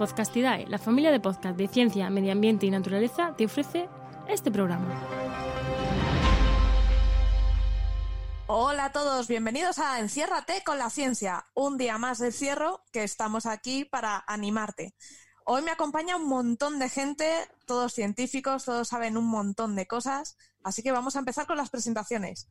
Podcastidae, la familia de podcast de ciencia, medio ambiente y naturaleza, te ofrece este programa. Hola a todos, bienvenidos a Enciérrate con la ciencia, un día más de cierro que estamos aquí para animarte. Hoy me acompaña un montón de gente, todos científicos, todos saben un montón de cosas, así que vamos a empezar con las presentaciones.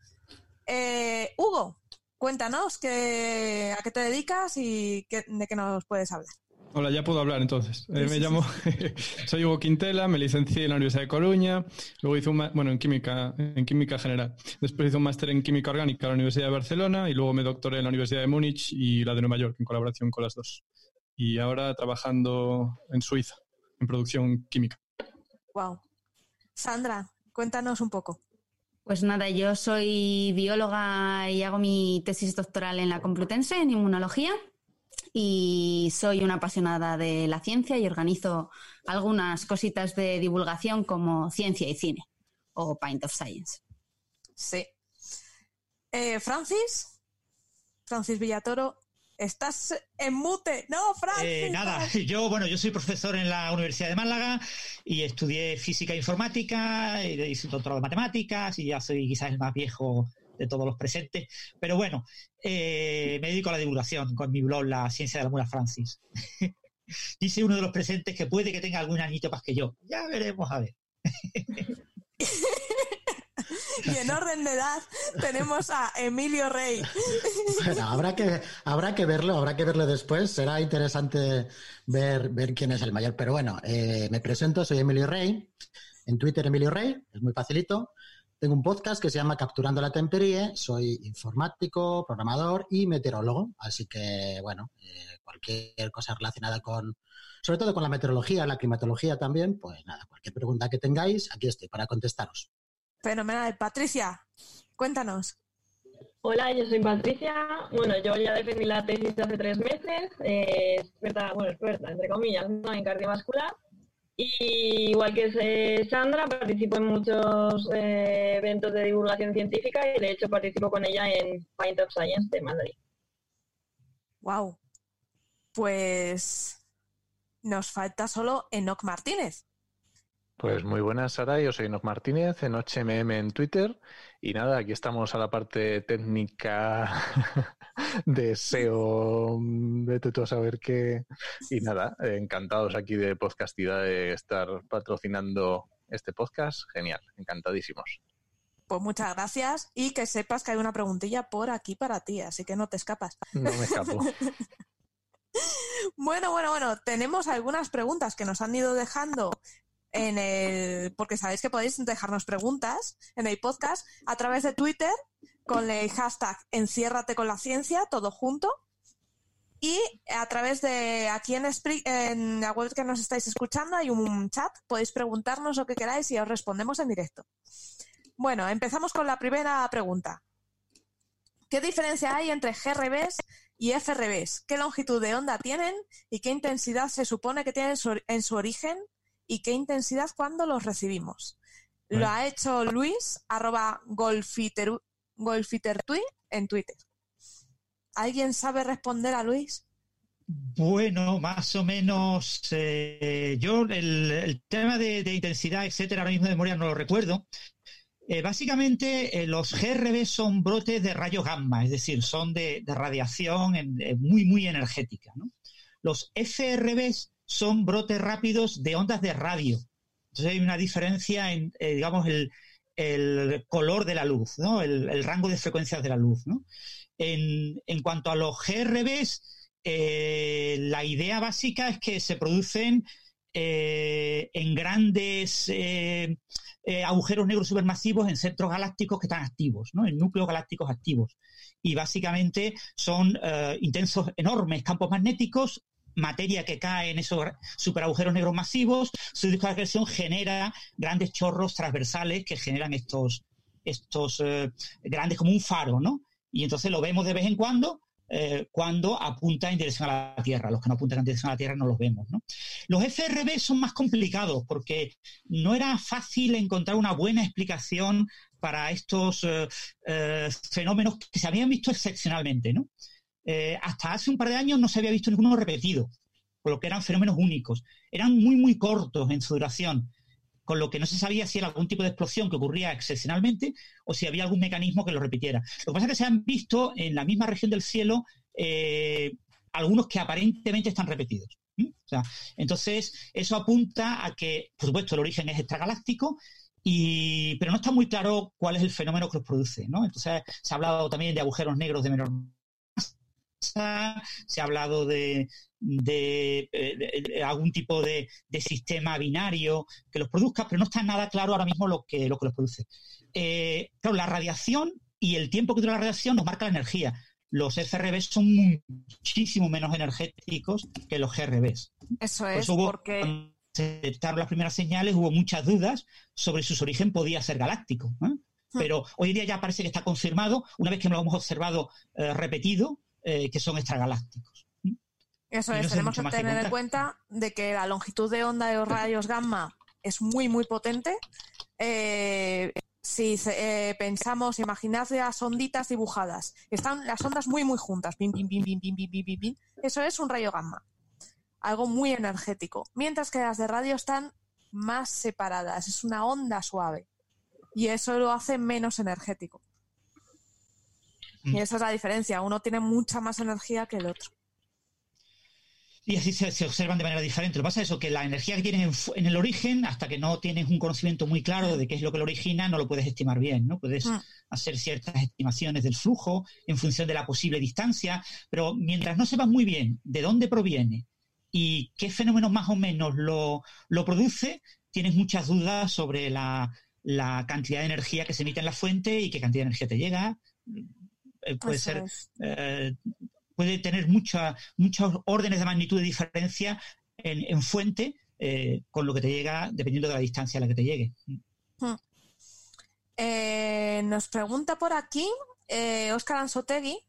Eh, Hugo, cuéntanos a qué te dedicas y de qué nos puedes hablar. Hola, ya puedo hablar entonces. Eh, me llamo, soy Hugo Quintela, me licencié en la Universidad de Coruña, luego hice un, bueno, en química, en química general. Después hice un máster en química orgánica en la Universidad de Barcelona y luego me doctoré en la Universidad de Múnich y la de Nueva York en colaboración con las dos. Y ahora trabajando en Suiza, en producción química. Wow. Sandra, cuéntanos un poco. Pues nada, yo soy bióloga y hago mi tesis doctoral en la Complutense en inmunología y soy una apasionada de la ciencia y organizo algunas cositas de divulgación como ciencia y cine o Paint of Science. Sí. Eh, Francis, Francis Villatoro, estás en mute. No, Francis. Eh, nada, yo, bueno, yo soy profesor en la Universidad de Málaga y estudié física e informática, y hice un doctorado de matemáticas y ya soy quizás el más viejo de todos los presentes. Pero bueno, eh, me dedico a la divulgación con mi blog La Ciencia de la Mula Francis. Dice uno de los presentes que puede que tenga algún añito más que yo. Ya veremos a ver. y en orden de edad tenemos a Emilio Rey. Bueno, habrá que, habrá que verlo, habrá que verlo después. Será interesante ver, ver quién es el mayor. Pero bueno, eh, me presento, soy Emilio Rey. En Twitter, Emilio Rey, es muy facilito. Tengo un podcast que se llama Capturando la Temperie. Soy informático, programador y meteorólogo. Así que, bueno, eh, cualquier cosa relacionada con, sobre todo con la meteorología, la climatología también, pues nada, cualquier pregunta que tengáis, aquí estoy para contestaros. Fenomenal. Patricia, cuéntanos. Hola, yo soy Patricia. Bueno, yo ya defendí la tesis hace tres meses, eh, experta, bueno, experta, entre comillas, en cardiovascular. Y igual que Sandra, participo en muchos eh, eventos de divulgación científica y de hecho participo con ella en Paint of Science de Madrid. Wow. Pues nos falta solo Enoch Martínez. Pues muy buenas, Sara. Yo soy Enoch Martínez, en HMM en Twitter. Y nada, aquí estamos a la parte técnica de SEO, de todo saber qué. Y nada, encantados aquí de Podcastida de estar patrocinando este podcast. Genial, encantadísimos. Pues muchas gracias y que sepas que hay una preguntilla por aquí para ti, así que no te escapas. No me escapo. bueno, bueno, bueno, tenemos algunas preguntas que nos han ido dejando en el, porque sabéis que podéis dejarnos preguntas en el podcast a través de Twitter con el hashtag enciérrate con la ciencia, todo junto. Y a través de aquí en, en la web que nos estáis escuchando hay un chat, podéis preguntarnos lo que queráis y os respondemos en directo. Bueno, empezamos con la primera pregunta. ¿Qué diferencia hay entre GRBs y FRBs? ¿Qué longitud de onda tienen y qué intensidad se supone que tienen en su origen y qué intensidad cuando los recibimos. Lo ha hecho Luis, arroba golfitertui en Twitter. ¿Alguien sabe responder a Luis? Bueno, más o menos. Eh, yo el, tema de, intensidad, etcétera, ahora mismo de memoria no lo recuerdo. Eh, básicamente, eh, los GRB son brotes de rayos gamma, es decir, son de, radiación muy, muy energética. Los FRBs son brotes rápidos de ondas de radio. Entonces hay una diferencia en, eh, digamos, el, color de la luz, ¿no? El, rango de frecuencias de la luz, ¿no? En, cuanto a los GRBs, eh, la idea básica es que se producen eh, en grandes agujeros negros supermasivos en centros galácticos que están activos, ¿no? en núcleos galácticos activos. Y básicamente son intensos, enormes campos magnéticos materia que cae en esos superagujeros negros masivos, su disco de acreción genera grandes chorros transversales que generan estos, estos eh, grandes como un faro, ¿no? Y entonces lo vemos de vez en cuando eh, cuando apunta en dirección a la Tierra. Los que no apuntan en dirección a la Tierra no los vemos, ¿no? Los FRB son más complicados porque no era fácil encontrar una buena explicación para estos eh, fenómenos que se habían visto excepcionalmente, ¿no? Eh, hasta hace un par de años no se había visto ninguno repetido. por lo que eran fenómenos únicos. Eran muy, muy cortos en su duración, con lo que no se sabía si era algún tipo de explosión que ocurría excepcionalmente o si había algún mecanismo que lo repitiera. Lo que pasa es que se han visto en la misma región del cielo eh, algunos que aparentemente están repetidos. entonces, eso apunta a que, por supuesto, el origen es extragaláctico, y, pero no está muy claro cuál es el fenómeno que los produce. Entonces, se ha hablado también de agujeros negros de menor se ha hablado de, algún tipo de, sistema binario que los produzca, pero no está nada claro ahora mismo lo que, lo que los produce. Eh, claro, la radiación y el tiempo que dura la radiación nos marca la energía los FRBs son muchísimo menos energéticos que los GRBs. Eso es, porque... Cuando se detectaron las primeras señales hubo muchas dudas sobre si su origen podía ser galáctico. ¿eh? Hmm. Pero hoy en día ya parece que está confirmado, una vez que lo hemos observado eh, repetido, eh, que son extragalácticos. Eso es, tenemos que tener en cuenta de que la longitud de onda de los rayos gamma es muy, muy potente. Eh, si eh, pensamos, imaginad las onditas dibujadas. Están las ondas muy, muy juntas. Eso es un rayo gamma. Algo muy energético. Mientras que las de radio están más separadas. Es una onda suave. Y eso lo hace menos energético. Y mm. esa es la diferencia. Uno tiene mucha más energía que el otro y así se, observan de manera diferente. Lo que pasa es eso, que la energía que tienen en, el origen, hasta que no tienes un conocimiento muy claro de qué es lo que lo origina, no lo puedes estimar bien, ¿no? Puedes mm. hacer ciertas estimaciones del flujo en función de la posible distancia, pero mientras no sepas muy bien de dónde proviene y qué fenómeno más o menos lo, produce, tienes muchas dudas sobre la, cantidad de energía que se emite en la fuente y qué cantidad de energía te llega. Eh, puede ser puede tener muchos órdenes de magnitud de diferencia en, fuente eh, con lo que te llega, dependiendo de la distancia a la que te llegue. Hmm. Eh, nos pregunta por aquí Oscar eh, Ansotegui.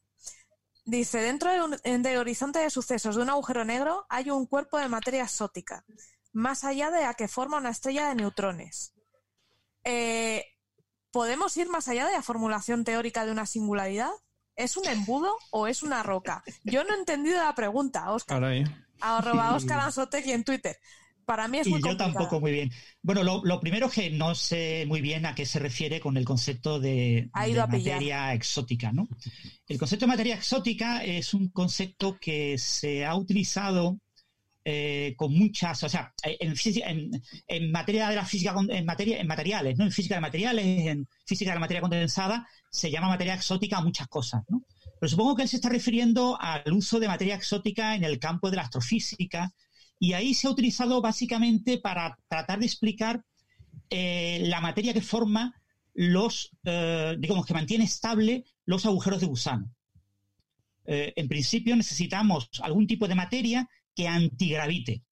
Dice, dentro del horizonte de sucesos de un agujero negro hay un cuerpo de materia exótica, más allá de la que forma una estrella de neutrones. ¿Podemos ir más allá de la formulación teórica de una singularidad? ¿Es un embudo o es una roca? Yo no he entendido la pregunta, Oscar. Arroba Oscar Ansotegui en Twitter. Para mí es muy y yo tampoco muy bien. Bueno, lo, primero es que no sé muy bien a qué se refiere con el concepto de, materia exótica, ¿no? El concepto de materia exótica es un concepto que se ha utilizado eh, con muchas, o sea, en, en, materia de la física, en, materia, en materiales, ¿no? En física de materiales, en física de la materia condensada, se llama materia exótica a muchas cosas, ¿no? Pero supongo que él se está refiriendo al uso de materia exótica en el campo de la astrofísica, y ahí se ha utilizado básicamente para tratar de explicar eh, la materia que forma los, eh, digamos, que mantiene estable los agujeros de gusano. en principio necesitamos algún tipo de materia que antigravite.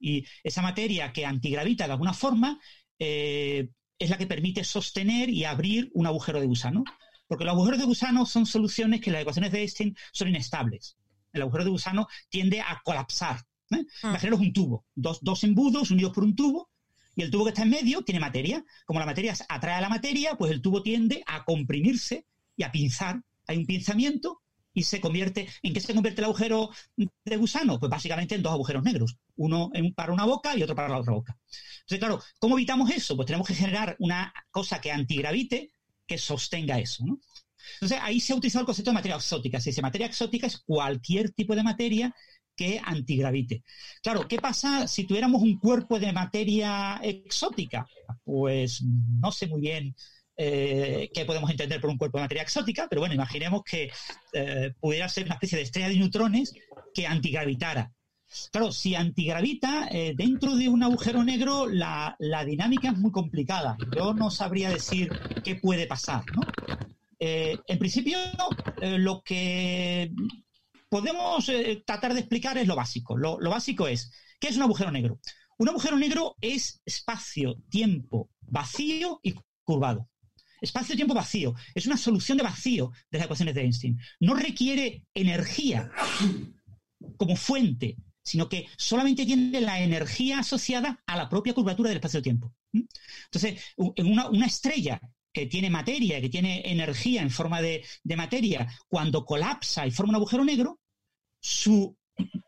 Y esa materia que antigravita de alguna forma eh, es la que permite sostener y abrir un agujero de gusano. Porque los agujeros de gusano son soluciones que las ecuaciones de Einstein son inestables. El agujero de gusano tiende a colapsar. ¿eh? Ah. un tubo, dos, dos embudos unidos por un tubo, y el tubo que está en medio tiene materia. Como la materia atrae a la materia, pues el tubo tiende a comprimirse y a pinzar. Hay un pinzamiento y se convierte, ¿en qué se convierte el agujero de gusano? Pues básicamente en dos agujeros negros, uno para una boca y otro para la otra boca. Entonces, claro, ¿cómo evitamos eso? Pues tenemos que generar una cosa que antigravite que sostenga eso. Entonces, ahí se ha utilizado el concepto de materia exótica. Se dice materia exótica es cualquier tipo de materia que antigravite. Claro, ¿qué pasa si tuviéramos un cuerpo de materia exótica? Pues no sé muy bien eh, que podemos entender por un cuerpo de materia exótica, pero bueno, imaginemos que eh, pudiera ser una especie de estrella de neutrones que antigravitara. Claro, si antigravita, eh, dentro de un agujero negro la, dinámica es muy complicada. Yo no sabría decir qué puede pasar. en principio, lo que podemos tratar de explicar es lo básico. Lo, lo básico es, ¿qué es un agujero negro? Un agujero negro es espacio, tiempo, vacío y curvado. Espacio-tiempo vacío. Es una solución de vacío de las ecuaciones de Einstein. No requiere energía como fuente, sino que solamente tiene la energía asociada a la propia curvatura del espacio-tiempo. ¿Mm? Entonces, en una, estrella que tiene materia, que tiene energía en forma de, de materia, cuando colapsa y forma un agujero negro, su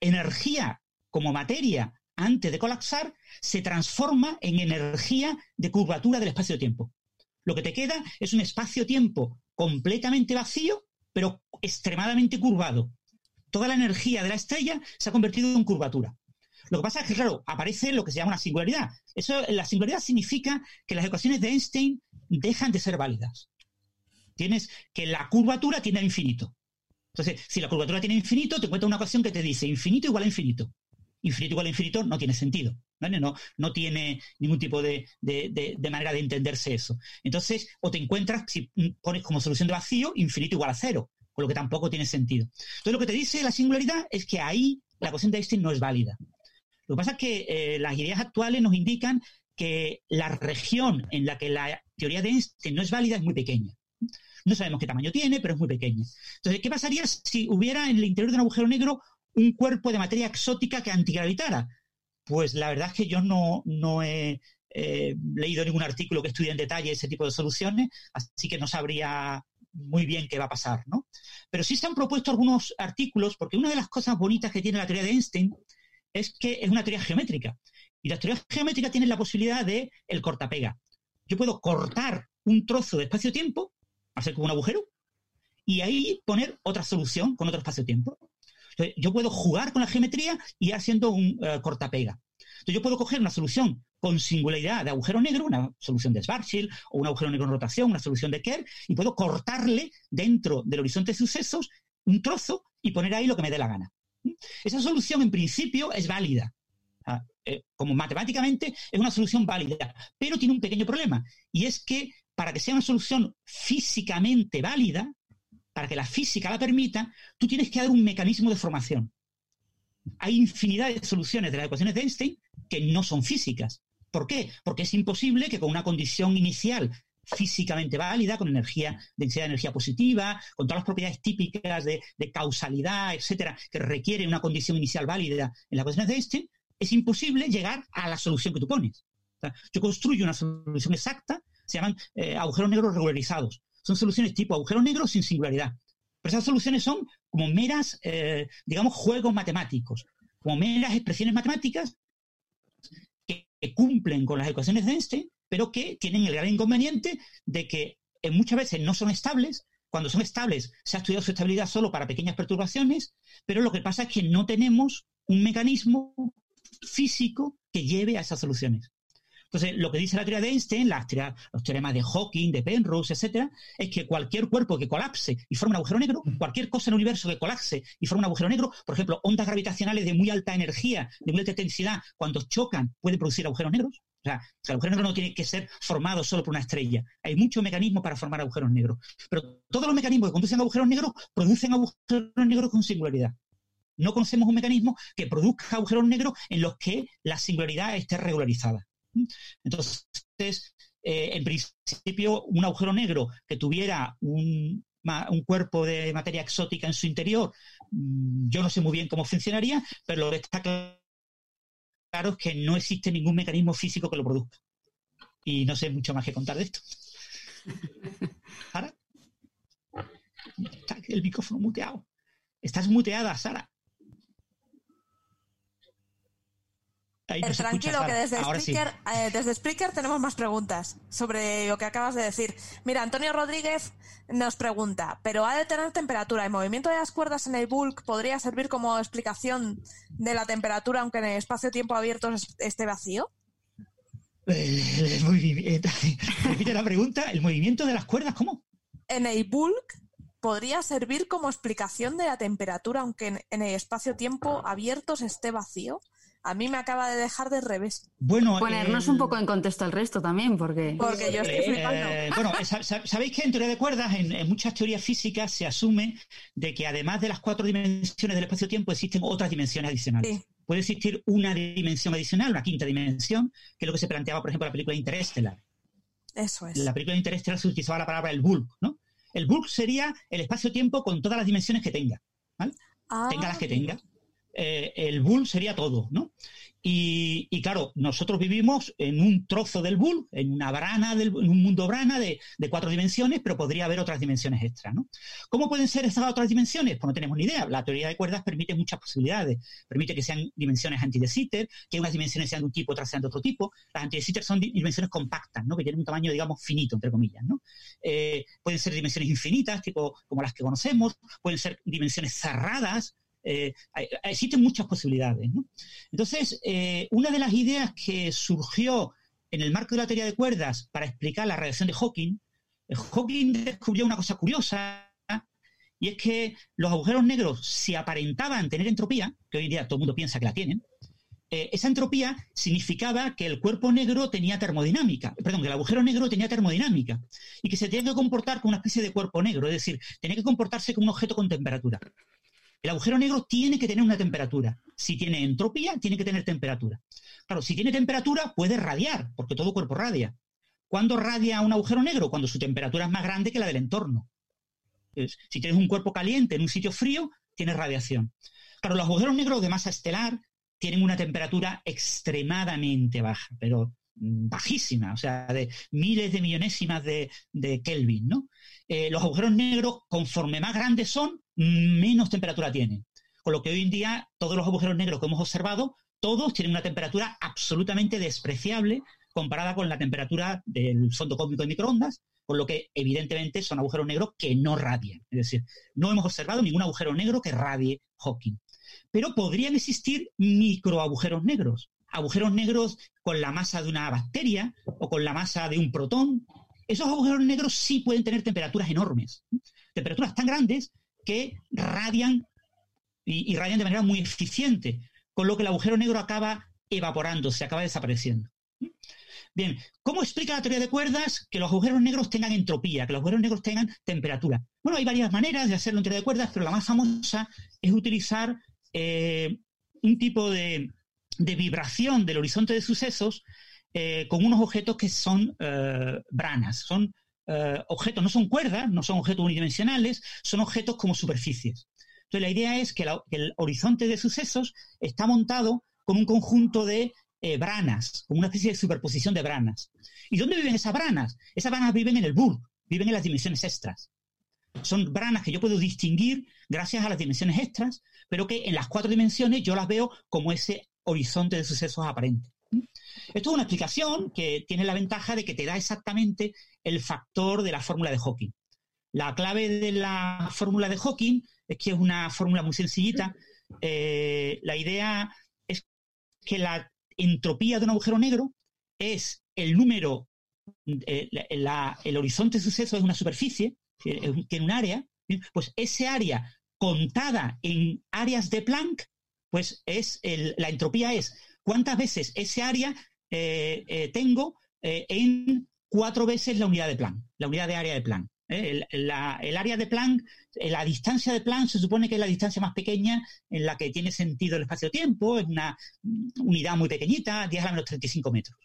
energía como materia antes de colapsar, se transforma en energía de curvatura del espacio-tiempo. Lo que te queda es un espacio-tiempo completamente vacío, pero extremadamente curvado. Toda la energía de la estrella se ha convertido en curvatura. Lo que pasa es que, claro, aparece lo que se llama una singularidad. Eso, la singularidad significa que las ecuaciones de Einstein dejan de ser válidas. Tienes que la curvatura tiene infinito. Entonces, si la curvatura tiene infinito, te encuentras una ecuación que te dice infinito igual a infinito infinito igual a infinito no tiene sentido. No, no tiene ningún tipo de, manera de entenderse eso. Entonces, o te encuentras, si pones como solución de vacío, infinito igual a cero, con lo que tampoco tiene sentido. Entonces, lo que te dice la singularidad es que ahí la ecuación de Einstein no es válida. Lo que pasa es que eh, las ideas actuales nos indican que la región en la que la teoría de Einstein no es válida es muy pequeña. No sabemos qué tamaño tiene, pero es muy pequeña. Entonces, ¿qué pasaría si hubiera en el interior de un agujero negro un cuerpo de materia exótica que antigravitara. Pues la verdad es que yo no, he leído ningún artículo que estudie en detalle ese tipo de soluciones, así que no sabría muy bien qué va a pasar, ¿no? Pero sí se han propuesto algunos artículos, porque una de las cosas bonitas que tiene la teoría de Einstein es que es una teoría geométrica. Y las teorías geométricas tienen la posibilidad de el cortapega. Yo puedo cortar un trozo de espacio-tiempo, hacer como un agujero, y ahí poner otra solución con otro espacio-tiempo yo puedo jugar con la geometría y haciendo un uh, cortapega. Entonces, yo puedo coger una solución con singularidad de agujero negro, una solución de Schwarzschild, o un agujero negro en rotación, una solución de Kerr, y puedo cortarle dentro del horizonte de sucesos un trozo y poner ahí lo que me dé la gana. Esa solución, en principio, es válida. Ah, eh, como matemáticamente, es una solución válida, pero tiene un pequeño problema, y es que para que sea una solución físicamente válida, para que la física la permita, tú tienes que dar un mecanismo de formación. Hay infinidad de soluciones de las ecuaciones de Einstein que no son físicas. ¿Por qué? Porque es imposible que con una condición inicial físicamente válida, con energía, densidad de energía positiva, con todas las propiedades típicas de, causalidad, etcétera, que requieren una condición inicial válida en las ecuaciones de Einstein, es imposible llegar a la solución que tú pones. yo construyo una solución exacta, se llaman eh, agujeros negros regularizados son soluciones tipo agujero negro sin singularidad. Pero esas soluciones son como meras, eh, digamos, juegos matemáticos, como meras expresiones matemáticas que, cumplen con las ecuaciones de Einstein, pero que tienen el gran inconveniente de que muchas veces no son estables. Cuando son estables, se ha estudiado su estabilidad solo para pequeñas perturbaciones, pero lo que pasa es que no tenemos un mecanismo físico que lleve a esas soluciones. Entonces, lo que dice la teoría de Einstein, las los teoremas de Hawking, de Penrose, etcétera, es que cualquier cuerpo que colapse y forme un agujero negro, cualquier cosa en el universo que colapse y forme un agujero negro, por ejemplo, ondas gravitacionales de muy alta energía, de muy alta intensidad, cuando chocan, pueden producir agujeros negros. O sea, el agujero negro no tiene que ser formado solo por una estrella. Hay muchos mecanismos para formar agujeros negros. Pero todos los mecanismos que conducen a agujeros negros producen agujeros negros con singularidad. No conocemos un mecanismo que produzca agujeros negros en los que la singularidad esté regularizada. Entonces, eh, en principio, un agujero negro que tuviera un, cuerpo de materia exótica en su interior, mm, yo no sé muy bien cómo funcionaría, pero lo que está claro es que no existe ningún mecanismo físico que lo produzca. Y no sé mucho más que contar de esto. ¿Sara? Está el micrófono muteado. Estás muteada, Sara. Tranquilo, que desde Spreaker, eh, desde Spreaker tenemos más preguntas sobre lo que acabas de decir. Mira, Antonio Rodríguez nos pregunta, ¿pero ha de tener temperatura? ¿El movimiento de las cuerdas en el bulk podría servir como explicación de la temperatura aunque en el espacio-tiempo abierto esté vacío? Eh, repite la pregunta, ¿el movimiento de las cuerdas cómo? En el bulk podría servir como explicación de la temperatura aunque en el espacio-tiempo abierto esté vacío a mí me acaba de dejar de revés. Bueno, ponernos un poco en contexto al resto también, porque. Porque yo estoy eh, flipando. Eh, bueno, sabéis que en teoría de cuerdas, en, muchas teorías físicas, se asume de que además de las cuatro dimensiones del espacio-tiempo, existen otras dimensiones adicionales. Puede existir una dimensión adicional, una quinta dimensión, que es lo que se planteaba, por ejemplo, en la película Interestelar. Eso es. En la película Interestelar se utilizaba la palabra el bulk, ¿no? El bulk sería el espacio-tiempo con todas las dimensiones que tenga. ¿vale? tenga las que tenga. Eh, el bull sería todo, ¿no? Y, claro, nosotros vivimos en un trozo del bull, en una brana, del, en un mundo brana de, cuatro dimensiones, pero podría haber otras dimensiones extras, ¿no? ¿Cómo pueden ser esas otras dimensiones? Pues no tenemos ni idea. La teoría de cuerdas permite muchas posibilidades. Permite que sean dimensiones anti de Sitter, que unas dimensiones sean de un tipo, otras sean de otro tipo. Las anti de Sitter son dimensiones compactas, ¿no? Que tienen un tamaño, digamos, finito, entre comillas, ¿no? Eh, pueden ser dimensiones infinitas, tipo como las que conocemos. Pueden ser dimensiones cerradas, eh, existen muchas posibilidades. Entonces, eh, una de las ideas que surgió en el marco de la teoría de cuerdas para explicar la radiación de Hawking, eh, Hawking descubrió una cosa curiosa, y es que los agujeros negros, si aparentaban tener entropía, que hoy en día todo el mundo piensa que la tienen, esa entropía significaba que el cuerpo negro tenía termodinámica, perdón, que el agujero negro tenía termodinámica y que se tenía que comportar como una especie de cuerpo negro, es decir, tenía que comportarse como un objeto con temperatura. El agujero negro tiene que tener una temperatura. Si tiene entropía, tiene que tener temperatura. Claro, si tiene temperatura, puede radiar, porque todo cuerpo radia. ¿Cuándo radia un agujero negro? Cuando su temperatura es más grande que la del entorno. si tienes un cuerpo caliente en un sitio frío, tienes radiación. Claro, los agujeros negros de masa estelar tienen una temperatura extremadamente baja, pero bajísima, o sea, de miles de millonésimas de, Kelvin, ¿no? Eh, los agujeros negros, conforme más grandes son, menos temperatura tienen. Con lo que hoy en día todos los agujeros negros que hemos observado, todos tienen una temperatura absolutamente despreciable comparada con la temperatura del fondo cósmico de microondas, con lo que evidentemente son agujeros negros que no radian. Es decir, no hemos observado ningún agujero negro que radie Hawking. Pero podrían existir microagujeros negros, agujeros negros con la masa de una bacteria o con la masa de un protón. Esos agujeros negros sí pueden tener temperaturas enormes, temperaturas tan grandes que radian y, radian de manera muy eficiente, con lo que el agujero negro acaba evaporándose, acaba desapareciendo. Bien, ¿cómo explica la teoría de cuerdas que los agujeros negros tengan entropía, que los agujeros negros tengan temperatura? Bueno, hay varias maneras de hacerlo en teoría de cuerdas, pero la más famosa es utilizar eh, un tipo de, vibración del horizonte de sucesos eh, con unos objetos que son eh, branas, son eh, objetos, no son cuerdas, no son objetos unidimensionales, son objetos como superficies. Entonces, la idea es que, el horizonte de sucesos está montado con un conjunto de eh, branas, como una especie de superposición de branas. ¿Y dónde viven esas branas? Esas branas viven en el BUR, viven en las dimensiones extras. Son branas que yo puedo distinguir gracias a las dimensiones extras, pero que en las cuatro dimensiones yo las veo como ese horizonte de sucesos aparente. Esto es una explicación que tiene la ventaja de que te da exactamente el factor de la fórmula de Hawking. La clave de la fórmula de Hawking es que es una fórmula muy sencillita. Eh, la idea es que la entropía de un agujero negro es el número, eh, el horizonte de suceso es una superficie, tiene un área, pues ese área contada en áreas de Planck, pues es la entropía es cuántas veces ese área tengo en cuatro veces la unidad de Planck, la unidad de área de Planck. ¿eh? El, área de Planck, eh, la distancia de Planck se supone que es la distancia más pequeña en la que tiene sentido el espacio-tiempo, es una unidad muy pequeñita, 10 a la menos 35 metros.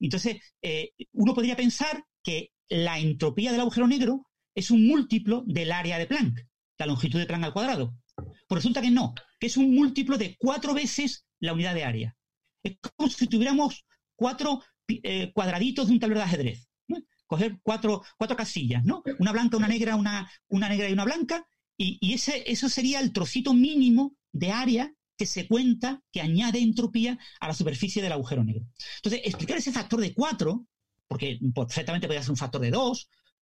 Entonces, eh, uno podría pensar que la entropía del agujero negro es un múltiplo del área de Planck, la longitud de Planck al cuadrado. Pues resulta que no, que es un múltiplo de cuatro veces la unidad de área. Es como si tuviéramos cuatro eh, cuadraditos de un tablero de ajedrez. Coger cuatro, cuatro casillas, ¿no? Una blanca, una negra, una, una negra y una blanca, y, ese, eso sería el trocito mínimo de área que se cuenta, que añade entropía a la superficie del agujero negro. Entonces, explicar ese factor de cuatro, porque perfectamente podría ser un factor de dos,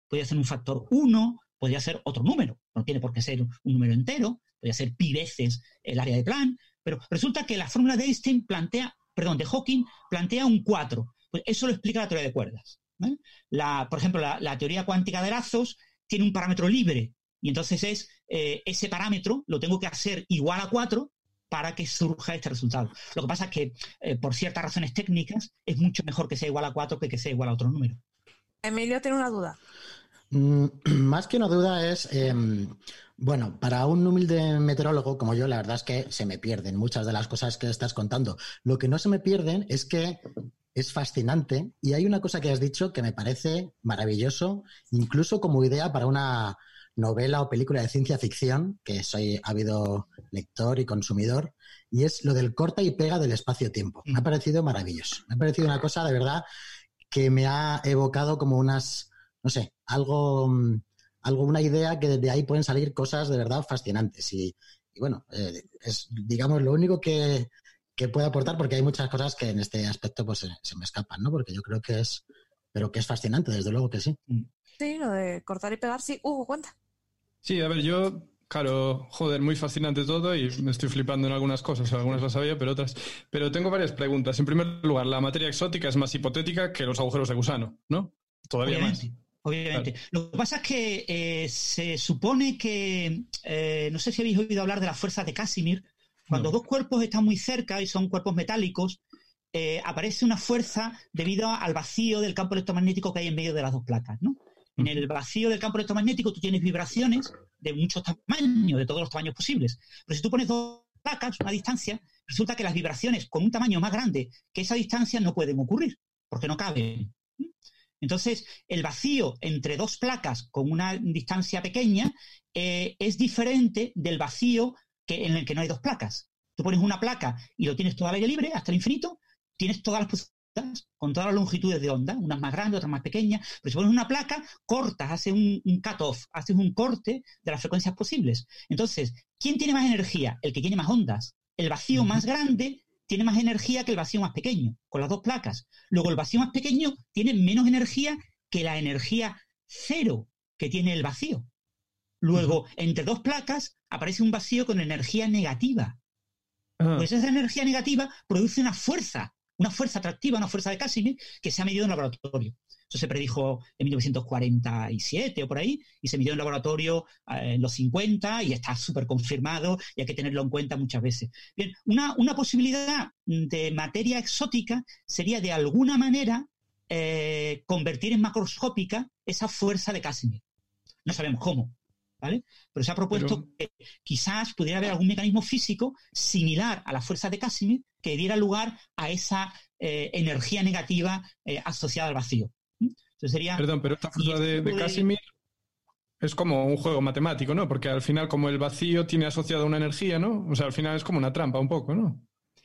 podría ser un factor uno, podría ser otro número, no tiene por qué ser un número entero, podría ser pi veces el área de plan, pero resulta que la fórmula de Einstein plantea, perdón, de Hawking plantea un 4. Pues eso lo explica la teoría de cuerdas. Por ejemplo, la, teoría cuántica de lazos tiene un parámetro libre y entonces es eh, ese parámetro lo tengo que hacer igual a 4 para que surja este resultado. Lo que pasa es que eh, por ciertas razones técnicas es mucho mejor que sea igual a 4 que que sea igual a otro número. Emilio tiene una duda. Mm, más que una duda es, em, bueno, para un humilde meteorólogo como yo, la verdad es que se me pierden muchas de las cosas que estás contando. Lo que no se me pierden es que es fascinante y hay una cosa que has dicho que me parece maravilloso, incluso como idea para una novela o película de ciencia ficción, que soy ávido lector y consumidor, y es lo del corta y pega del espacio-tiempo. Me ha parecido maravilloso. Me ha parecido una cosa de verdad que me ha evocado como unas, no sé, algo, mm, algo una idea que desde ahí pueden salir cosas de verdad fascinantes. Y, bueno, eh, es, digamos, lo único que, que puedo aportar, porque hay muchas cosas que en este aspecto pues se, me escapan, ¿no? Porque yo creo que es, pero que es fascinante, desde luego que sí. Mm. Sí, lo de cortar y pegar, sí. Hugo, cuenta. Sí, a ver, yo, claro, joder, muy fascinante todo y me estoy flipando en algunas cosas, algunas las sabía, pero otras. Pero tengo varias preguntas. En primer lugar, la materia exótica es más hipotética que los agujeros de gusano, ¿no? Todavía obviamente, más. Obviamente. Lo que pasa es que eh, se supone que, eh, no sé si habéis oído hablar de las fuerzas de Casimir, cuando dos cuerpos están muy cerca y son cuerpos metálicos, eh, aparece una fuerza debido al vacío del campo electromagnético que hay en medio de las dos placas, ¿no? En el vacío del campo electromagnético tú tienes vibraciones de muchos tamaños, de todos los tamaños posibles. Pero si tú pones dos placas, una distancia, resulta que las vibraciones con un tamaño más grande que esa distancia no pueden ocurrir, porque no caben. Entonces, el vacío entre dos placas con una distancia pequeña eh, es diferente del vacío en el que no hay dos placas. Tú pones una placa y lo tienes todo al aire libre hasta el infinito, tienes todas las posibilidades con todas las longitudes de onda, unas más grandes, otras más pequeñas, pero si pones una placa, cortas, haces un, un cut-off, haces un corte de las frecuencias posibles. Entonces, ¿quién tiene más energía? El que tiene más ondas. El vacío más grande tiene más energía que el vacío más pequeño, con las dos placas. Luego, el vacío más pequeño tiene menos energía que la energía cero que tiene el vacío. Luego, entre dos placas aparece un vacío con energía negativa. Pues esa energía negativa produce una fuerza, una fuerza atractiva, una fuerza de Casimir que se ha medido en laboratorio. Eso se predijo en 1947 o por ahí, y se midió en laboratorio eh, en los 50 y está súper confirmado y hay que tenerlo en cuenta muchas veces. Bien, una, posibilidad de materia exótica sería de alguna manera eh, convertir en macroscópica esa fuerza de Casimir. No sabemos cómo, pero se ha propuesto que quizás pudiera haber algún mecanismo físico similar a la fuerza de Casimir que diera lugar a esa eh, energía negativa eh, asociada al vacío. sería, Perdón, pero esta fuerza de, Casimir es como un juego matemático, ¿no? Porque al final, como el vacío tiene asociada una energía, ¿no? O sea, al final es como una trampa un poco, ¿no?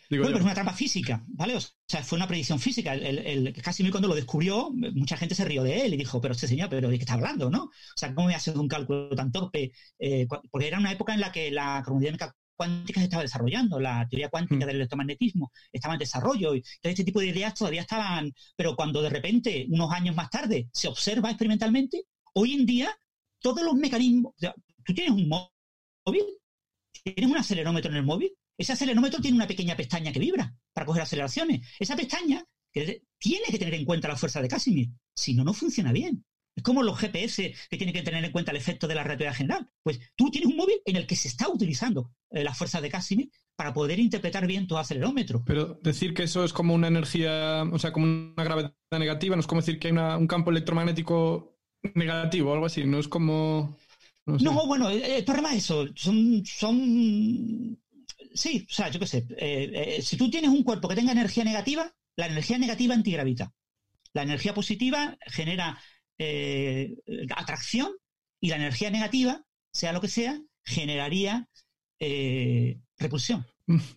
bueno, pero es una trampa física, ¿vale? O sea, fue una predicción física. El, el, Casimir cuando lo descubrió, mucha gente se rió de él y dijo, pero este señor, ¿pero de qué está hablando, no? O sea, ¿cómo a hacer un cálculo tan torpe? Eh, porque era una época en la que la cromodinamia cuántica se estaba desarrollando, la teoría cuántica hmm. del electromagnetismo estaba en desarrollo y todo este tipo de ideas todavía estaban, pero cuando de repente, unos años más tarde, se observa experimentalmente, hoy en día todos los mecanismos, tú tienes un móvil, tienes un acelerómetro en el móvil, ese acelerómetro tiene una pequeña pestaña que vibra para coger aceleraciones. Esa pestaña que tiene que tener en cuenta la fuerza de Casimir. Si no, no funciona bien. Es como los GPS que tienen que tener en cuenta el efecto de la relatividad general. Pues tú tienes un móvil en el que se está utilizando eh, la fuerza de Casimir para poder interpretar bien tu acelerómetro. Pero decir que eso es como una energía, o sea, como una gravedad negativa, no es como decir que hay un campo electromagnético negativo o algo así, no es como... No, bueno, el, problema es eso. Son, son sí, o sea, yo qué sé. Eh, eh, si tú tienes un cuerpo que tenga energía negativa, la energía negativa antigravita. La energía positiva genera eh, atracción y la energía negativa, sea lo que sea, generaría repulsión.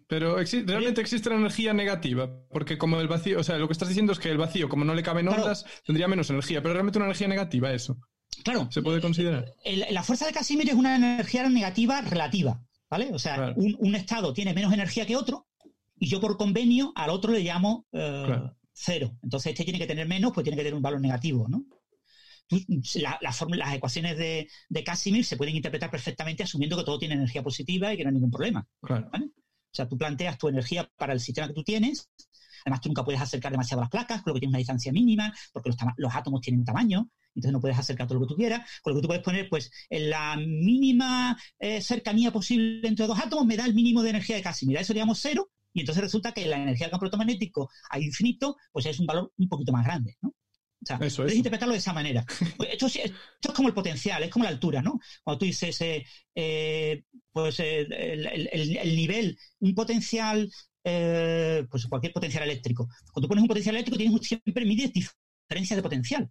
Pero realmente existe la energía negativa, porque como el vacío, o sea, lo que estás diciendo es que el vacío, como no le caben ondas, tendría menos energía, pero realmente una energía negativa eso. Claro. ¿Se puede considerar? la fuerza de Casimir es una energía negativa relativa. ¿vale? O sea, un, estado tiene menos energía que otro y yo por convenio al otro le llamo eh, cero. Entonces este tiene que tener menos, pues tiene que tener un valor negativo, ¿no? Las ecuaciones de, Casimir se pueden interpretar perfectamente asumiendo que todo tiene energía positiva y que no hay ningún problema. O sea, tú planteas tu energía para el sistema que tú tienes, además tú nunca puedes acercar demasiado las placas, con lo que tienes una distancia mínima, porque los, los átomos tienen tamaño, entonces no puedes acercar todo lo que tú quieras, con lo que tú puedes poner, pues, en la mínima eh, cercanía posible entre dos átomos me da el mínimo de energía de Casimir. eso le cero, y entonces resulta que la energía del campo electromagnético a infinito, pues es un valor un poquito más grande, ¿no? O sea, interpretarlo de esa manera. Pues esto, esto, es como el potencial, es como la altura, ¿no? Cuando tú dices, eh, eh, pues el, nivel, un potencial, pues cualquier potencial eléctrico. Cuando tú pones un potencial eléctrico, tienes siempre mides diferencias de potencial.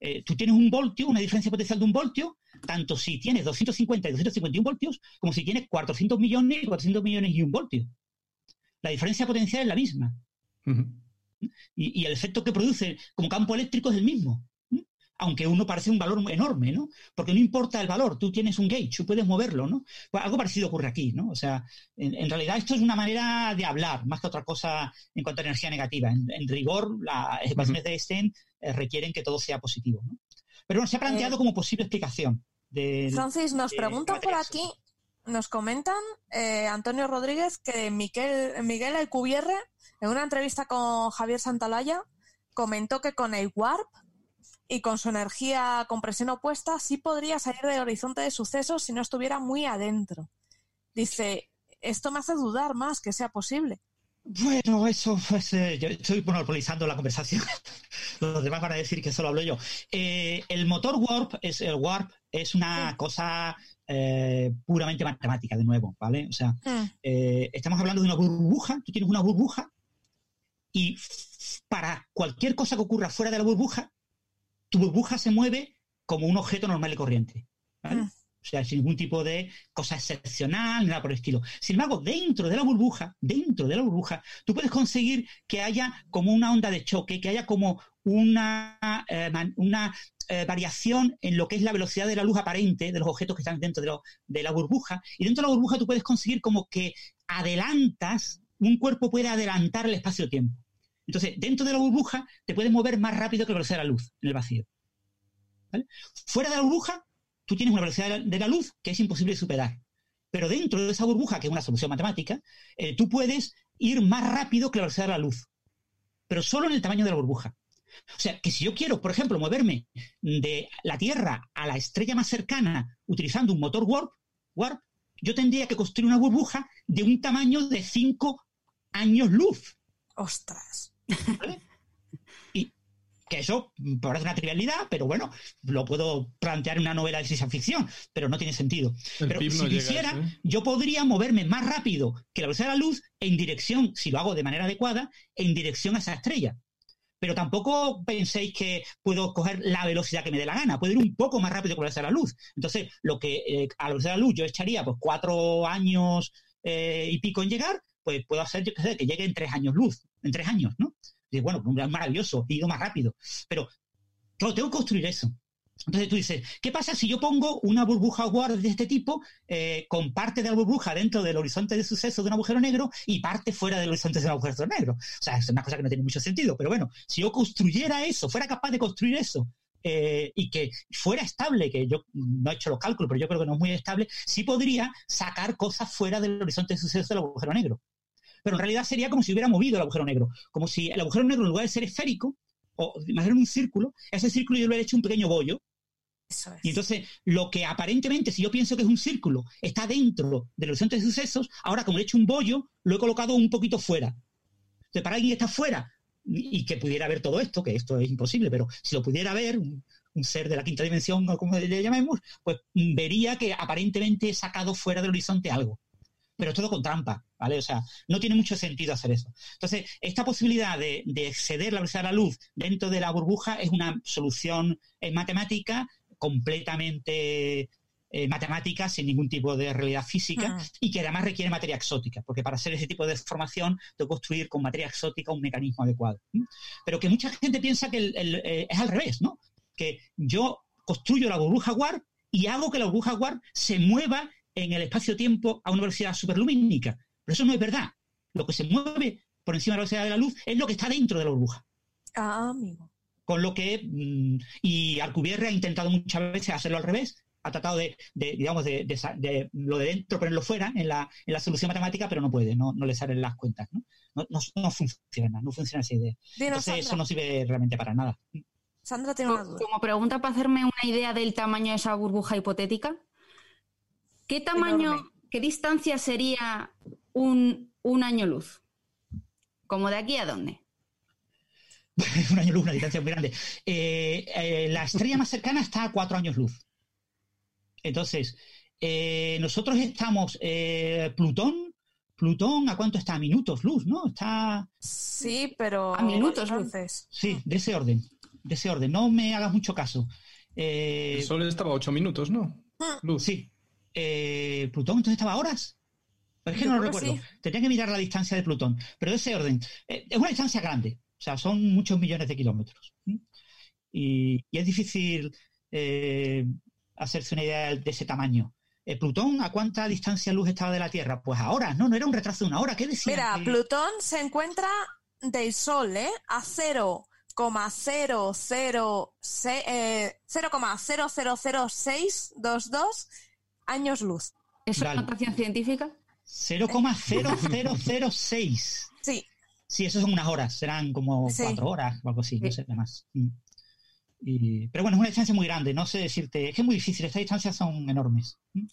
eh, tú tienes un voltio, una diferencia potencial de un voltio, tanto si tienes 250 y 251 voltios, como si tienes 400 millones y 400 millones y un voltio. La diferencia potencial es la misma. Y, y, el efecto que produce como campo eléctrico es el mismo aunque uno parece un valor enorme, ¿no? Porque no importa el valor, tú tienes un gauge, tú puedes moverlo, ¿no? Pues algo parecido ocurre aquí, ¿no? O sea, en, realidad esto es una manera de hablar, más que otra cosa en cuanto a energía negativa. En, rigor, las ecuaciones de Einstein eh, requieren que todo sea positivo, ¿no? Pero bueno, se ha planteado eh, como posible explicación. De, Francis, nos preguntan por aquí, nos comentan eh, Antonio Rodríguez que Miguel, Miguel Alcubierre, en una entrevista con Javier Santalaya, comentó que con el Warp y con su energía con presión opuesta sí podría salir del horizonte de sucesos si no estuviera muy adentro. Dice, esto me hace dudar más que sea posible. Bueno, eso pues, eh, yo estoy monopolizando la conversación. Los demás van a decir que solo hablo yo. Eh, el motor warp es el warp es una cosa eh, puramente matemática, de nuevo, ¿vale? O sea, hmm. estamos hablando de una burbuja. Tú tienes una burbuja y para cualquier cosa que ocurra fuera de la burbuja, tu burbuja se mueve como un objeto normal y corriente. ¿vale? Ah. O sea, sin ningún tipo de cosa excepcional, nada por el estilo. Sin embargo, dentro de la burbuja, dentro de la burbuja, tú puedes conseguir que haya como una onda de choque, que haya como una, eh, eh, variación en lo que es la velocidad de la luz aparente de los objetos que están dentro de, la burbuja. Y dentro de la burbuja tú puedes conseguir como que adelantas, un cuerpo puede adelantar el espacio-tiempo. Entonces, dentro de la burbuja te puedes mover más rápido que la velocidad de la luz en el vacío. Fuera de la burbuja, tú tienes una velocidad de la luz que es imposible superar. Pero dentro de esa burbuja, que es una solución matemática, eh, tú puedes ir más rápido que la velocidad de la luz. Pero solo en el tamaño de la burbuja. O sea, que si yo quiero, por ejemplo, moverme de la Tierra a la estrella más cercana utilizando un motor warp, warp yo tendría que construir una burbuja de un tamaño de 5 años luz. Ostras. Y que eso parece una trivialidad, pero bueno, lo puedo plantear en una novela de ciencia ficción, pero no tiene sentido. pero si quisiera, ¿eh? yo podría moverme más rápido que la velocidad de la luz en dirección, si lo hago de manera adecuada, en dirección a esa estrella. Pero tampoco penséis que puedo coger la velocidad que me dé la gana, puedo ir un poco más rápido que la velocidad de la luz. Entonces, lo que eh, a la velocidad de la luz yo echaría pues cuatro años eh, y pico en llegar, pues puedo hacer, que llegue en tres años luz, en tres años, ¿no? Y bueno, pues, maravilloso, he ido más rápido. Pero, claro, tengo que construir eso. Entonces tú dices, ¿qué pasa si yo pongo una burbuja guard de este tipo eh, con parte de la burbuja dentro del horizonte de suceso de un agujero negro y parte fuera del horizonte de un agujero negro? O sea, es una cosa que no tiene mucho sentido, pero bueno, si yo construyera eso, fuera capaz de construir eso eh, y que fuera estable, que yo no he hecho los cálculos, pero yo creo que no es muy estable, sí podría sacar cosas fuera del horizonte de suceso del agujero negro pero en realidad sería como si hubiera movido el agujero negro, como si el agujero negro en lugar de ser esférico, o imaginar un círculo, ese círculo yo le hubiera hecho un pequeño bollo. Y entonces, lo que aparentemente, si yo pienso que es un círculo, está dentro del horizonte de sucesos, ahora como he hecho un bollo, lo he colocado un poquito fuera. Entonces, para alguien que está fuera y que pudiera ver todo esto, que esto es imposible, pero si lo pudiera ver, un, un ser de la quinta dimensión, o como le llamemos, pues vería que aparentemente he sacado fuera del horizonte algo pero todo con trampa, ¿vale? O sea, no tiene mucho sentido hacer eso. Entonces, esta posibilidad de, exceder la velocidad de la luz dentro de la burbuja es una solución matemática completamente eh, matemática sin ningún tipo de realidad física ah. y que además requiere materia exótica, porque para hacer ese tipo de formación tengo que construir con materia exótica un mecanismo adecuado. Pero que mucha gente piensa que eh, es al revés, ¿no? Que yo construyo la burbuja warp y hago que la burbuja warp se mueva en el espacio-tiempo a una velocidad superlumínica. Pero eso no es verdad. Lo que se mueve por encima de la velocidad de la luz es lo que está dentro de la burbuja. Ah, amigo. Con lo que, mm, y Alcubierre ha intentado muchas veces hacerlo al revés, ha tratado de, digamos, de, lo de dentro ponerlo fuera en la, en la solución matemática, pero no puede, no, no le salen las cuentas, ¿no? No, funciona, no funciona esa idea. Entonces eso no sirve realmente para nada. Sandra tiene una duda. Como pregunta para hacerme una idea del tamaño de esa burbuja hipotética, ¿Qué tamaño, qué distancia sería un, año luz? ¿Como de aquí a dónde? un año luz, una distancia muy grande. Eh, eh, la estrella más cercana está a cuatro años luz. Entonces, eh, nosotros estamos, Plutón, Plutón, ¿a cuánto está? A minutos luz, ¿no? Está. Sí, pero. A minutos luz. Sí, de ese orden. de ese orden. No me hagas mucho caso. Eh, el Sol estaba a 8 minutos, ¿no? Luz. Sí. Eh, Plutón entonces estaba a horas. Pero es que no lo recuerdo. Tenía que mirar la distancia de Plutón. Pero de ese orden. Eh, es una distancia grande. O sea, son muchos millones de kilómetros. Y, es difícil hacerse una idea de ese tamaño. Plutón, ¿a cuánta distancia luz estaba de la Tierra? Pues ahora, no, no era un retraso de una hora. ¿Qué decía? Mira, Plutón se encuentra del Sol, ¿eh? A 0,0000622 años luz. ¿Es una notación científica? 0,0006. Sí. Sí, eso son unas horas, serán como cuatro horas o algo así, no sé, más. Mm. pero bueno, es una distancia muy grande, no sé decirte, es que es muy difícil, estas distancias son enormes. Mm.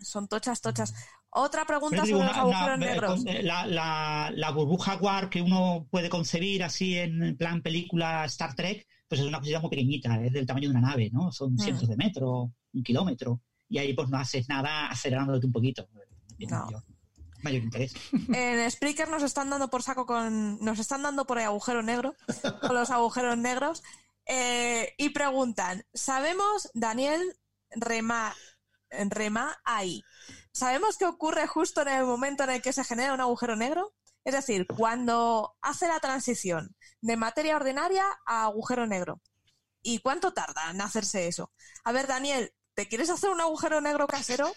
Son tochas, tochas. Otra pregunta sobre los agujeros negros. Eh, la, la, burbuja War que uno puede concebir así en plan película Star Trek, pues es una cosita muy pequeñita, es del tamaño de una nave, ¿no? Son mm. cientos de metros, un kilómetro, y ahí pues no haces nada acelerándote un poquito. No. Mayor interés. En Spreaker nos están dando por saco con. Nos están dando por el agujero negro, con los agujeros negros. Eh, y preguntan: ¿Sabemos, Daniel Rema, Rema ahí? ¿Sabemos qué ocurre justo en el momento en el que se genera un agujero negro? Es decir, cuando hace la transición de materia ordinaria a agujero negro. ¿Y cuánto tarda en hacerse eso? A ver, Daniel, ¿te quieres hacer un agujero negro casero?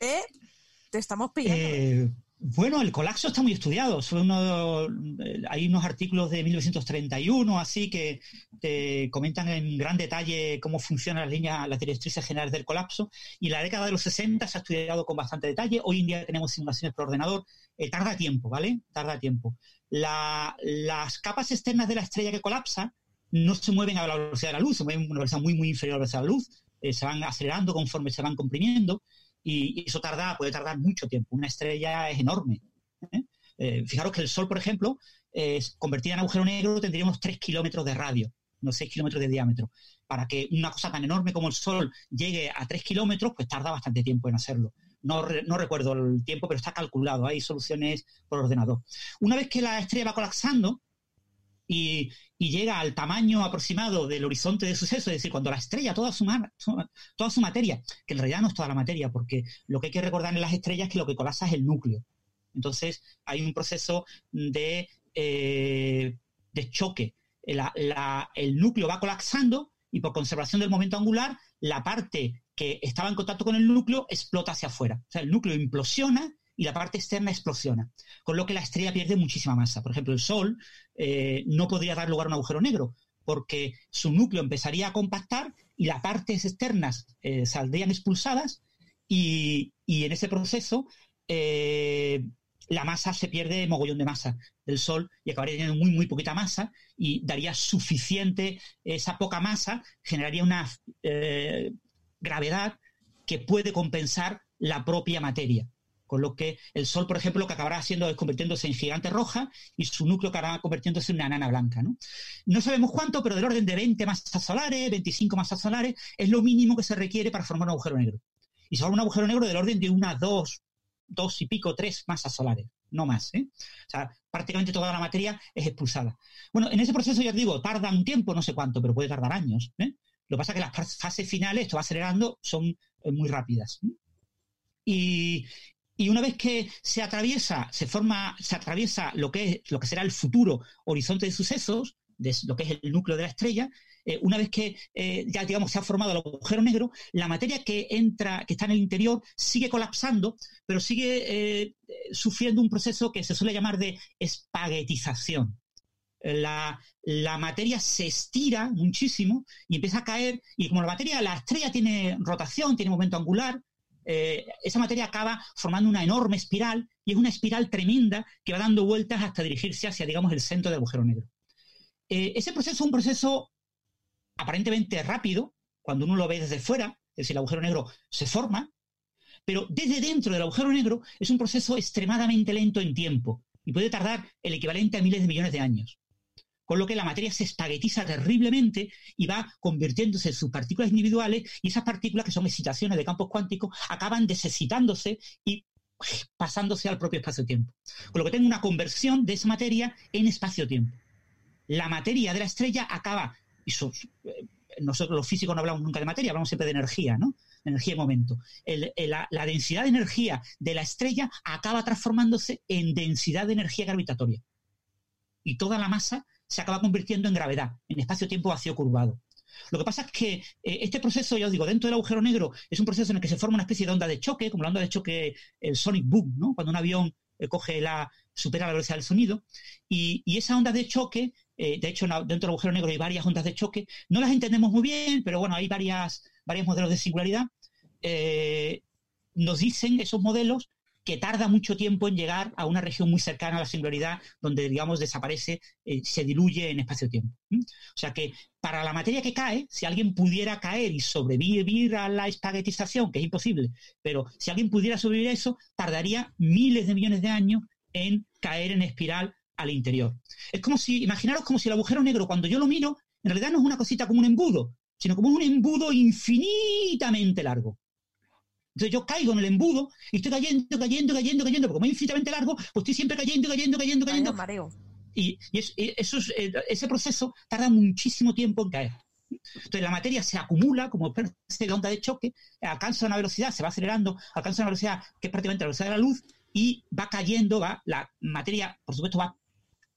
¿Eh? Te estamos pillando. Eh, bueno, el colapso está muy estudiado. Eh, hay unos artículos de 1931 así que te comentan en gran detalle cómo funcionan las líneas, las directrices generales del colapso. Y la década de los 60 se ha estudiado con bastante detalle. Hoy en día tenemos simulaciones por ordenador. Eh, tarda tiempo, ¿vale? Tarda tiempo. las capas externas de la estrella que colapsa no se mueven a la velocidad de la luz, se mueven a una velocidad muy, muy inferior a la velocidad de la luz. Se van acelerando conforme se van comprimiendo y, eso tarda, puede tardar mucho tiempo. Una estrella es enorme. ¿eh? Eh, fijaros que el Sol, por ejemplo, convertida en agujero negro tendría unos 3 kilómetros de radio, unos 6 kilómetros de diámetro. Para que una cosa tan enorme como el Sol llegue a 3 kilómetros, pues tarda bastante tiempo en hacerlo. No, no, recuerdo el tiempo, pero está calculado. Hay soluciones por ordenador. Una vez que la estrella va colapsando, y, llega al tamaño aproximado del horizonte de suceso, es decir, cuando la estrella, toda su, toda su materia, que en realidad no es toda la materia, porque lo que hay que recordar en las estrellas es que lo que colapsa es el núcleo. Entonces, hay un proceso de, eh, de choque. el núcleo va colapsando y por conservación del momento angular, la parte que estaba en contacto con el núcleo explota hacia afuera. O sea, el núcleo implosiona y la parte externa explosiona, con lo que la estrella pierde muchísima masa. Por ejemplo, el Sol eh, no podría dar lugar a un agujero negro, porque su núcleo empezaría a compactar y las partes externas eh, saldrían expulsadas y, en ese proceso eh, la masa se pierde mogollón de masa del Sol y acabaría teniendo muy, muy poquita masa y daría suficiente, esa poca masa generaría una gravedad que puede compensar la propia materia. Con lo que el Sol, por ejemplo, lo que acabará haciendo es convirtiéndose en gigante roja y su núcleo acabará convirtiéndose en una nana blanca. ¿no? no sabemos cuánto, pero del orden de 20 masas solares, 25 masas solares, es lo mínimo que se requiere para formar un agujero negro. Y se forma un agujero negro del orden de unas dos, dos y pico, tres masas solares, no más. ¿eh? O sea, prácticamente toda la materia es expulsada. Bueno, en ese proceso, ya os digo, tarda un tiempo, no sé cuánto, pero puede tardar años. ¿eh? Lo que pasa es que las fases finales, esto va acelerando, son eh, muy rápidas. Y, y una vez que se atraviesa, se forma, se atraviesa lo que es, lo que será el futuro horizonte de sucesos, de lo que es el núcleo de la estrella, eh, una vez que eh, ya digamos se ha formado el agujero negro, la materia que entra, que está en el interior, sigue colapsando, pero sigue eh, sufriendo un proceso que se suele llamar de espaguetización. La, la, materia se estira muchísimo y empieza a caer, y como la materia, la estrella tiene rotación, tiene momento angular, eh, esa materia acaba formando una enorme espiral y es una espiral tremenda que va dando vueltas hasta dirigirse hacia, digamos, el centro del agujero negro. Eh, ese proceso es un proceso aparentemente rápido, cuando uno lo ve desde fuera, es decir, el agujero negro se forma, pero desde dentro del agujero negro es un proceso extremadamente lento en tiempo y puede tardar el equivalente a miles de millones de años con lo que la materia se espaguetiza terriblemente y va convirtiéndose en sus partículas individuales y esas partículas, que son excitaciones de campos cuánticos, acaban desexcitándose y pasándose al propio espacio-tiempo. Con lo que tengo una conversión de esa materia en espacio-tiempo. La materia de la estrella acaba eh, nosotros los físicos no hablamos nunca de materia, hablamos siempre de energía, ¿no? Energía y momento. la, la, densidad de energía de la estrella acaba transformándose en densidad de energía gravitatoria. Y toda la masa se acaba convirtiendo en gravedad, en espacio-tiempo vacío curvado. Lo que pasa es que eh, este proceso, ya os digo, dentro del agujero negro es un proceso en el que se forma una especie de onda de choque, como la onda de choque, el sonic boom, ¿no? Cuando un avión eh, coge la, supera la velocidad del sonido. Y, esa onda de choque, eh, de hecho, dentro del agujero negro hay varias ondas de choque, no las entendemos muy bien, pero bueno, hay varias, varios modelos de singularidad. nos dicen esos modelos que tarda mucho tiempo en llegar a una región muy cercana a la singularidad, donde, digamos, desaparece, eh, se diluye en espacio-tiempo. O sea que para la materia que cae, si alguien pudiera caer y sobrevivir a la espaguetización, que es imposible, pero si alguien pudiera sobrevivir a eso, tardaría miles de millones de años en caer en espiral al interior. Es como si, imaginaros como si el agujero negro, cuando yo lo miro, en realidad no es una cosita como un embudo, sino como un embudo infinitamente largo. Entonces yo caigo en el embudo y estoy cayendo, cayendo, cayendo, cayendo, porque como es infinitamente largo, pues estoy siempre cayendo, cayendo, cayendo, cayendo. mareo. Y, eso eh, ese proceso tarda muchísimo tiempo en caer. Entonces la materia se acumula como especie de onda de choque, alcanza una velocidad, se va acelerando, alcanza una velocidad que es prácticamente la velocidad de la luz y va cayendo, va, la materia, por supuesto, va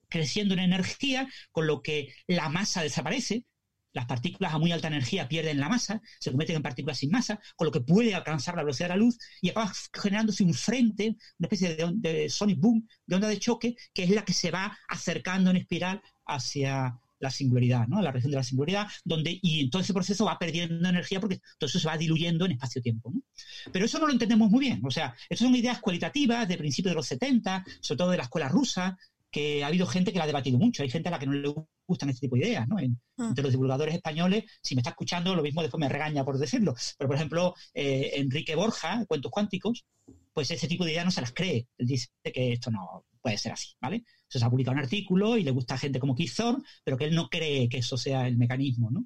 creciendo en energía, con lo que la masa desaparece, las partículas a muy alta energía pierden la masa, se convierten en partículas sin masa, con lo que puede alcanzar la velocidad de la luz y acaba generándose un frente, una especie de, sonic boom, de onda de choque, que es la que se va acercando en espiral hacia la singularidad, ¿no? la región de la singularidad, donde, y todo ese proceso va perdiendo energía porque todo eso se va diluyendo en espacio-tiempo. Pero eso no lo entendemos muy bien. O sea, esas son ideas cualitativas de principios de los 70, sobre todo de la escuela rusa, que ha habido gente que la ha debatido mucho. Hay gente a la que no le gustan este tipo de ideas, ¿no? Mm. entre los divulgadores españoles, si me está escuchando, lo mismo después me regaña por decirlo. Pero, por ejemplo, eh, Enrique Borja, Cuentos Cuánticos, pues ese tipo de ideas no se las cree. Él dice que esto no puede ser así, ¿vale? se ha publicado un artículo y le gusta a gente como Keith pero que él no cree que eso sea el mecanismo, ¿no?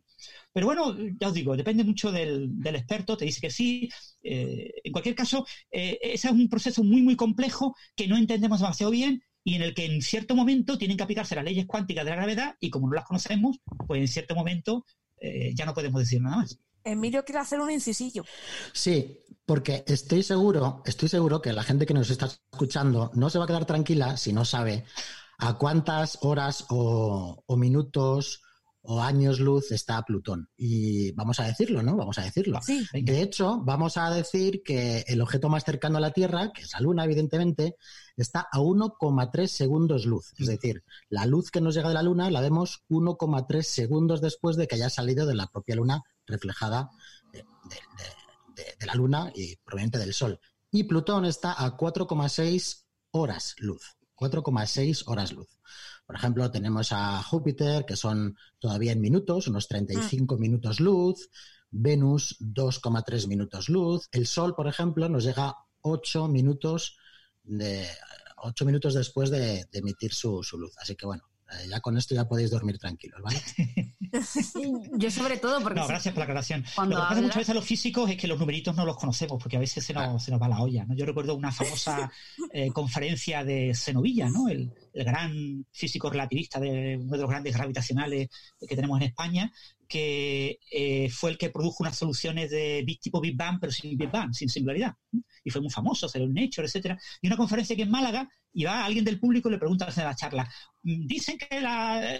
Pero bueno, ya os digo, depende mucho del, experto, te dice que sí. Eh, en cualquier caso, eh, ese es un proceso muy, muy complejo que no entendemos demasiado bien y en el que en cierto momento tienen que aplicarse las leyes cuánticas de la gravedad y como no las conocemos, pues en cierto momento eh, ya no podemos decir nada más. Emilio quiere hacer un incisillo. Sí, porque estoy seguro, estoy seguro que la gente que nos está escuchando no se va a quedar tranquila si no sabe a cuántas horas o, o minutos o años luz está Plutón. Y vamos a decirlo, ¿no? Vamos a decirlo. De hecho, vamos a decir que el objeto más cercano a la Tierra, que es la Luna, evidentemente, está a 1,3 segundos luz. Es decir, la luz que nos llega de la Luna la vemos 1,3 segundos después de que haya salido de la propia Luna reflejada de, de la Luna y proveniente del Sol. Y Plutón está a 4,6 horas luz. 4,6 horas luz. Por ejemplo, tenemos a Júpiter, que son todavía en minutos, unos 35 mm. minutos luz, Venus 2,3 minutos luz, el Sol, por ejemplo, nos llega 8 minutos de 8 minutos después de, emitir su, su, luz. Así que bueno, ya con esto ya podéis dormir tranquilos, ¿vale? Yo sobre todo porque... No, gracias por la aclaración. Lo que pasa muchas veces a los físicos es que los numeritos no los conocemos porque a veces se nos, se nos va la olla. ¿no? Yo recuerdo una famosa eh, conferencia de Zenovilla, ¿no? El, el, gran físico relativista de uno de los grandes gravitacionales que tenemos en España, que eh, fue el que produjo unas soluciones de tipo Big Bang, pero sin Big Bang, sin singularidad. Y fue muy famoso, se un Nature, etcétera. Y una conferencia que en Málaga, y va alguien del público y le pregunta en la charla, mm, dicen que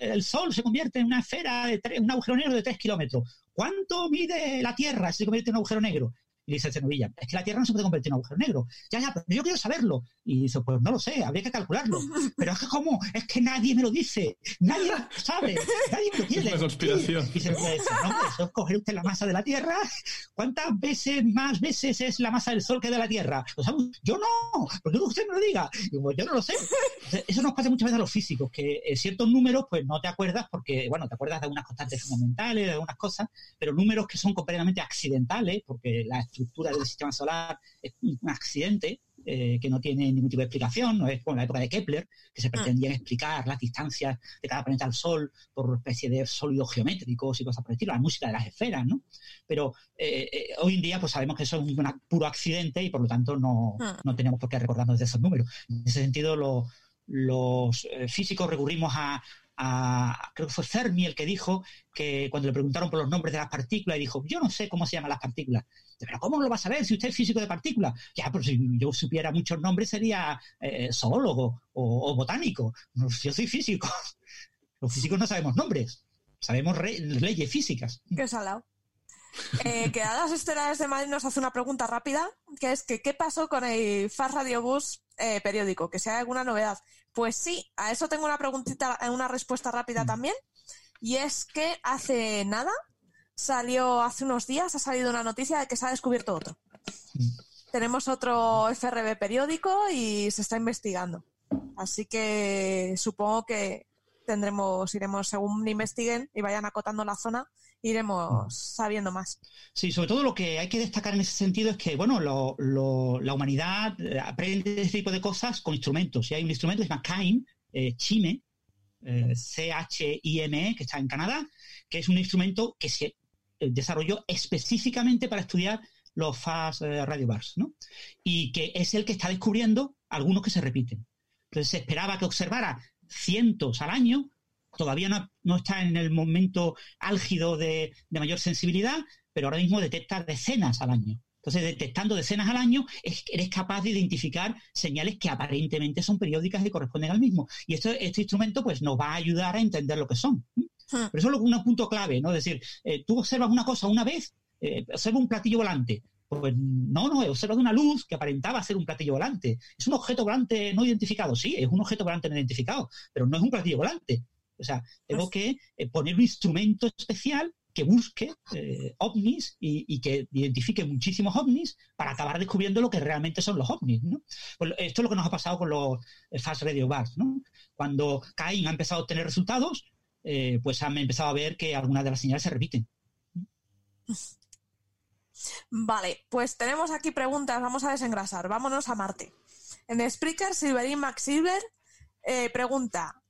el Sol se convierte en una esfera, de un agujero negro de 3 kilómetros. ¿Cuánto mide la Tierra si se convierte en un agujero negro? Y dice Cenovilla, es que la Tierra no se puede convertir en un agujero negro. Ya, ya, pero yo quiero saberlo. Y dice, pues no lo sé, habría que calcularlo. Pero es que, ¿cómo? Es que nadie me lo dice. Nadie sabe. Nadie me lo tiene. Es una conspiración. Y se puede decir, no, eso es coger usted la masa de la Tierra. ¿Cuántas veces más veces es la masa del Sol que de la Tierra? yo no, porque usted me lo diga. pues yo no lo sé. Eso nos pasa muchas veces a los físicos, que en ciertos números, pues no te acuerdas porque, bueno, te acuerdas de algunas constantes fundamentales, de algunas cosas, pero números que son completamente accidentales, porque la estructura del sistema solar es un accidente eh, que no tiene ningún tipo de explicación, no es como la época de Kepler, que se mm. pretendían explicar las distancias de cada planeta al Sol por una especie de sólidos geométricos y cosas por el estilo, la música de las esferas, ¿no? Pero eh, eh, hoy en día pues sabemos que eso es un puro accidente y por lo tanto no, mm. no tenemos por qué recordarnos de esos números. En ese sentido, los físicos recurrimos a a, creo que fue Fermi el que dijo que cuando le preguntaron por los nombres de las partículas, y dijo, yo no sé cómo se llaman las partículas. Pero ¿cómo lo va a saber si usted es físico de partículas? Ya, pero si yo supiera muchos nombres sería eh, zoólogo o, botánico. yo soy físico. Los físicos no sabemos nombres, sabemos leyes físicas. Qué salado. Eh, Quedadas Estelares de Madrid nos hace una pregunta rápida, que es que ¿qué pasó con el Fast Radio Bus eh, periódico? Que hay alguna novedad. Pues sí, a eso tengo una preguntita, una respuesta rápida mm. también. Y es que hace nada, salió hace unos días, ha salido una noticia de que se ha descubierto otro. Mm. Tenemos otro FRB periódico y se está investigando. Así que supongo que tendremos, iremos, según investiguen y vayan acotando la zona, iremos sabiendo más. Sí, sobre todo lo que hay que destacar en ese sentido es que, bueno, la humanidad eh, aprende este tipo de cosas con instrumentos. Y hay un instrumento que se llama CHIME, eh, CHIME, eh, C-H-I-M-E, que está en Canadá, que es un instrumento que se desarrolló específicamente para estudiar los fast radio bars, ¿no? Y que es el que está descubriendo algunos que se repiten. Entonces se esperaba que observara cientos al año, todavía no, está en el momento álgido de, mayor sensibilidad, pero ahora mismo detecta decenas al año. Entonces, detectando decenas al año, eres capaz de identificar señales que aparentemente son periódicas y corresponden al mismo. Y este instrumento pues, nos va a ayudar a entender lo que son. Hmm. Pero eso es un punto clave, ¿no? Es decir, eh, tú observas una cosa una vez, eh, observas un platillo volante. Pues no, no, he observado una luz que aparentaba ser un platillo volante. ¿Es un objeto volante no identificado? Sí, es un objeto volante no identificado, pero no es un platillo volante. O sea, tengo pues que eh, poner un instrumento especial que busque eh, ovnis y, que identifique muchísimos ovnis para acabar descubriendo lo que realmente son los ovnis. ¿no? Pues esto es lo que nos ha pasado con los eh, Fast Radio Bars. ¿no? Cuando Cain ha empezado a obtener resultados, pues han empezado a ver que algunas de las señales se repiten. Vale, pues tenemos aquí preguntas, vamos a desengrasar, vámonos a Marte. En Spreaker, Silverín Max Silver pregunta,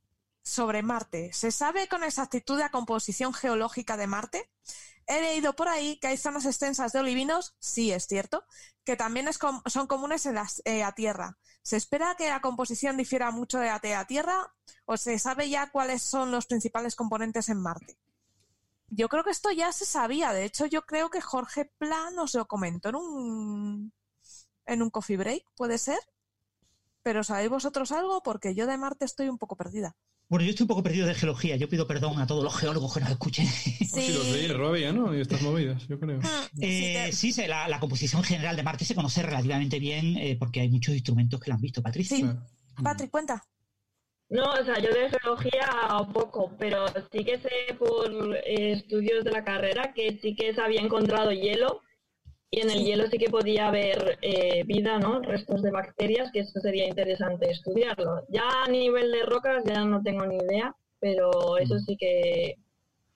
sobre Marte. ¿Se sabe con exactitud la composición geológica de Marte? He leído por ahí que hay zonas extensas de olivinos, sí es cierto, que también son comunes en la eh, Tierra. ¿Se espera que la composición difiera mucho de la Tierra o se sabe ya cuáles son los principales componentes en Marte? Yo creo que esto ya se sabía. De hecho, yo creo que Jorge Plan nos lo comentó en un, en un coffee break, ¿puede ser? Pero ¿sabéis vosotros algo? Porque yo de Marte estoy un poco perdida. Bueno, yo estoy un poco perdido de geología. Yo pido perdón a todos los geólogos que nos escuchen. Sí. Si los veis, Robia, ¿no? Y estas movidas, yo creo. Ah, eh, sí, la, composición general de Marte se conoce relativamente bien eh, porque hay muchos instrumentos que la han visto, Patricia. Sí. Patrick, cuenta. No, o sea, yo de geología poco, pero sí que sé por estudios de la carrera que sí que se había encontrado hielo y en el hielo sí que podía haber eh, vida, ¿no? Restos de bacterias, que eso sería interesante estudiarlo. Ya a nivel de rocas ya no tengo ni idea, pero eso sí que...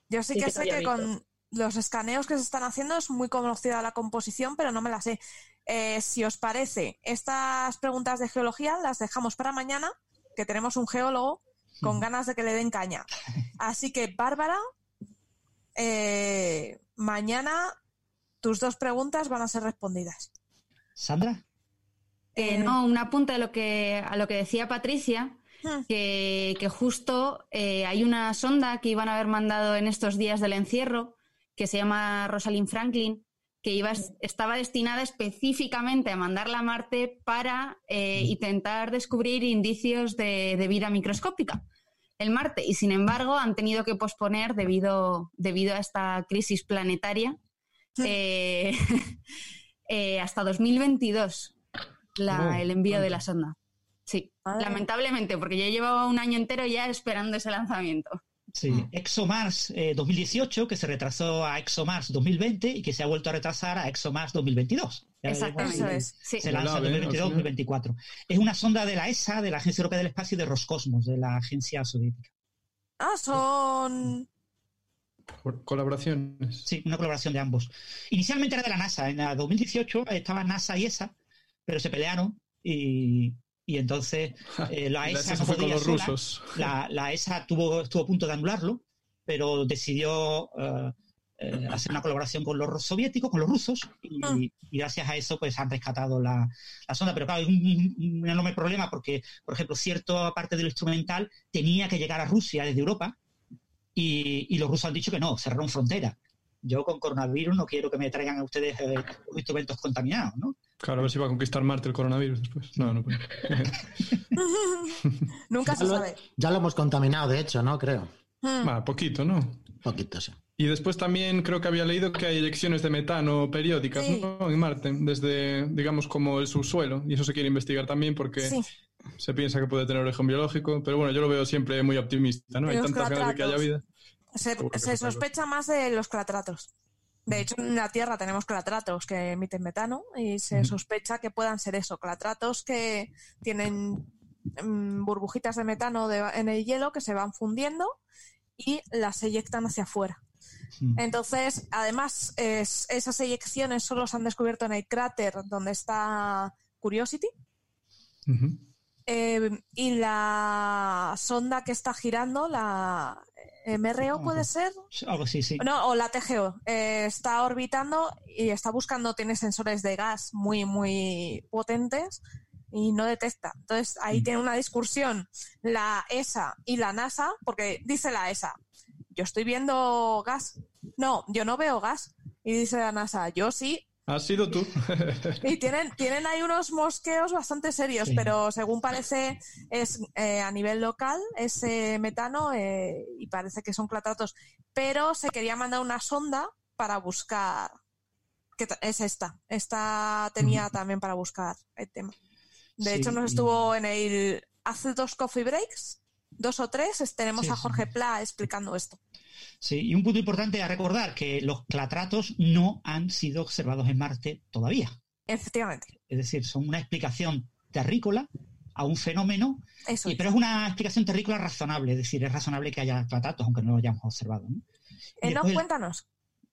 Yo sí, que, sé que con los escaneos que se están haciendo es muy conocida la composición, pero no me la sé. Eh, si os parece, estas preguntas de geología las dejamos para mañana, que tenemos un geólogo con ganas de que le den caña. Así que, Bárbara, eh, mañana tus dos preguntas van a ser respondidas. ¿Sandra? Eh, no, un apunte a lo que, a lo que decía Patricia, hmm. que, justo eh, hay una sonda que iban a haber mandado en estos días del encierro, que se llama Rosalind Franklin, que iba, estaba destinada específicamente a mandarla a Marte para eh, intentar descubrir indicios de, de, vida microscópica en Marte. Y sin embargo han tenido que posponer debido, debido a esta crisis planetaria eh, eh, hasta 2022 el envío de la sonda. Sí, lamentablemente, porque yo llevaba un año entero ya esperando ese lanzamiento. Sí, ExoMars 2018, eh, que se retrasó a ExoMars 2020 y que se ha vuelto a retrasar a ExoMars 2022. Exactamente. Se lanza en 2022-2024. Es una sonda de la ESA, de la Agencia Europea del Espacio, y de Roscosmos, de la agencia soviética. Ah, son Colaboraciones. Sí, una colaboración de ambos. Inicialmente era de la NASA. En la 2018 estaba NASA y ESA, pero se pelearon y, entonces eh, la ESA no podía los rusos. La, ESA tuvo, estuvo a punto de anularlo, pero decidió eh, eh, hacer una colaboración con los soviéticos, con los rusos, y, Ah. y gracias a eso pues han rescatado la, la sonda. Pero claro, hay un, un enorme problema porque, por ejemplo, cierta parte del instrumental tenía que llegar a Rusia desde Europa y, y los rusos han dicho que no, cerraron frontera. Yo con coronavirus no quiero que me traigan a ustedes eh, instrumentos contaminados, ¿no? Claro, a ver si va a conquistar Marte el coronavirus después. No, no puede. Nunca se sabe. ya lo hemos contaminado, de hecho, ¿no? Creo. Hmm. Poquito, ¿no? Poquito, sí. Y después también creo que había leído que hay eyecciones de metano periódicas Sí. ¿no? en Marte, desde, digamos, como el subsuelo. Y eso se quiere investigar también porque Sí. Se piensa que puede tener origen biológico. Pero bueno, yo lo veo siempre muy optimista, ¿no? Hay tantas ganas de que haya vida. Se, sospecha más de los clatratos. De hecho, en la Tierra tenemos clatratos que emiten metano y se sospecha que puedan ser eso, clatratos que tienen mm, burbujitas de metano de- en el hielo que se van fundiendo y las eyectan hacia afuera. Entonces, además, es- esas eyecciones solo se han descubierto en el cráter donde está Curiosity. Eh, y la sonda que está girando, la MRO puede ser, Algo así, sí. no, o la TGO, eh, está orbitando y está buscando, tiene sensores de gas muy, muy potentes y no detecta. Entonces ahí Mm. tiene una discusión la ESA y la NASA, porque dice la ESA, yo estoy viendo gas. No, yo no veo gas. Y dice la NASA, yo sí, Has sido tú. y tienen, tienen ahí unos mosqueos bastante serios, Sí. pero según parece es eh, a nivel local ese metano eh, y parece que son clatratos. Pero se quería mandar una sonda para buscar, que es esta, esta tenía también para buscar el tema. De Sí, hecho nos estuvo en el, hace dos coffee breaks, dos o tres, es- tenemos Sí, a. Jorge Pla explicando esto. Sí, y un punto importante a recordar que los clatratos no han sido observados en Marte todavía. Efectivamente, Es decir, son una explicación terrícola a un fenómeno, eso. y- es. pero es una explicación terrícola razonable, es decir, es razonable que haya clatratos, aunque no lo hayamos observado. ¿no? Eh, cuéntanos.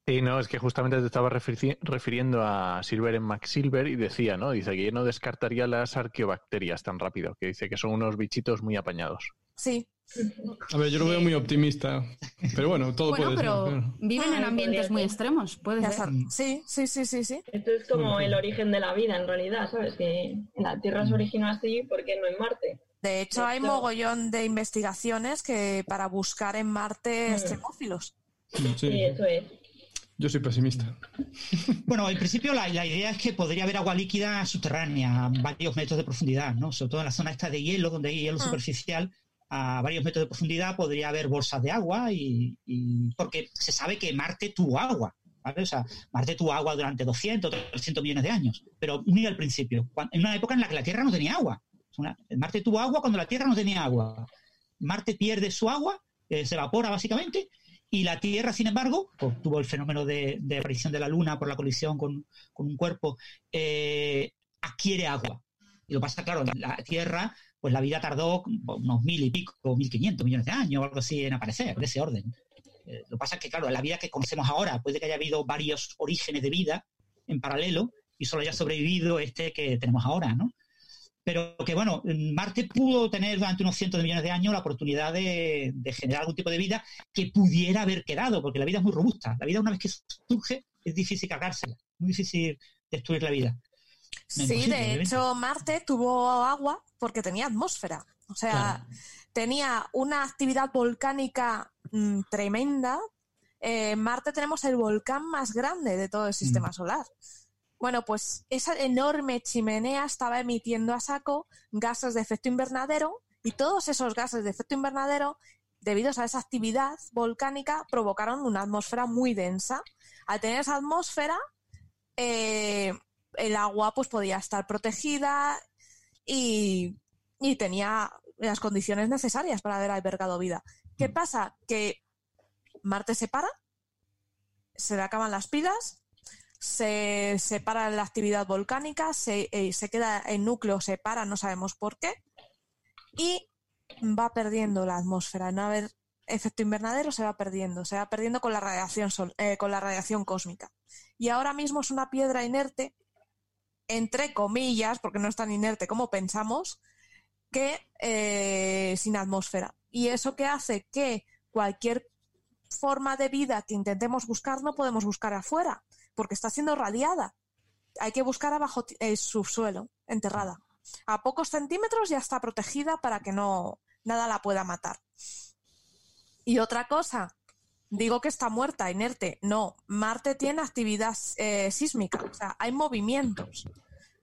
Sí, no, es que justamente te estaba refiri- refiriendo a Silver en Max Silver y decía, ¿no? Dice que yo no descartaría las arqueobacterias tan rápido, que dice que son unos bichitos muy apañados. Sí, A ver, yo lo veo muy optimista. Pero bueno, todo Bueno, puede pero ser. claro. viven en ambientes muy extremos, puede ya ser. Sí, sí, sí, sí, sí. Esto es como Bueno, el sí. origen de la vida, en realidad, ¿sabes? Que en la Tierra se originó así, ¿por qué no en Marte? De hecho, hay mogollón de investigaciones que para buscar en Marte Mm. extremófilos. Sí, Sí, eso es. yo soy pesimista. Bueno, en principio la, la idea es que podría haber agua líquida subterránea a varios metros de profundidad, ¿no? Sobre todo en la zona esta de hielo, donde hay hielo Ah. superficial, a varios metros de profundidad podría haber bolsas de agua y, porque se sabe que Marte tuvo agua, ¿vale? O sea, Marte tuvo agua durante 200, 300 millones de años, pero muy al principio, cuan- en una época en la que la Tierra no tenía agua. Marte tuvo agua cuando la Tierra no tenía agua. Marte pierde su agua, eh, se evapora básicamente, y la Tierra, sin embargo, pues, tuvo el fenómeno de, aparición de la Luna por la colisión con, un cuerpo, eh, adquiere agua. Y lo pasa, claro, la Tierra, pues la vida tardó unos mil y pico, mil quinientos millones de años o algo así en aparecer, de ese orden. Eh, lo que pasa es que, claro, la vida que conocemos ahora, puede que haya habido varios orígenes de vida en paralelo y solo haya sobrevivido este que tenemos ahora, ¿no? Pero que, bueno, Marte pudo tener durante unos cientos de millones de años la oportunidad de, de generar algún tipo de vida que pudiera haber quedado, porque la vida es muy robusta. La vida, una vez que surge, es difícil cargársela, muy difícil destruir la vida. Sí, de hecho, Marte tuvo agua porque tenía atmósfera. O sea, Claro. tenía una actividad volcánica mm, tremenda. Eh, en Marte tenemos el volcán más grande de todo el sistema Mm. solar. Bueno, pues esa enorme chimenea estaba emitiendo a saco gases de efecto invernadero y todos esos gases de efecto invernadero, debido a esa actividad volcánica, provocaron una atmósfera muy densa. Al tener esa atmósfera, eh, el agua pues podía estar protegida y, y tenía las condiciones necesarias para haber albergado vida. ¿Qué pasa? Que Marte se para, se le acaban las pilas, se separa la actividad volcánica, se, eh, se queda el núcleo, se para, no sabemos por qué, y va perdiendo la atmósfera. No haber efecto invernadero se va perdiendo, se va perdiendo con la radiación, sol- eh, con la radiación cósmica. Y ahora mismo es una piedra inerte, entre comillas, porque no es tan inerte como pensamos, que eh, sin atmósfera. Y eso que hace que cualquier forma de vida que intentemos buscar no podemos buscar afuera, porque está siendo radiada. Hay que buscar abajo el subsuelo, enterrada. A pocos centímetros ya está protegida para que no nada la pueda matar. Y otra cosa, digo que está muerta, inerte. No, Marte tiene actividad eh, sísmica, o sea, hay movimientos.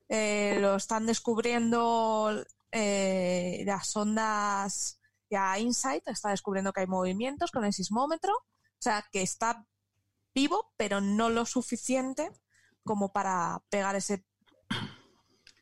Eh, lo están descubriendo eh, las ondas, ya Insight está descubriendo que hay movimientos con el sismómetro, o sea, que está vivo, pero no lo suficiente como para pegar ese...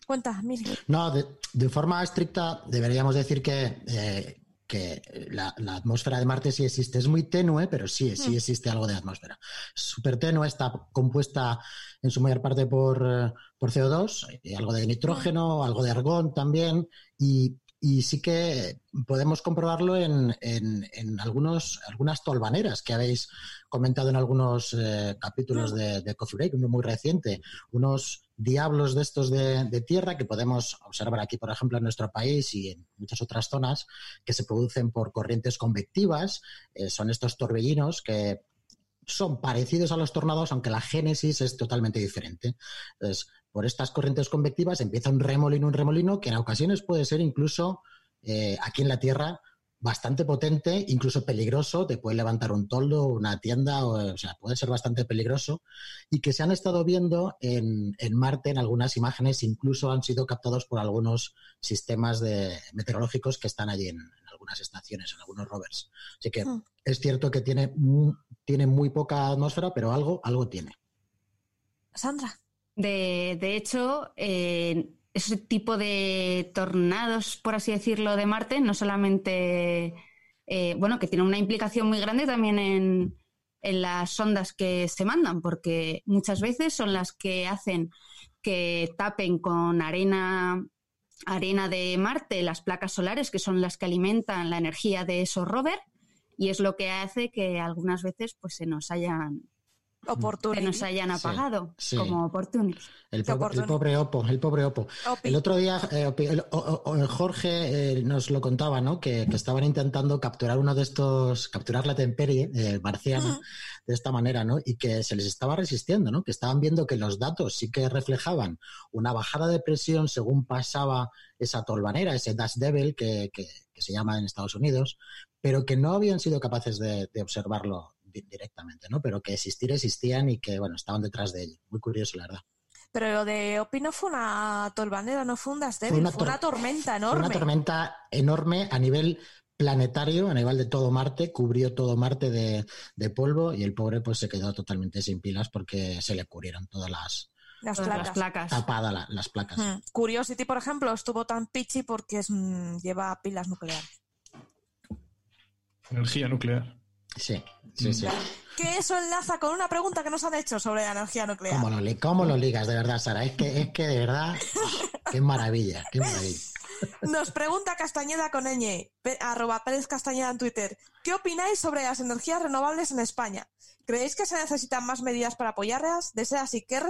Cuenta, Miri. No, de, forma estricta deberíamos decir que que la, atmósfera de Marte sí existe. Es muy tenue, pero sí, sí mm. existe algo de atmósfera. Súper tenue, está compuesta en su mayor parte por, por CO2, y algo de nitrógeno, mm. algo de argón también, y, sí que podemos comprobarlo en, en, algunos, algunas tolvaneras que habéis comentado en algunos eh, capítulos mm. de, de, Coffee Break, uno muy reciente, unos diablos de estos de, tierra que podemos observar aquí, por ejemplo, en nuestro país y en muchas otras zonas, que se producen por corrientes convectivas. Eh, son estos torbellinos que son parecidos a los tornados, aunque la génesis es totalmente diferente. Entonces, por estas corrientes convectivas empieza un remolino, un remolino que en ocasiones puede ser incluso eh, aquí en la Tierra bastante potente, incluso peligroso, te puede levantar un toldo, una tienda, o, sea, puede ser bastante peligroso, y que se han estado viendo en, Marte en algunas imágenes, incluso han sido captados por algunos sistemas de, meteorológicos que están allí en, algunas estaciones, en algunos rovers. Así que hmm. es cierto que tiene, tiene muy poca atmósfera, pero algo, algo tiene. Sandra. De, de hecho, eh, ese tipo de tornados, por así decirlo, de Marte, no solamente, eh, bueno, que tiene una implicación muy grande también en, las ondas que se mandan, porque muchas veces son las que hacen que tapen con arena, arena de Marte las placas solares, que son las que alimentan la energía de esos rovers, y es lo que hace que algunas veces pues, se nos hayan que nos hayan apagado como oportunos. El, pobre Opo, el pobre Opo. El otro día eh, Jorge eh, nos lo contaba, ¿no? Que, estaban intentando capturar uno de estos, capturar la temperie eh, marciana de esta manera, ¿no? Y que se les estaba resistiendo, ¿no? Que estaban viendo que los datos sí que reflejaban una bajada de presión según pasaba esa tolvanera, ese Dash Devil que, se llama en Estados Unidos, pero que no habían sido capaces de observarlo directamente, ¿no? Pero que existir existían y que, bueno, estaban detrás de ello. Muy curioso, la verdad. Pero lo de Opi no fue una tolvanera, no fue un fue una, tormenta enorme. Fue una tormenta enorme a nivel planetario, a nivel de todo Marte, cubrió todo Marte de, polvo y el pobre pues se quedó totalmente sin pilas porque se le cubrieron todas las, las placas. Tapadas las placas. Hmm. Curiosity, por ejemplo, estuvo tan pichi porque lleva pilas nucleares. Energía nuclear. Sí, sí, sí. Que eso enlaza con una pregunta que nos han hecho sobre la energía nuclear. ¿Cómo lo, ligas, de verdad, Sara? Es que, es que de verdad, qué maravilla, qué maravilla. Nos pregunta Castañeda con ñ, arroba Pérez Castañeda en Twitter. ¿Qué opináis sobre las energías renovables en España? ¿Creéis que se necesitan más medidas para apoyarlas? De ser así, ¿qué,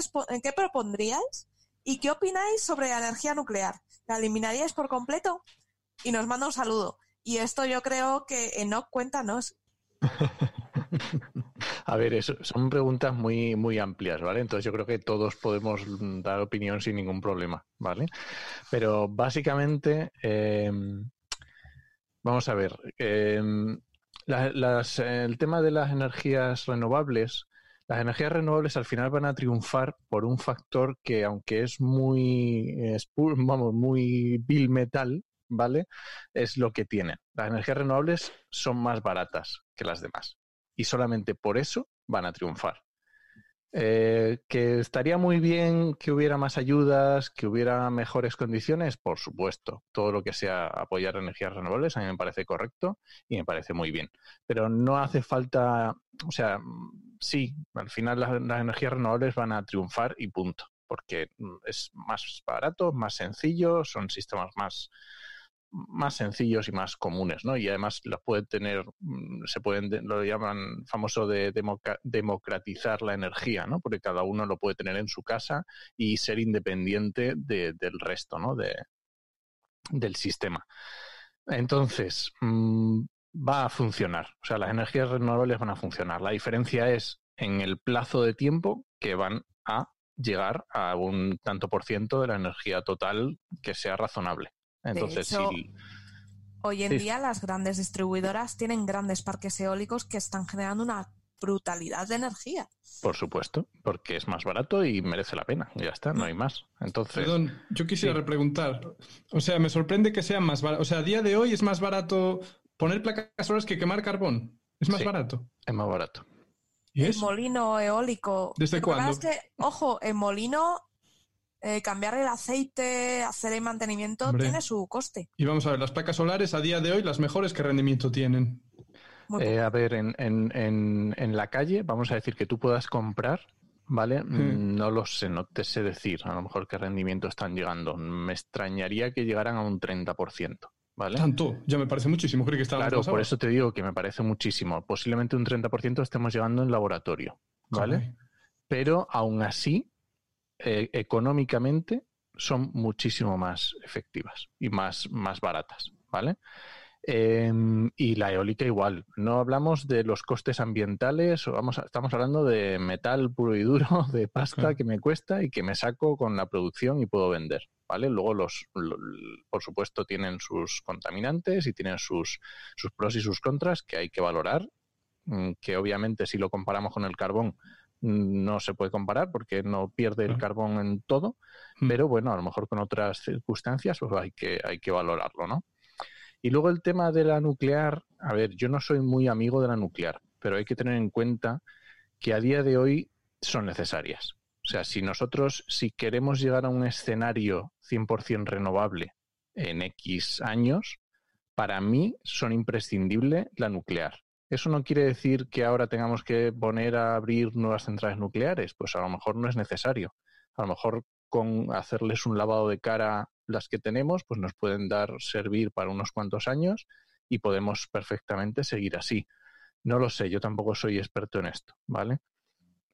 ¿qué propondríais? ¿Y qué opináis sobre la energía nuclear? ¿La eliminaríais por completo? Y nos manda un saludo. Y esto yo creo que Enoch, cuéntanos, A ver, son preguntas muy, muy amplias, ¿vale? Entonces yo creo que todos podemos dar opinión sin ningún problema, ¿vale? Pero básicamente, em, vamos a ver, em, el tema de las energías renovables, las energías renovables al final van a triunfar por un factor que, aunque es muy, vamos, muy bill metal, ¿vale? Es lo que tienen. Las energías renovables son más baratas que las demás. Y solamente por eso van a triunfar. Eh, ¿Que estaría muy bien que hubiera más ayudas, que hubiera mejores condiciones? Por supuesto. Todo lo que sea apoyar energías renovables a mí me parece correcto y me parece muy bien. Pero no hace falta, o sea, sí, al final las, las energías renovables van a triunfar y punto. Porque mm, es más barato, más sencillo, son sistemas más, más sencillos y más comunes, ¿no? Y además los pueden tener, mm, se pueden, lo llaman famoso de democratizar la energía, ¿no? Porque cada uno lo puede tener en su casa y ser independiente del resto, ¿no? De, del sistema. Entonces, mm, va a funcionar. O sea, las energías renovables van a funcionar. La diferencia es en el plazo de tiempo que van a llegar a un tanto por ciento de la energía total que sea razonable. Entonces, hecho, si- Hoy en Sí. día las grandes distribuidoras tienen grandes parques eólicos que están generando una brutalidad de energía. por supuesto, porque es más barato y merece la pena. Ya está, no hay más. Entonces, Perdón, yo quisiera Sí. repreguntar. O sea, me sorprende que sea más barato. O sea, a día de hoy es más barato poner placas solares que quemar carbón. Es más Sí. barato. es más barato. ¿Y El molino eólico. ¿Desde cuándo? es que, ojo, el molino, eh, cambiar el aceite, hacer el mantenimiento, Hombre. tiene su coste. Y vamos a ver, las placas solares a día de hoy, las mejores que rendimiento tienen. Eh, a ver, en, en, en, en la calle, vamos a decir que tú puedas comprar, ¿vale? Mm, No lo sé, no te sé decir a lo mejor qué rendimiento están llegando. Me extrañaría que llegaran a un 30%, ¿vale? Tanto, ya me parece muchísimo. Creo que está Claro, por eso te digo que me parece muchísimo. Posiblemente un 30% estemos llegando en laboratorio, ¿vale? Pero aún así, eh, económicamente, son muchísimo más efectivas y más, más baratas, ¿vale? Em, y la eólica igual. No hablamos de los costes ambientales, vamos a- estamos hablando de metal puro y duro, de pasta que me cuesta y que me saco con la producción y puedo vender, ¿vale? Luego los, lo- por supuesto, tienen sus contaminantes y tienen sus, sus pros y sus contras que hay que valorar, mm, que obviamente si lo comparamos con el carbón no se puede comparar porque no pierde el carbón en todo, Mm. pero bueno, a lo mejor con otras circunstancias pues hay que, hay que valorarlo, ¿no? Y luego el tema de la nuclear, a ver, yo no soy muy amigo de la nuclear, pero hay que tener en cuenta que a día de hoy son necesarias. O sea, si nosotros, si queremos llegar a un escenario 100% renovable en X años, para mí son imprescindible la nuclear. Eso no quiere decir que ahora tengamos que poner a abrir nuevas centrales nucleares, pues a lo mejor no es necesario. A lo mejor con hacerles un lavado de cara las que tenemos, pues nos pueden dar servir para unos cuantos años y podemos perfectamente seguir así. No lo sé, yo tampoco soy experto en esto, ¿vale?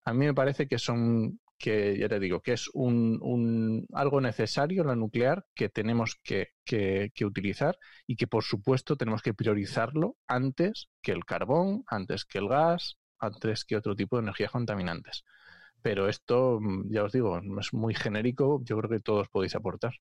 A mí me parece que son, que ya te digo, que es un, un- algo necesario la nuclear que tenemos que, que- utilizar y que por supuesto tenemos que priorizarlo antes que el carbón, antes que el gas, antes que otro tipo de energías contaminantes. Pero esto, mm, ya os digo, es muy genérico, yo creo que todos podéis aportar.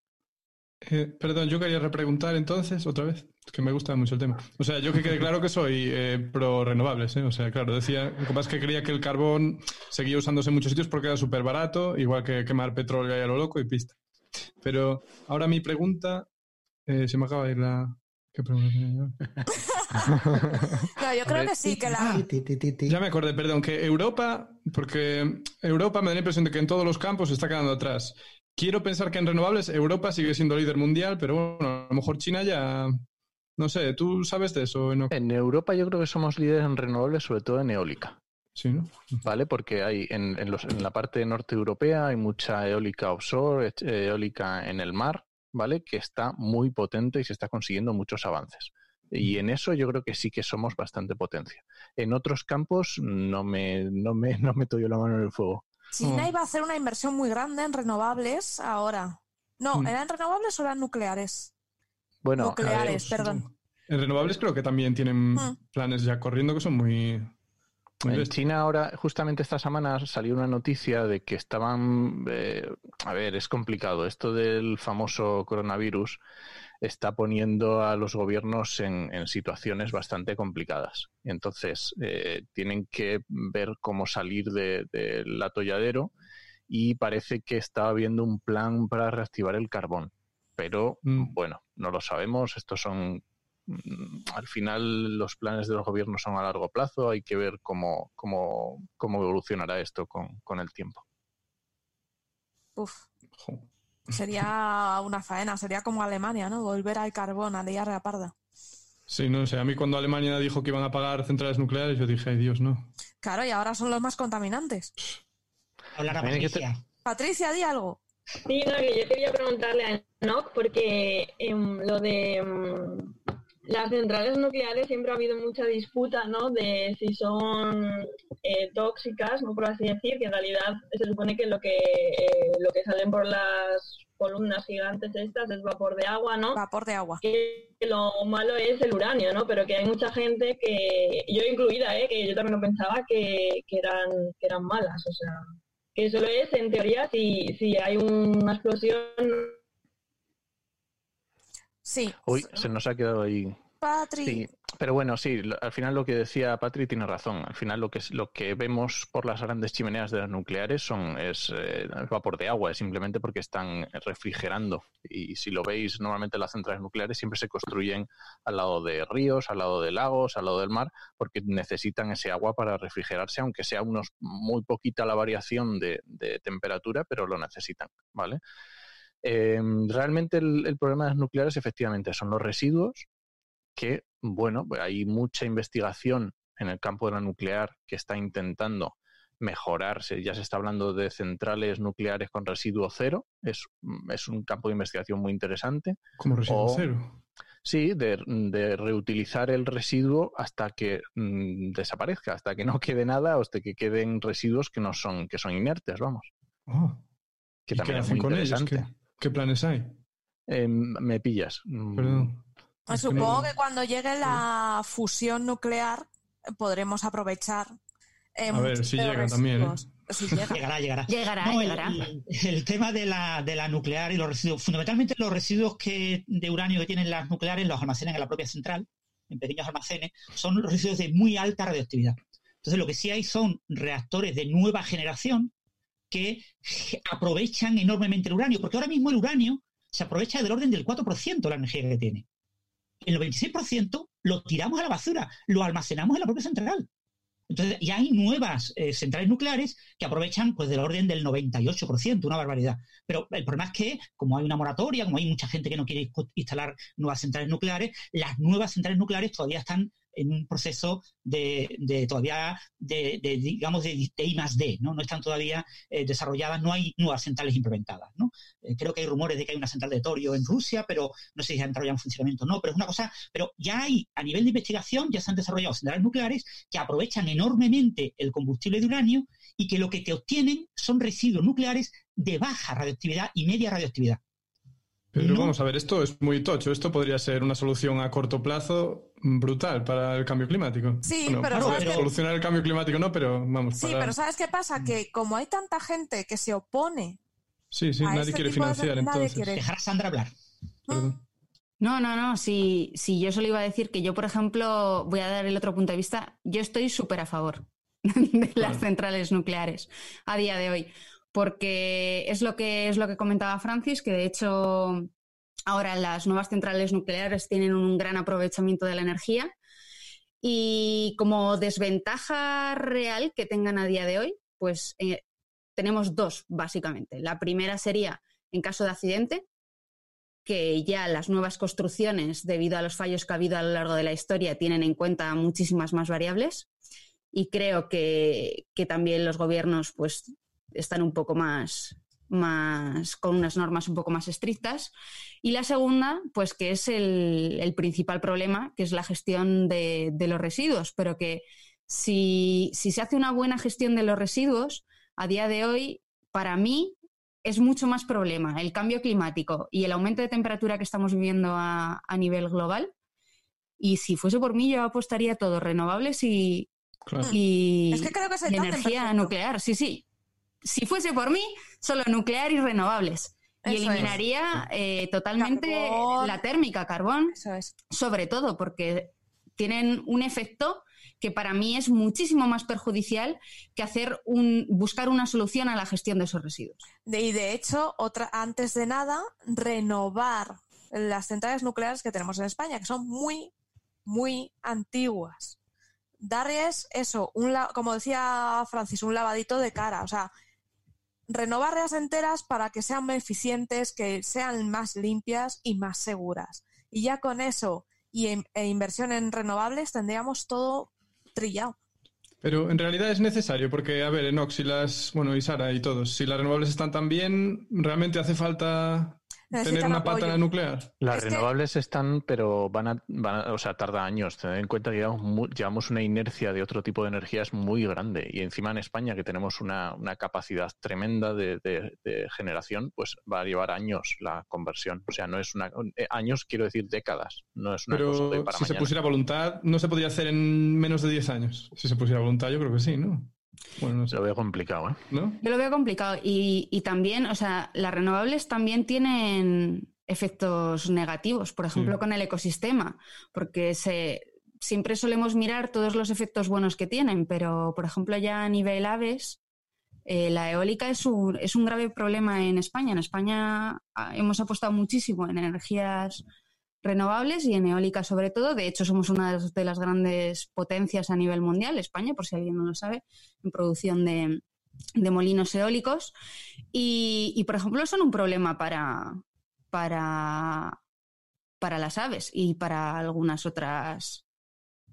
Eh, perdón, yo quería repreguntar entonces, otra vez, que me gusta mucho el tema. O sea, yo que quede claro que soy eh, pro renovables, ¿eh? O sea, claro, decía, lo que pasa es que creía que el carbón seguía usándose en muchos sitios porque era súper barato, igual que quemar petróleo ahí a lo loco y pista. Pero ahora mi pregunta, eh, se me acaba de ir la... ¿Qué pregunta tenía yo? No, yo creo que sí, que la... Ya me acordé, perdón, que Europa, porque Europa me da la impresión de que en todos los campos se está quedando atrás. Quiero pensar que en renovables Europa sigue siendo líder mundial, pero bueno, a lo mejor China ya... No sé, ¿tú sabes de eso? No? En Europa yo creo que somos líderes en renovables, sobre todo en eólica. Sí, ¿no? ¿vale? Porque hay en, en, los- en la parte norte europea hay mucha eólica offshore, eh, eólica en el mar, ¿vale? Que está muy potente y se está consiguiendo muchos avances. Y en eso yo creo que sí que somos bastante potencia. En otros campos no me, no me, no meto yo la mano en el fuego. China Oh. iba a hacer una inversión muy grande en renovables ahora. No, Mm. ¿eran renovables o eran nucleares? Bueno, Nucleares, ver, perdón. En renovables creo que también tienen Mm. planes ya corriendo que son muy... muy En. China ahora, justamente esta semana salió una noticia de que estaban, eh, a ver, es complicado, esto del famoso coronavirus está poniendo a los gobiernos en, en situaciones bastante complicadas. Entonces eh, tienen que ver cómo salir de- del atolladero y parece que está habiendo un plan para reactivar el carbón. Pero Mm. bueno, no lo sabemos, estos son mm, al final los planes de los gobiernos son a largo plazo, hay que ver cómo, cómo, cómo evolucionará esto con, con el tiempo. Uf, Jo. Sería una faena, sería como Alemania, ¿no? Volver al carbón, a liar la parda. Sí, no sé, a mí cuando Alemania dijo que iban a pagar centrales nucleares, yo dije, ay Dios, no. Claro, y ahora son los más contaminantes. Hablar a Patricia. Patricia, di algo. Sí, no, que yo quería preguntarle a Enoch porque em, lo de em, las centrales nucleares siempre ha habido mucha disputa, ¿no? De si son eh, tóxicas, ¿no? Por así decir, que en realidad se supone que lo que eh, lo que salen por las columnas gigantes estas es vapor de agua, ¿no? Vapor de agua. Que lo malo es el uranio, ¿no? Pero que hay mucha gente que, yo incluida, ¿eh? Que yo también lo pensaba que, que eran, que eran malas, o sea, que solo es en teoría si, si hay una explosión. Sí. Uy, se nos ha quedado ahí Patri. Sí, pero bueno, sí, al final lo que decía Patri tiene razón. Al final lo que es, lo que vemos por las grandes chimeneas de las nucleares son es eh, vapor de agua, es simplemente porque están refrigerando. Y si lo veis, normalmente las centrales nucleares siempre se construyen al lado de ríos, al lado de lagos, al lado del mar, porque necesitan ese agua para refrigerarse, aunque sea unos muy poquita la variación de, de temperatura, pero lo necesitan, ¿vale? Eh, realmente el, el problema de las nucleares efectivamente son los residuos que, bueno, pues hay mucha investigación en el campo de la nuclear que está intentando mejorarse. Ya se está hablando de centrales nucleares con residuo cero. Es, es un campo de investigación muy interesante. Como residuo O- cero. Sí, de, de reutilizar el residuo hasta que mm, desaparezca, hasta que no quede nada o hasta que queden residuos que no son, que son inertes, vamos. Ah, Que ¿y qué también es muy con interesante. ¿Qué, qué planes hay? Em, me pillas. Mm, Perdón. Pues supongo que cuando llegue la fusión nuclear eh, podremos aprovechar. eh, A ver, si llega también, ¿eh? residuos. Si llega. Llegará, llegará. Llegará, No, llegará. El, el tema de la, de la nuclear y los residuos, fundamentalmente los residuos que, de uranio que tienen las nucleares los almacenan en la propia central, en pequeños almacenes, son los residuos de muy alta radioactividad. Entonces, lo que sí hay son reactores de nueva generación que aprovechan enormemente el uranio, porque ahora mismo el uranio se aprovecha del orden del 4% de la energía que tiene. El 96% lo tiramos a la basura, lo almacenamos en la propia central. Entonces, ya hay nuevas eh, centrales nucleares que aprovechan pues del orden del 98%, una barbaridad. Pero el problema es que, como hay una moratoria, como hay mucha gente que no quiere instalar nuevas centrales nucleares, las nuevas centrales nucleares todavía están en un proceso de, de todavía de, de, digamos de, de I más D, ¿no? No están todavía eh, desarrolladas, no hay nuevas centrales implementadas, ¿no? Eh, creo que hay rumores de que hay una central de torio en Rusia, pero no sé si ha entrado ya en funcionamiento o no, pero es una cosa, pero ya hay, a nivel de investigación, ya se han desarrollado centrales nucleares que aprovechan enormemente el combustible de uranio y que lo que te obtienen son residuos nucleares de baja radioactividad y media radioactividad. Pero No. vamos a ver, esto es muy tocho. Esto podría ser una solución a corto plazo brutal para el cambio climático. Sí, Bueno, pero ¿sabes qué? solucionar el cambio climático no, pero vamos, Sí, para... pero ¿sabes qué pasa? Que como hay tanta gente que se opone Sí, sí, a nadie este quiere de- financiar, entonces. quiere. Dejar a Sandra hablar. Perdón. No, no, no. Si, si yo solo iba a decir que yo, por ejemplo, voy a dar el otro punto de vista. Yo estoy súper a favor de las Claro. centrales nucleares a día de hoy. Porque es lo que es lo que comentaba Francis, que de hecho ahora las nuevas centrales nucleares tienen un gran aprovechamiento de la energía. Y como desventaja real que tengan a día de hoy, pues eh, tenemos dos, básicamente. La primera sería en caso de accidente, que ya las nuevas construcciones, debido a los fallos que ha habido a lo largo de la historia, tienen en cuenta muchísimas más variables. Y creo que, que también los gobiernos pues, están un poco más, más con unas normas un poco más estrictas. Y la segunda, pues que es el, el principal problema, que es la gestión de, de los residuos. Pero que si, si se hace una buena gestión de los residuos, a día de hoy, para mí, es mucho más problema el cambio climático y el aumento de temperatura que estamos viviendo a, a nivel global. Y si fuese por mí, yo apostaría a todo renovables y, Claro. y, Es que creo que es el y tándem energía perfecto. nuclear. Sí, sí. Si fuese por mí, solo nuclear y renovables. Y Eso eliminaría eh, totalmente Carbón. la térmica, carbón, Eso es. sobre todo porque tienen un efecto que para mí es muchísimo más perjudicial que hacer un, buscar una solución a la gestión de esos residuos. De- y de hecho, otra, antes de nada, renovar las centrales nucleares que tenemos en España, que son muy, muy antiguas. Darles eso, un la- como decía Francis, un lavadito de cara. O sea, renovarlas enteras para que sean eficientes, que sean más limpias y más seguras. Y ya con eso y en- e inversión en renovables tendríamos todo trillado. Pero en realidad es necesario, porque, a ver, Enox y las, bueno, y Sara y todos, si las renovables están tan bien, realmente hace falta tener una pata en la nuclear. Las renovables están, pero van a, van a, o sea, tarda años. Tened en cuenta que llevamos, llevamos, una inercia de otro tipo de energías muy grande. Y encima en España, que tenemos una, una capacidad tremenda de, de, de, generación, pues va a llevar años la conversión. O sea, no es una. Eh, años, quiero decir décadas. No es una pero cosa de para si mañana. se pusiera voluntad, no se podría hacer en menos de 10 años. Si se pusiera voluntad, yo creo que sí, ¿no? Bueno, no sé. Lo veo complicado, ¿eh? ¿No? Yo lo veo complicado. Y, y, también, o sea, las renovables también tienen efectos negativos, por ejemplo, sí. con el ecosistema, porque se, siempre solemos mirar todos los efectos buenos que tienen, pero, por ejemplo, ya a nivel aves, eh, la eólica es un, es un grave problema en España. En España ah, hemos apostado muchísimo en energías renovables y en eólica sobre todo. De hecho, somos una de las grandes potencias a nivel mundial, España, por si alguien no lo sabe, en producción de, de molinos eólicos. Y, por ejemplo, son un problema para, para, para las aves y para algunas otras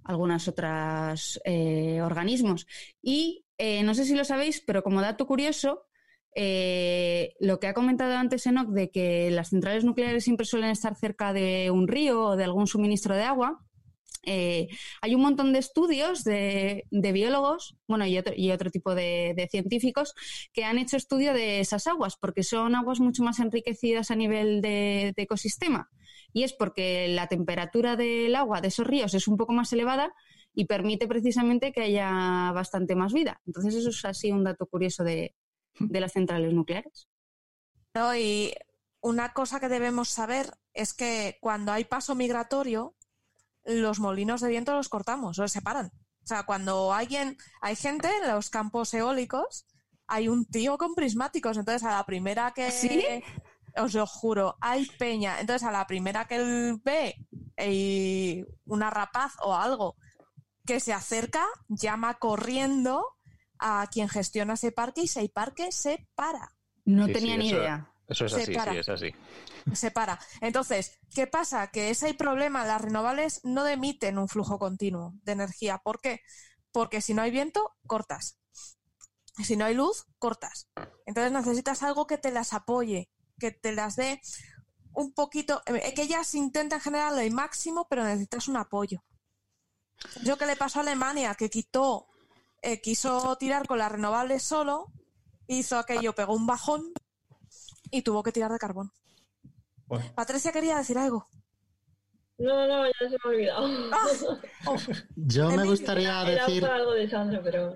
algunas otras eh, organismos. Y eh, no sé si lo sabéis, pero como dato curioso, eh, lo que ha comentado antes Enoch de que las centrales nucleares siempre suelen estar cerca de un río o de algún suministro de agua, eh, hay un montón de estudios de, biólogos bueno, y, otro, y otro tipo de, de, científicos que han hecho estudio de esas aguas, porque son aguas mucho más enriquecidas a nivel de, de ecosistema. Y es porque la temperatura del agua de esos ríos es un poco más elevada y permite precisamente que haya bastante más vida. Entonces, eso es así un dato curioso de, de las centrales nucleares. No, y una cosa que debemos saber es que cuando hay paso migratorio, los molinos de viento los cortamos, los separan. O sea, cuando alguien, hay gente en los campos eólicos, hay un tío con prismáticos, entonces a la primera que... ¿Sí? Os lo juro, hay peña. Entonces a la primera que él ve eh, una rapaz o algo que se acerca, llama corriendo a quien gestiona ese parque y ese parque se para. No sí, tenía sí, ni eso, idea. Eso es Se así, para. sí, es así. Se para. Entonces, ¿qué pasa? Que ese problema, las renovables no emiten un flujo continuo de energía. ¿Por qué? Porque si no hay viento, cortas. Si no hay luz, cortas. Entonces necesitas algo que te las apoye, que te las dé un poquito, eh, que ellas intentan generar el máximo, pero necesitas un apoyo. Yo que le pasó a Alemania, que quitó, eh, quiso tirar con las renovables solo, hizo aquello, pegó un bajón y tuvo que tirar de carbón. Bueno. Patricia quería decir algo. No, no, ya se me ha olvidado. Ah, oh, Yo me gustaría Era decir... algo de Sandra, pero...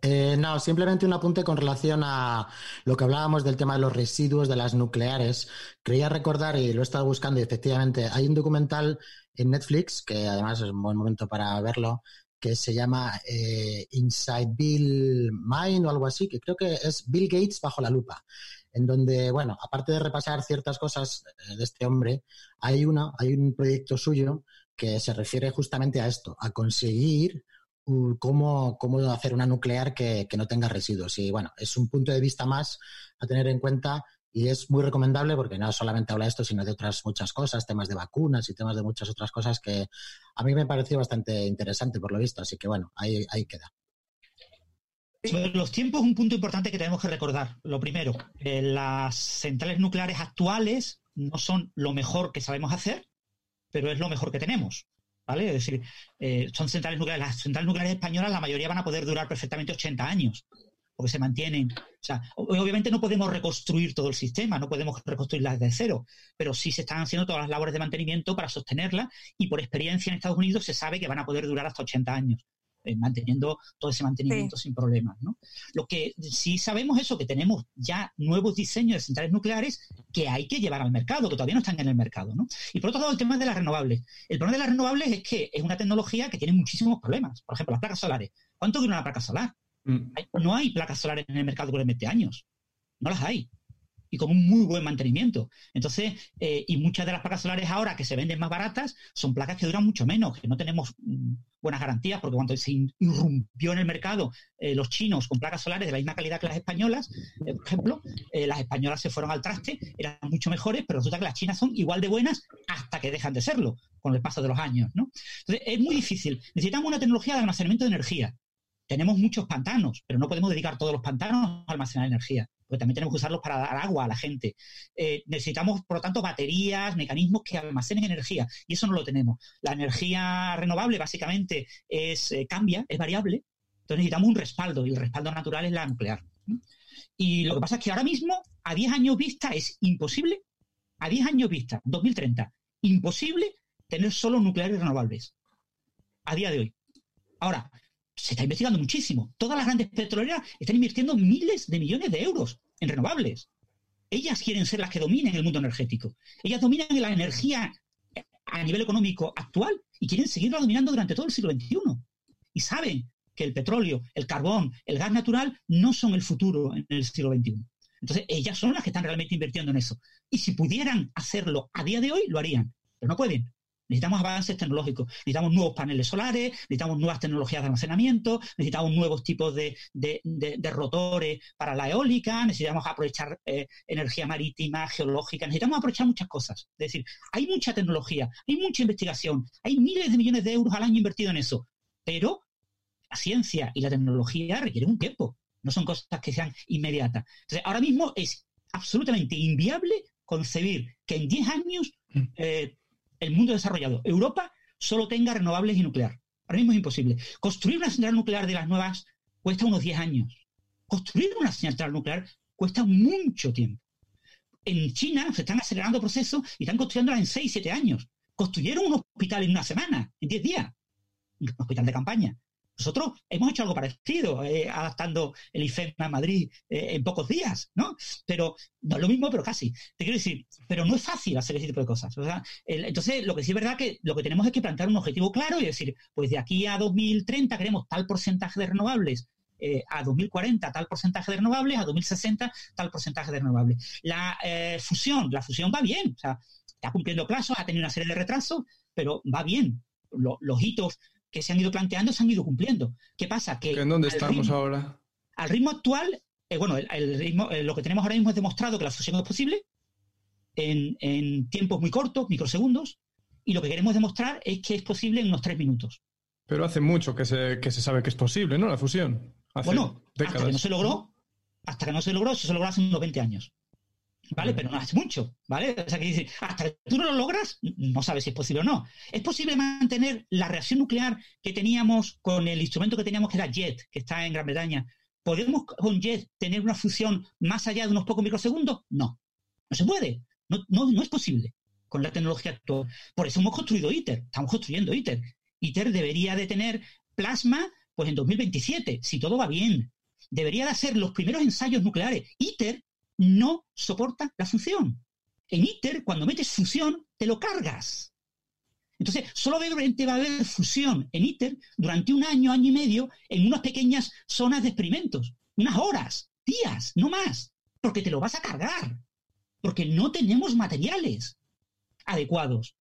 Eh, no, simplemente un apunte con relación a lo que hablábamos del tema de los residuos de las nucleares. Creía recordar, y lo he estado buscando, y efectivamente hay un documental en Netflix, que además es un buen momento para verlo, que se llama eh, Inside Bill Mine o algo así, que creo que es Bill Gates bajo la lupa, en donde, bueno, aparte de repasar ciertas cosas eh, de este hombre, hay una, hay un proyecto suyo que se refiere justamente a esto, a conseguir cómo, cómo hacer una nuclear que, que, no tenga residuos. Y bueno, es un punto de vista más a tener en cuenta y es muy recomendable porque no solamente habla de esto, sino de otras muchas cosas, temas de vacunas y temas de muchas otras cosas que a mí me pareció bastante interesante por lo visto. Así que bueno, ahí, queda. Sobre los tiempos, un punto importante que tenemos que recordar. Lo primero, eh, las centrales nucleares actuales no son lo mejor que sabemos hacer, pero es lo mejor que tenemos. ¿vale? Es decir, eh, son centrales nucleares. Las centrales nucleares españolas, la mayoría van a poder durar perfectamente 80 años, porque se mantienen. O sea, obviamente no podemos reconstruir todo el sistema, no podemos reconstruirlas de cero, pero sí se están haciendo todas las labores de mantenimiento para sostenerla y por experiencia en Estados Unidos se sabe que van a poder durar hasta 80 años. Eh, manteniendo todo ese mantenimiento sí. sin problemas. ¿no? Lo que sí sabemos es eso, que tenemos ya nuevos diseños de centrales nucleares que hay que llevar al mercado, que todavía no están en el mercado. ¿no? Y por otro lado, el tema de las renovables. El problema de las renovables es que es una tecnología que tiene muchísimos problemas. Por ejemplo, las placas solares. ¿Cuánto dura una placa solar? Mm. No hay placas solares en el mercado les mete años. No las hay y con un muy buen mantenimiento. Entonces, eh, y muchas de las placas solares ahora que se venden más baratas son placas que duran mucho menos, que no tenemos mm, buenas garantías, porque cuando se irrumpió en el mercado eh, los chinos con placas solares de la misma calidad que las españolas, eh, por ejemplo, las españolas se fueron al traste, eran mucho mejores, pero resulta que las chinas son igual de buenas hasta que dejan de serlo con el paso de los años. ¿no? Entonces, es muy difícil. Necesitamos una tecnología de almacenamiento de energía. Tenemos muchos pantanos, pero no podemos dedicar todos los pantanos a almacenar energía porque también tenemos que usarlos para dar agua a la gente. Eh, necesitamos, por lo tanto, baterías, mecanismos que almacenen energía, y eso no lo tenemos. La energía renovable básicamente es, eh, cambia, es variable, entonces necesitamos un respaldo, y el respaldo natural es la nuclear. Y lo que pasa es que ahora mismo, a 10 años vista, es imposible, a 10 años vista, 2030, imposible tener solo nucleares renovables. A día de hoy. Ahora, se está investigando muchísimo. Todas las grandes petroleras están invirtiendo miles de millones de euros en renovables. Ellas quieren ser las que dominen el mundo energético. Ellas dominan la energía a nivel económico actual y quieren seguirla dominando durante todo el siglo XXI. Y saben que el petróleo, el carbón, el gas natural no son el futuro en el siglo XXI. Entonces, ellas son las que están realmente invirtiendo en eso. Y si pudieran hacerlo a día de hoy, lo harían. Pero no pueden. Necesitamos avances tecnológicos, necesitamos nuevos paneles solares, necesitamos nuevas tecnologías de almacenamiento, necesitamos nuevos tipos de, rotores para la eólica, necesitamos aprovechar eh, energía marítima, geológica, necesitamos aprovechar muchas cosas. Es decir, hay mucha tecnología, hay mucha investigación, hay miles de millones de euros al año invertido en eso, pero la ciencia y la tecnología requieren un tiempo, no son cosas que sean inmediatas. Entonces, ahora mismo es absolutamente inviable concebir que en 10 años mm. eh, el mundo desarrollado, Europa, solo tenga renovables y nuclear. Ahora mismo es imposible. Construir una central nuclear de las nuevas cuesta unos 10 años. Construir una central nuclear cuesta mucho tiempo. En China se están acelerando procesos y están construyéndola en 6, 7 años. Construyeron un hospital en una semana, en 10 días. Un hospital de campaña. Nosotros hemos hecho algo parecido, eh, adaptando el IFEMA a Madrid eh, en pocos días, ¿no? Pero no es lo mismo, pero casi. Te quiero decir, pero no es fácil hacer ese tipo de cosas. entonces, lo que sí es verdad que lo que tenemos es que plantear un objetivo claro y decir, pues de aquí a 2030 queremos tal porcentaje de renovables eh, a 2040 tal porcentaje de renovables, a 2060 tal porcentaje de renovables. La fusión, la fusión va bien, o sea, está cumpliendo plazos, ha tenido una serie de retrasos, pero va bien. los hitos que se han ido planteando se han ido cumpliendo. ¿Qué pasa? Que ¿En dónde estamos ahora? Al ritmo actual, eh, bueno, el, ritmo, eh, lo que tenemos ahora mismo es demostrado que la fusión es posible en, tiempos muy cortos, microsegundos, y lo que queremos demostrar es que es posible en unos tres minutos. Pero hace mucho que se, que se sabe que es posible, ¿no? La fusión. bueno, hasta que no se logró, hasta que no se logró, se logró hace unos 20 años. ¿Vale? Pero no hace mucho, ¿vale? O sea, que dice, hasta que tú no lo logras, no sabes si es posible o no. Es posible mantener la reacción nuclear que teníamos con el instrumento que teníamos que era JET, que está en Gran Bretaña. ¿Podemos con JET tener una fusión más allá de unos pocos microsegundos? No, no se puede, no, no, no es posible con la tecnología actual. Por eso hemos construido ITER, estamos construyendo ITER. ITER debería de tener plasma pues en 2027, si todo va bien. Debería de hacer los primeros ensayos nucleares. ITER no soporta la fusión. En ITER, cuando metes fusión, te lo cargas. Entonces, solamente va a haber fusión en ITER durante un año, año y medio, en unas pequeñas zonas de experimentos. Unas horas, días, no más. Porque te lo vas a cargar. Porque no tenemos materiales adecuados.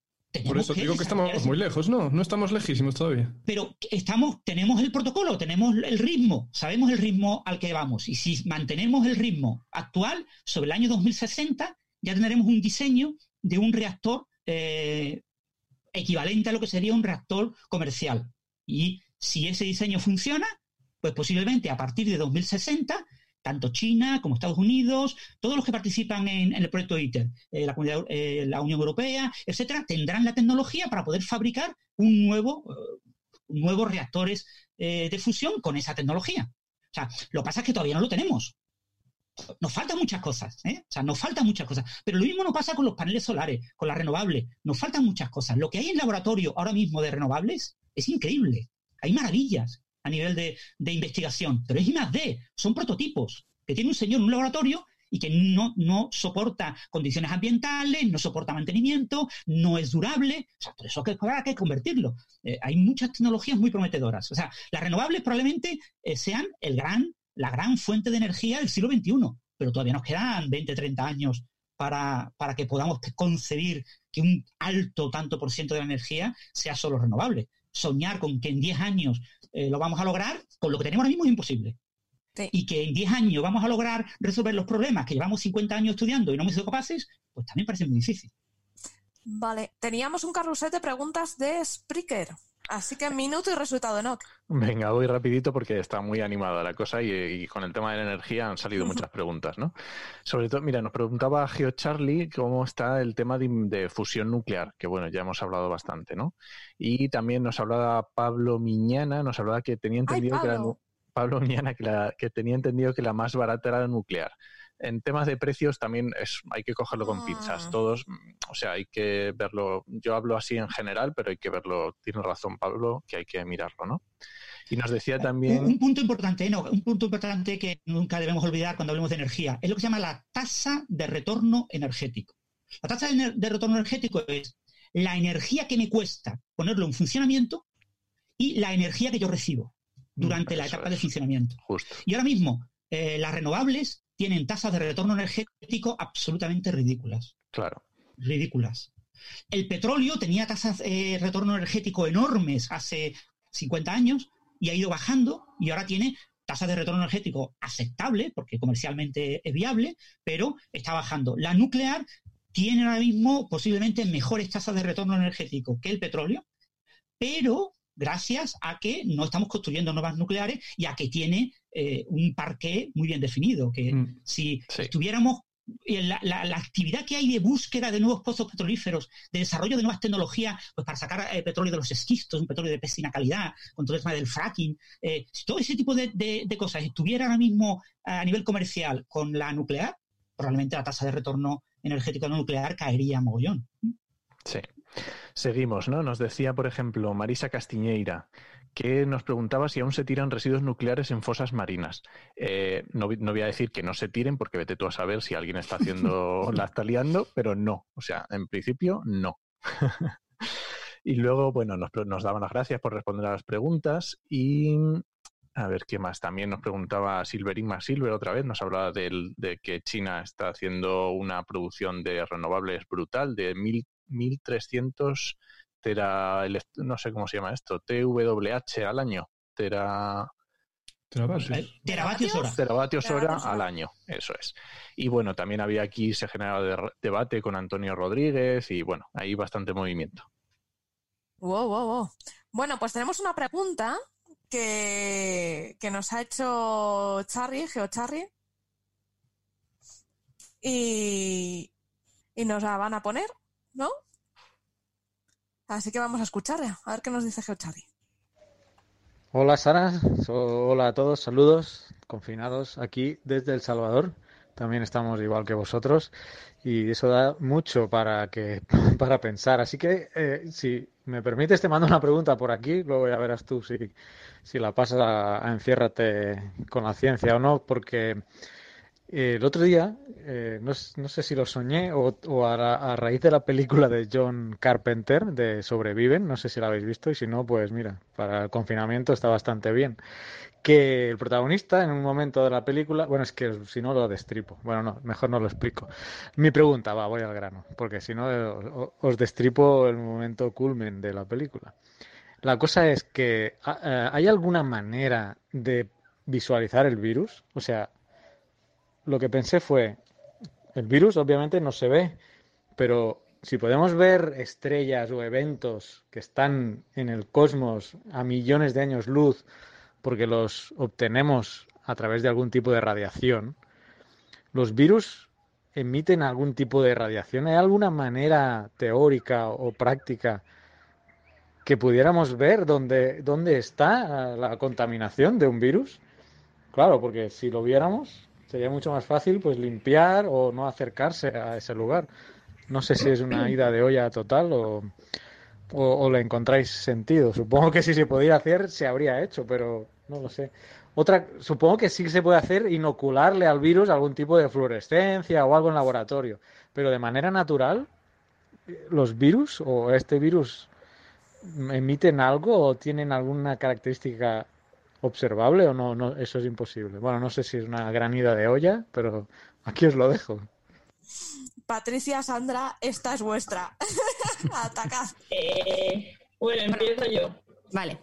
Por eso digo que estamos muy lejos, ¿no? No estamos lejísimos todavía. Pero estamos, tenemos el protocolo, tenemos el ritmo, sabemos el ritmo al que vamos. Y si mantenemos el ritmo actual, sobre el año 2060, ya tendremos un diseño de un reactor eh, equivalente a lo que sería un reactor comercial. Y si ese diseño funciona, pues posiblemente a partir de 2060 tanto China como Estados Unidos, todos los que participan en, el proyecto ITER, eh, la, eh, la Unión Europea, etcétera, tendrán la tecnología para poder fabricar un nuevo, uh, nuevos reactores de fusión con esa tecnología. O sea, lo que pasa es que todavía no lo tenemos. Nos faltan muchas cosas, ¿eh? O sea, nos faltan muchas cosas. Pero lo mismo no pasa con los paneles solares, con las renovables. Nos faltan muchas cosas. Lo que hay en laboratorio ahora mismo de renovables es increíble. Hay maravillas a nivel de, investigación, pero es I más D, son prototipos que tiene un señor en un laboratorio y que no, no soporta condiciones ambientales, no soporta mantenimiento, no es durable. O sea, por eso que, hay que convertirlo. Eh, hay muchas tecnologías muy prometedoras. O sea, las renovables probablemente eh, sean el gran, la gran fuente de energía del siglo XXI, pero todavía nos quedan 20, 30 años para, para que podamos concebir que un alto tanto por ciento de la energía sea solo renovable. Soñar con que en 10 años eh, lo vamos a lograr, con lo que tenemos ahora mismo es imposible. Y que en 10 años vamos a lograr resolver los problemas que llevamos 50 años estudiando y no hemos sido capaces, pues también parece muy difícil. Vale, teníamos un carrusel de preguntas de Spreaker. Así que minuto y resultado, ¿no? Venga, voy rapidito porque está muy animada la cosa y, con el tema de la energía han salido muchas preguntas, ¿no? Sobre todo, mira, nos preguntaba Geo Charlie cómo está el tema de, fusión nuclear, que bueno, ya hemos hablado bastante, ¿no? Y también nos hablaba Pablo Miñana, nos hablaba que tenía entendido que la, Pablo Miñana que, que tenía entendido que la más barata era la nuclear en temas de precios también es, hay que cogerlo con pinzas. Ah. Todos, o sea, hay que verlo. Yo hablo así en general, pero hay que verlo. Tiene razón Pablo, que hay que mirarlo, ¿no? Y nos decía eh, también. Un, punto importante, no, un punto importante que nunca debemos olvidar cuando hablamos de energía es lo que se llama la tasa de retorno energético. La tasa de, retorno energético es la energía que me cuesta ponerlo en funcionamiento y la energía que yo recibo durante la etapa de funcionamiento. Justo. Y ahora mismo, eh, las renovables tienen tasas de retorno energético absolutamente ridículas. Claro. Ridículas. El petróleo tenía tasas de eh, retorno energético enormes hace 50 años y ha ido bajando y ahora tiene tasas de retorno energético aceptable, porque comercialmente es viable, pero está bajando. La nuclear tiene ahora mismo posiblemente mejores tasas de retorno energético que el petróleo, pero gracias a que no estamos construyendo nuevas nucleares y a que tiene eh, un parque muy bien definido. Que mm, si estuviéramos la, la, actividad que hay de búsqueda de nuevos pozos petrolíferos, de desarrollo de nuevas tecnologías pues para sacar eh, petróleo de los esquistos, un petróleo de pésima calidad, con todo el tema del fracking, eh, si todo ese tipo de, de, cosas estuviera ahora mismo a nivel comercial con la nuclear, probablemente la tasa de retorno energético nuclear caería mogollón. Sí. Seguimos, ¿no? Nos decía, por ejemplo, Marisa Castiñeira, que nos preguntaba si aún se tiran residuos nucleares en fosas marinas. Eh, no, voy a decir que no se tiren, porque vete tú a saber si alguien está haciendo, la está liando, pero no. O sea, en principio, no. y luego, bueno, nos, nos, daban las gracias por responder a las preguntas y a ver qué más. También nos preguntaba Silverima Silver otra vez, nos hablaba de, de que China está haciendo una producción de renovables brutal de mil 1300 tera, no sé cómo se llama esto, TWH al año, tera... Teravatios hora. Teravatios hora al año, eso es. Y bueno, también había aquí, se generaba debate con Antonio Rodríguez y bueno, hay bastante movimiento. Wow, wow, wow. Bueno, pues tenemos una pregunta que, que nos ha hecho Charry, GeoCharry. Y, y nos la van a poner. ¿No? Así que vamos a escuchar, a ver qué nos dice Geochari. Hola Sara, hola a todos, saludos, confinados aquí desde El Salvador. También estamos igual que vosotros y eso da mucho para que para pensar. Así que eh, si me permites te mando una pregunta por aquí, luego ya verás tú si, si la pasas a enciérrate con la ciencia o no, porque el otro día, eh, no, sé si lo soñé o, a, raíz de la película de John Carpenter de Sobreviven, no sé si la habéis visto y si no, pues mira, para el confinamiento está bastante bien. Que el protagonista en un momento de la película, bueno, es que si no lo destripo, bueno, no, mejor no lo explico. Mi pregunta, va, voy al grano, porque si no eh, os destripo el momento culmen de la película. La cosa es que eh, ¿hay alguna manera de visualizar el virus? O sea, lo que pensé fue, el virus obviamente no se ve, pero si podemos ver estrellas o eventos que están en el cosmos a millones de años luz, porque los obtenemos a través de algún tipo de radiación, los virus emiten algún tipo de radiación. ¿Hay alguna manera teórica o práctica que pudiéramos ver dónde, dónde está la contaminación de un virus? Claro, porque si lo viéramos, sería mucho más fácil pues limpiar o no acercarse a ese lugar. No sé si es una ida de olla total o, o, le encontráis sentido. Supongo que si se podía hacer se habría hecho, pero no lo sé. Otra, supongo que sí se puede hacer inocularle al virus algún tipo de fluorescencia o algo en laboratorio, pero de manera natural, los virus o este virus emiten algo o tienen alguna característica observable o no, no, eso es imposible. Bueno, no sé si es una gran ida de olla, pero aquí os lo dejo. Patricia, Sandra, esta es vuestra. Atacad. Eh, bueno, empiezo yo. Vale.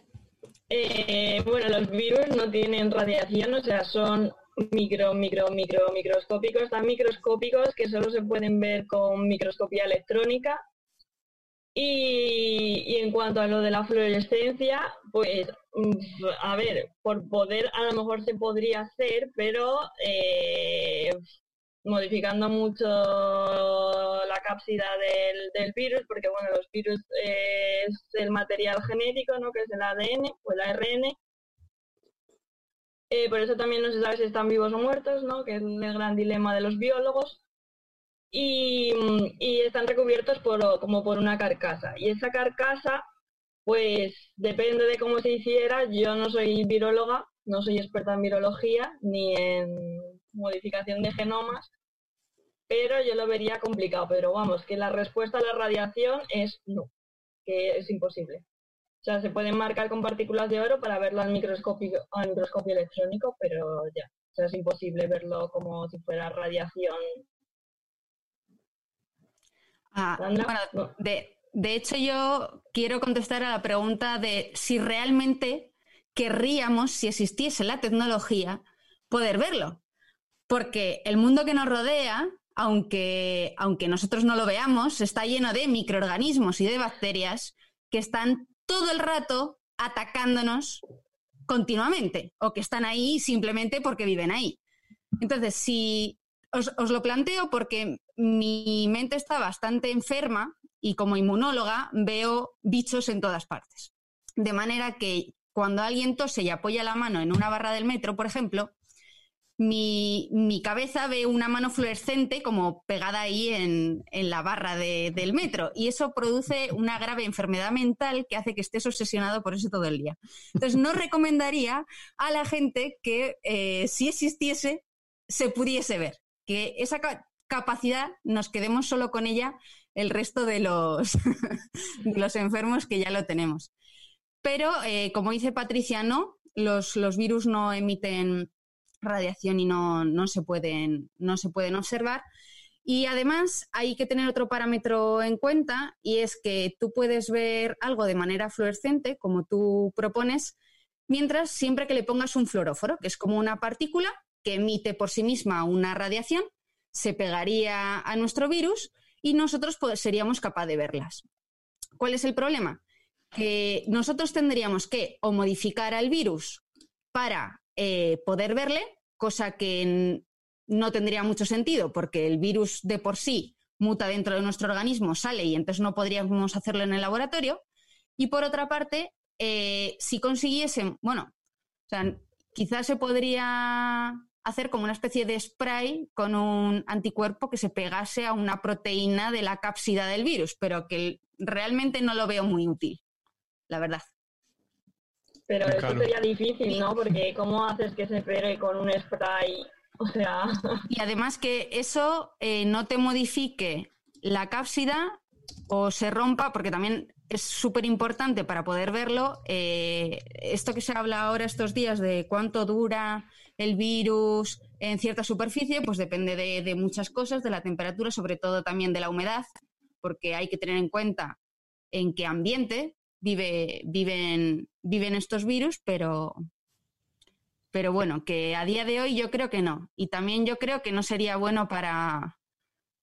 Eh, bueno, los virus no tienen radiación, o sea, son micro, micro, micro, microscópicos, tan microscópicos que solo se pueden ver con microscopía electrónica Y, y en cuanto a lo de la fluorescencia, pues a ver, por poder a lo mejor se podría hacer, pero eh, modificando mucho la cápsida del, del virus, porque bueno, los virus eh, es el material genético, ¿no? Que es el ADN o el ARN. Eh, por eso también no se sabe si están vivos o muertos, ¿no? Que es el gran dilema de los biólogos. Y, y están recubiertos por, como por una carcasa. Y esa carcasa, pues depende de cómo se hiciera. Yo no soy viróloga, no soy experta en virología ni en modificación de genomas, pero yo lo vería complicado. Pero vamos, que la respuesta a la radiación es no, que es imposible. O sea, se pueden marcar con partículas de oro para verlo al microscopio, al microscopio electrónico, pero ya, o sea, es imposible verlo como si fuera radiación. Ah, Sandra, bueno, no. de, de hecho, yo quiero contestar a la pregunta de si realmente querríamos, si existiese la tecnología, poder verlo. Porque el mundo que nos rodea, aunque, aunque nosotros no lo veamos, está lleno de microorganismos y de bacterias que están todo el rato atacándonos continuamente o que están ahí simplemente porque viven ahí. Entonces, si os, os lo planteo porque mi mente está bastante enferma y como inmunóloga veo bichos en todas partes. De manera que cuando alguien tose y apoya la mano en una barra del metro, por ejemplo, mi, mi cabeza ve una mano fluorescente como pegada ahí en, en la barra de- del metro y eso produce una grave enfermedad mental que hace que estés obsesionado por eso todo el día. Entonces, no recomendaría a la gente que eh, si existiese, se pudiese ver, que esa ca- capacidad nos quedemos solo con ella el resto de los, los enfermos que ya lo tenemos. Pero, eh, como dice Patricia, no, los, los virus no emiten radiación y no, no, se pueden, no se pueden observar. Y además hay que tener otro parámetro en cuenta y es que tú puedes ver algo de manera fluorescente, como tú propones, mientras siempre que le pongas un fluoróforo, que es como una partícula que emite por sí misma una radiación, se pegaría a nuestro virus y nosotros pues, seríamos capaces de verlas. ¿Cuál es el problema? Que nosotros tendríamos que o modificar al virus para eh, poder verle, cosa que no tendría mucho sentido porque el virus de por sí muta dentro de nuestro organismo, sale y entonces no podríamos hacerlo en el laboratorio. Y por otra parte, eh, si consiguiesen, bueno, quizás se podría hacer como una especie de spray con un anticuerpo que se pegase a una proteína de la cápsida del virus, pero que realmente no lo veo muy útil, la verdad. Pero eso Claro. sería difícil, ¿no? Porque ¿cómo haces que se pegue con un spray? O sea, Y además que eso eh, no te modifique la cápsida o se rompa, porque también es súper importante para poder verlo. eh, esto que se habla ahora estos días de cuánto dura el virus en cierta superficie, pues depende de, muchas cosas, de la temperatura, sobre todo también de la humedad, porque hay que tener en cuenta en qué ambiente vive, viven, viven estos virus, pero, pero bueno, que a día de hoy yo creo que no. Y también yo creo que no sería bueno para,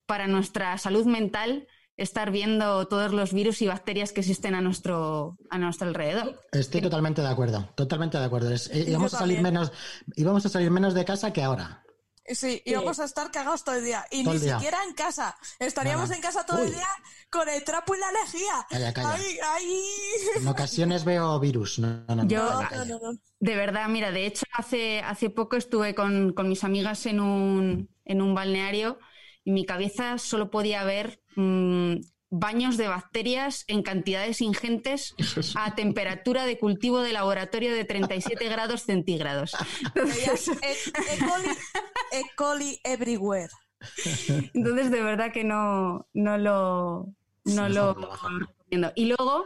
para nuestra salud mental estar viendo todos los virus y bacterias que existen a nuestro, a nuestro alrededor. Estoy totalmente de acuerdo, totalmente de acuerdo. Es- eh, íbamos, a salir menos, íbamos a salir menos de casa que ahora. Sí, y vamos a estar cagados todo el día. Y Todo ni día. siquiera en casa. Estaríamos Nada. en casa todo el día con el trapo y la lejía. Calla, calla. Ay, ay. En ocasiones veo virus. No, no, no, Yo- calla, No, calla. no, no, no. De verdad, mira, de hecho hace, hace poco estuve con, con mis amigas en un, en un balneario y mi cabeza solo podía ver mm, baños de bacterias en cantidades ingentes a temperatura de cultivo de laboratorio de 37 grados centígrados. Veías E. e. coli, E. coli everywhere. Entonces, de verdad que no, no lo, no Sí, lo recomiendo. Y luego,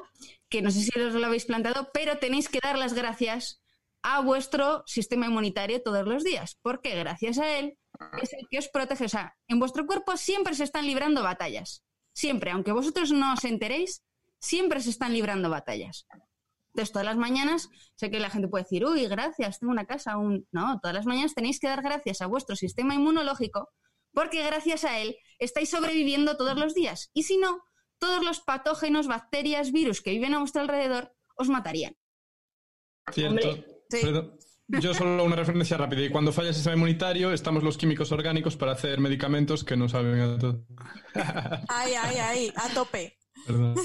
que no sé si os lo habéis planteado, pero tenéis que dar las gracias a vuestro sistema inmunitario todos los días, porque gracias a él es el que os protege. O sea, en vuestro cuerpo siempre se están librando batallas. Siempre, aunque vosotros no os enteréis, siempre se están librando batallas. Entonces, todas las mañanas, sé que la gente puede decir, uy, gracias, tengo una casa, un... No, todas las mañanas tenéis que dar gracias a vuestro sistema inmunológico porque gracias a él estáis sobreviviendo todos los días. Y si no, todos los patógenos, bacterias, virus que viven a vuestro alrededor os matarían. Cierto. Sí. Perdón. Yo solo una referencia rápida. Y cuando falla el sistema inmunitario, estamos los químicos orgánicos para hacer medicamentos que no saben a todo. Ahí, ahí, ahí, a tope. Perdón.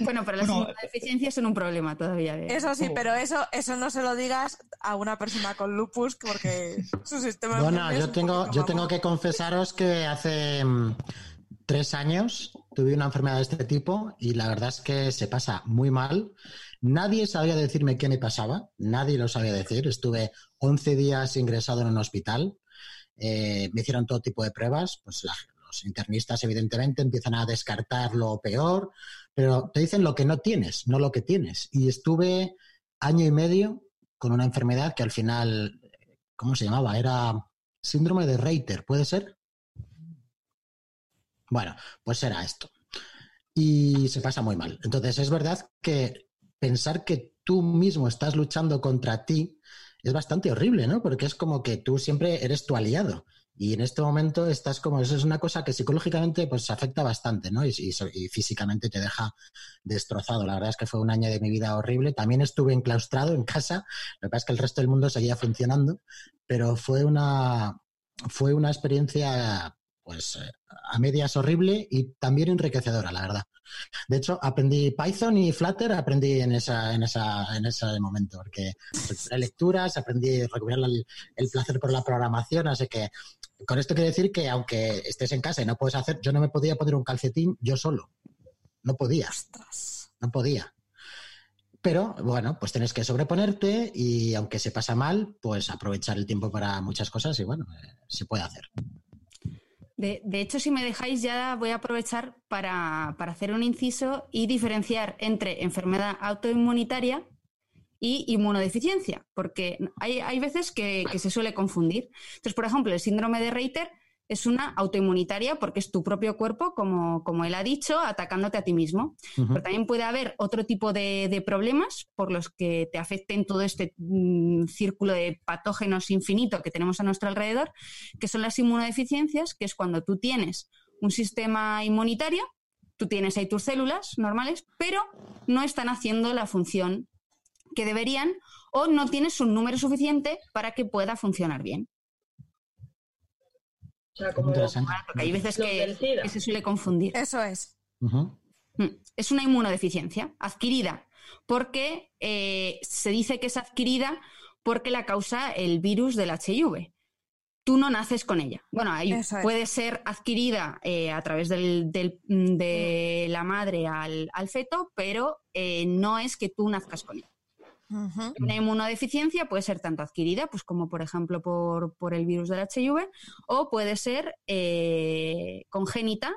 Bueno, pero las Bueno, inmunodeficiencias son un problema todavía. ¿eh? Eso sí, Oh. pero eso, eso no se lo digas a una persona con lupus porque su sistema Bueno, yo tengo, yo tengo que confesaros que hace mm, tres años tuve una enfermedad de este tipo y la verdad es que se pasa muy mal. Nadie sabía decirme qué me pasaba, nadie lo sabía decir. Estuve 11 días ingresado en un hospital, eh, me hicieron todo tipo de pruebas, pues los internistas evidentemente empiezan a descartar lo peor, pero te dicen lo que no tienes, no lo que tienes. Y estuve año y medio con una enfermedad que al final, ¿cómo se llamaba? Era síndrome de Reiter, ¿puede ser? Bueno, pues era esto. Y se pasa muy mal. Entonces es verdad que pensar que tú mismo estás luchando contra ti es bastante horrible, ¿no? Porque es como que tú siempre eres tu aliado. Y en este momento estás como, eso es una cosa que psicológicamente pues afecta bastante, ¿no? Y, físicamente te deja destrozado. La verdad es que fue un año de mi vida horrible. También estuve enclaustrado en casa. Lo que pasa es que el resto del mundo seguía funcionando, pero fue una, fue una experiencia pues eh, a medias horrible y también enriquecedora, la verdad. De hecho, aprendí Python y Flutter, aprendí en, esa, en, esa, en ese momento, porque recuperé lecturas, aprendí a recuperar el, el placer por la programación, así que con esto quiero decir que aunque estés en casa y no puedes hacer, yo no me podía poner un calcetín yo solo, no podía, no podía. Pero bueno, pues tienes que sobreponerte y aunque se pasa mal, pues aprovechar el tiempo para muchas cosas y bueno, eh, se puede hacer. De, de hecho, si me dejáis, ya voy a aprovechar para, para hacer un inciso y diferenciar entre enfermedad autoinmunitaria y inmunodeficiencia, porque hay, hay veces que, que se suele confundir. Entonces, por ejemplo, el síndrome de Reiter es una autoinmunitaria porque es tu propio cuerpo, como, como él ha dicho, atacándote a ti mismo. Pero también puede haber otro tipo de, de problemas por los que te afecten todo este mm, círculo de patógenos infinito que tenemos a nuestro alrededor, que son las inmunodeficiencias, que es cuando tú tienes un sistema inmunitario, tú tienes ahí tus células normales, pero no están haciendo la función que deberían o no tienes un número suficiente para que pueda funcionar bien. O sea, como Interesante. Porque hay veces que, se suele confundir. Eso es. Mm, Es una inmunodeficiencia adquirida, porque eh, se dice que es adquirida porque la causa el virus del HIV. Tú no naces con ella. Bueno, ahí es. puede ser adquirida eh, a través del- del- de la madre al, al feto, pero eh, no es que tú nazcas con ella. Una inmunodeficiencia puede ser tanto adquirida, pues como por ejemplo por, por el virus del HIV, o puede ser eh, congénita,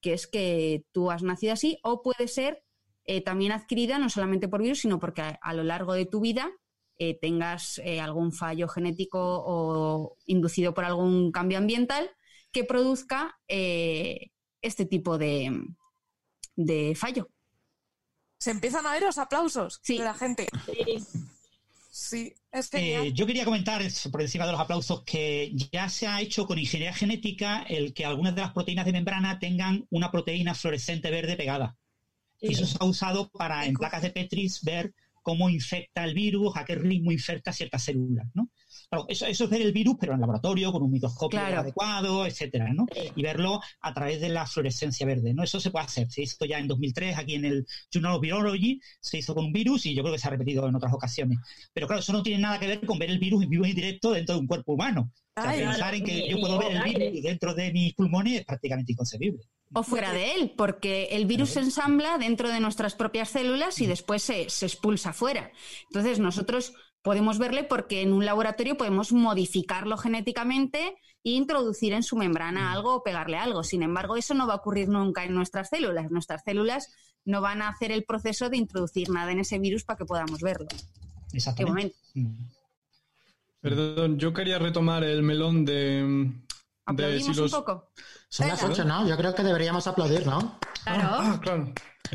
que es que tú has nacido así, o puede ser eh, también adquirida no solamente por virus, sino porque a, lo largo de tu vida eh, tengas algún fallo genético o inducido por algún cambio ambiental que produzca este tipo de, de fallo. Se empiezan a oír los aplausos Sí. de la gente. Sí, Sí, es Eh, genial. yo quería comentar por encima de los aplausos que ya se ha hecho con ingeniería genética el que algunas de las proteínas de membrana tengan una proteína fluorescente verde pegada. sí. Y eso se ha usado para en placas de Petris ver cómo infecta el virus, a qué ritmo infecta ciertas células, ¿no? Claro, eso, eso es ver el virus, pero en laboratorio, con un microscopio Claro. adecuado, etcétera, ¿no? Y verlo a través de la fluorescencia verde, ¿no? Eso se puede hacer. Se hizo ya en 2003 aquí en el Journal of Virology, se hizo con un virus y yo creo que se ha repetido en otras ocasiones. Pero claro, eso no tiene nada que ver con ver el virus en vivo y directo dentro de un cuerpo humano. O sea, Ay, pensar en que ni- yo puedo ver el aire. virus dentro de mis pulmones es prácticamente inconcebible. O fuera de él, porque el virus se ensambla dentro de nuestras propias células y después se, se expulsa fuera. Entonces nosotros podemos verle porque en un laboratorio podemos modificarlo genéticamente e introducir en su membrana algo o pegarle algo. Sin embargo, eso no va a ocurrir nunca en nuestras células. Nuestras células no van a hacer el proceso de introducir nada en ese virus para que podamos verlo. Exactamente. momento. Perdón, yo quería retomar el melón de ¿Aplaudimos si los... un poco? Son las Venga. ocho, ¿no? Yo creo que deberíamos aplaudir, ¿no? Claro. Ah, claro.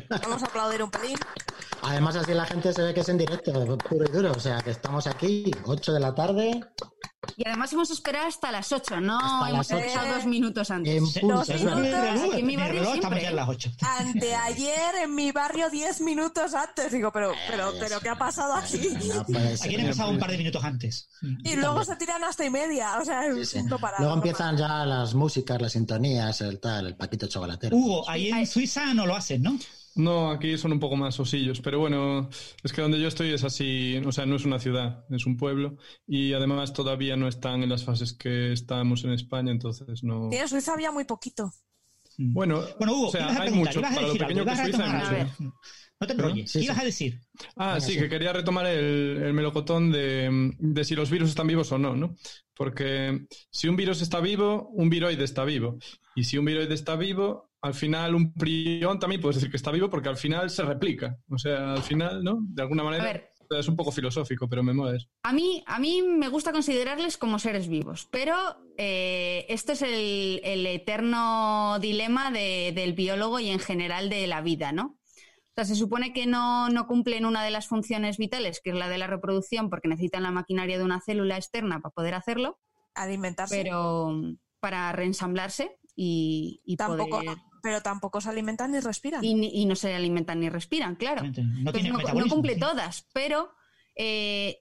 Vamos a aplaudir un pelín. Además, así la gente se ve que es en directo, puro y duro. O sea, que estamos aquí, 8 de la tarde. Y además hemos esperado hasta las 8, no Hasta hemos las empezado dos minutos antes. En Dos minutos. en mi barrio reloj siempre. las 8. Anteayer en mi barrio 10 minutos antes. Digo, pero, pero, pero, ¿qué ha pasado aquí? Aquí han empezado un par de minutos antes. Y luego se tiran hasta y media. O sea, Sí, es sí. un no parar, Luego no empiezan ya las músicas, las sintonías, el tal, el paquito chocolatero. Hugo, ahí en Suiza no lo hacen, ¿no? No, aquí son un poco más osillos, pero bueno, es que donde yo estoy es así, o sea, no es una ciudad, es un pueblo y además todavía no están en las fases que estamos en España, entonces no. Sí, en Suiza había muy poquito. Bueno, Bueno, Hugo, o sea, hay mucho, para lo pequeño que Suiza hay mucho. No te enrolles, Sí, ¿qué ibas sí. a decir? Ah, Venga, sí, sí. que quería retomar el, el melocotón de, de si los virus están vivos o no, ¿no? Porque si un virus está vivo, un viroide está vivo. Y si un viroide está vivo, al final un prión también puedes decir que está vivo porque al final se replica. O sea, al final, ¿no? De alguna A manera. ver, Es un poco filosófico, pero me mola eso. a mí, a mí me gusta considerarles como seres vivos, pero eh, esto es el, el eterno dilema de- del biólogo y en general de la vida, ¿no? O sea, se supone que no, no cumplen una de las funciones vitales, que es la de la reproducción, porque necesitan la maquinaria de una célula externa para poder hacerlo, Alimentarse. pero para reensamblarse y, y tampoco, poder... pero tampoco se alimentan ni respiran. Y, no se alimentan ni respiran, claro. No Entonces, tiene no, no metabolismo. cumple sí. todas, pero eh,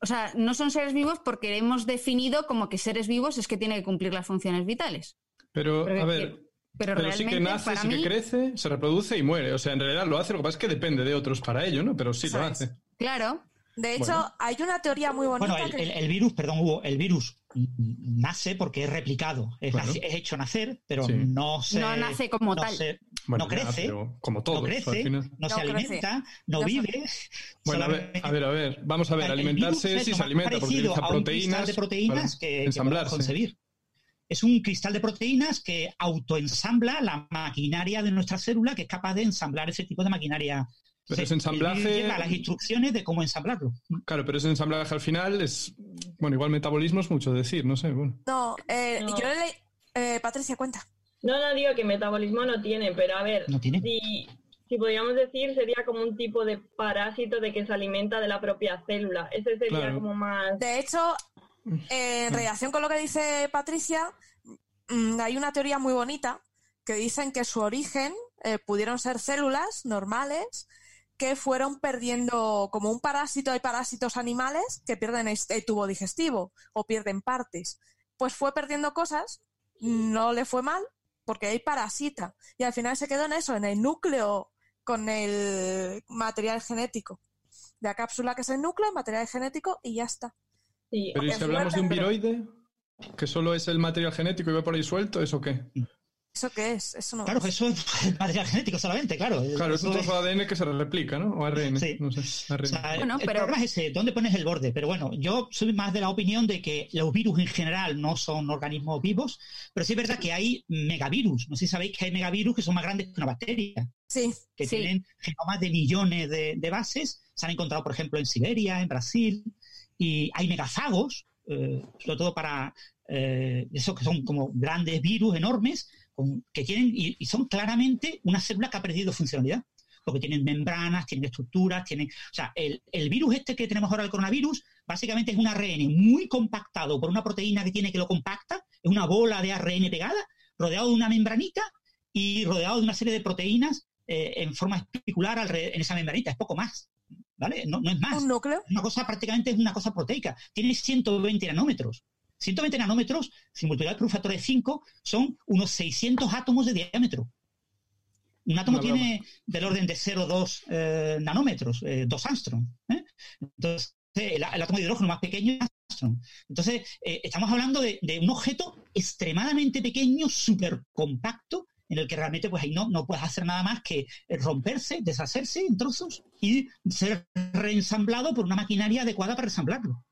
o sea, no son seres vivos porque hemos definido como que seres vivos es que tiene que cumplir las funciones vitales. Pero, Pero a ver, que- Pero, pero sí realmente que nace, sí mí, que crece, se reproduce y muere. O sea, en realidad lo hace, lo que pasa es que depende de otros para ello, ¿no? Pero sí lo hace. claro, De hecho, Bueno. hay una teoría muy bonita Bueno, el, que... el- el virus, perdón, Hugo, el virus nace porque es replicado, es, hecho nacer, pero Sí. no se... no nace como no tal. se- Bueno, no crece, como todo, no crece, final. no, No se alimenta, no, No vive. Bueno, a ver, a ver, a ver, vamos a ver, alimentarse sí se alimenta porque utiliza a un cristal proteínas, de proteínas para que, que concebir. Es un cristal de proteínas que autoensambla la maquinaria de nuestra célula, que es capaz de ensamblar ese tipo de maquinaria. Pero Sí, ese ensamblaje- lleva las instrucciones de cómo ensamblarlo. Claro, pero ese ensamblaje al final es, bueno, igual metabolismo es mucho decir, no sé, bueno. No, eh, No. yo le... Eh, Patricia, cuenta. No, no digo que metabolismo no tiene, pero a ver, No tiene. si, si podríamos decir, sería como un tipo de parásito de que se alimenta de la propia célula. Ese sería Claro. como más... De hecho, en relación con lo que dice Patricia, mm, hay una teoría muy bonita que dicen que su origen eh, pudieron ser células normales que fueron perdiendo, como un parásito, hay parásitos animales que pierden este tubo digestivo o pierden partes. Pues fue perdiendo cosas, no le fue mal, porque hay parasita. Y al final se quedó en eso, en el núcleo con el material genético. De la cápsula que es el núcleo, el material genético y ya está. Sí, Pero ¿y porque si hablamos de un viroide, que solo es el material genético y va por ahí suelto, ¿eso qué? ¿Eso qué es? Eso no Claro, eso es material genético solamente, claro. Claro, es un Eso trozo de ADN que se replica, ¿no? O ARN, Sí. no sé, ARN. O sea, Bueno, el pero- problema es ese, ¿dónde pones el borde? Pero bueno, yo soy más de la opinión de que los virus en general no son organismos vivos, pero sí es verdad que hay megavirus. No sé si sabéis que hay megavirus que son más grandes que una bacteria, Sí, que Sí. tienen genomas de millones de, de bases. Se han encontrado, por ejemplo, en Siberia, en Brasil, y hay megafagos, eh, sobre todo para eh, esos que son como grandes virus enormes, con- que tienen y, y son claramente una célula que ha perdido funcionalidad porque tienen membranas, tienen estructuras, tienen... O sea, el, el virus este que tenemos ahora, el coronavirus, básicamente es un ARN muy compactado por una proteína que tiene que lo compacta, es una bola de ARN pegada, rodeado de una membranita y rodeado de una serie de proteínas eh, en forma especular en esa membranita, es poco más, ¿vale? No, no es más. un núcleo. Una cosa prácticamente es una cosa proteica. Tiene 120 nanómetros. 120 nanómetros, si multiplicado por un factor de 5, son unos 600 átomos de diámetro. Un átomo broma. tiene del orden de 0,2 eh, nanómetros, eh, 2 angstrom. ¿eh? Entonces, el, el átomo de hidrógeno más pequeño es angstrom. Entonces, eh, estamos hablando de, de un objeto extremadamente pequeño, súper compacto, en el que realmente pues ahí no, no puedes hacer nada más que romperse, deshacerse en trozos y ser reensamblado por una maquinaria adecuada para ensamblarlo.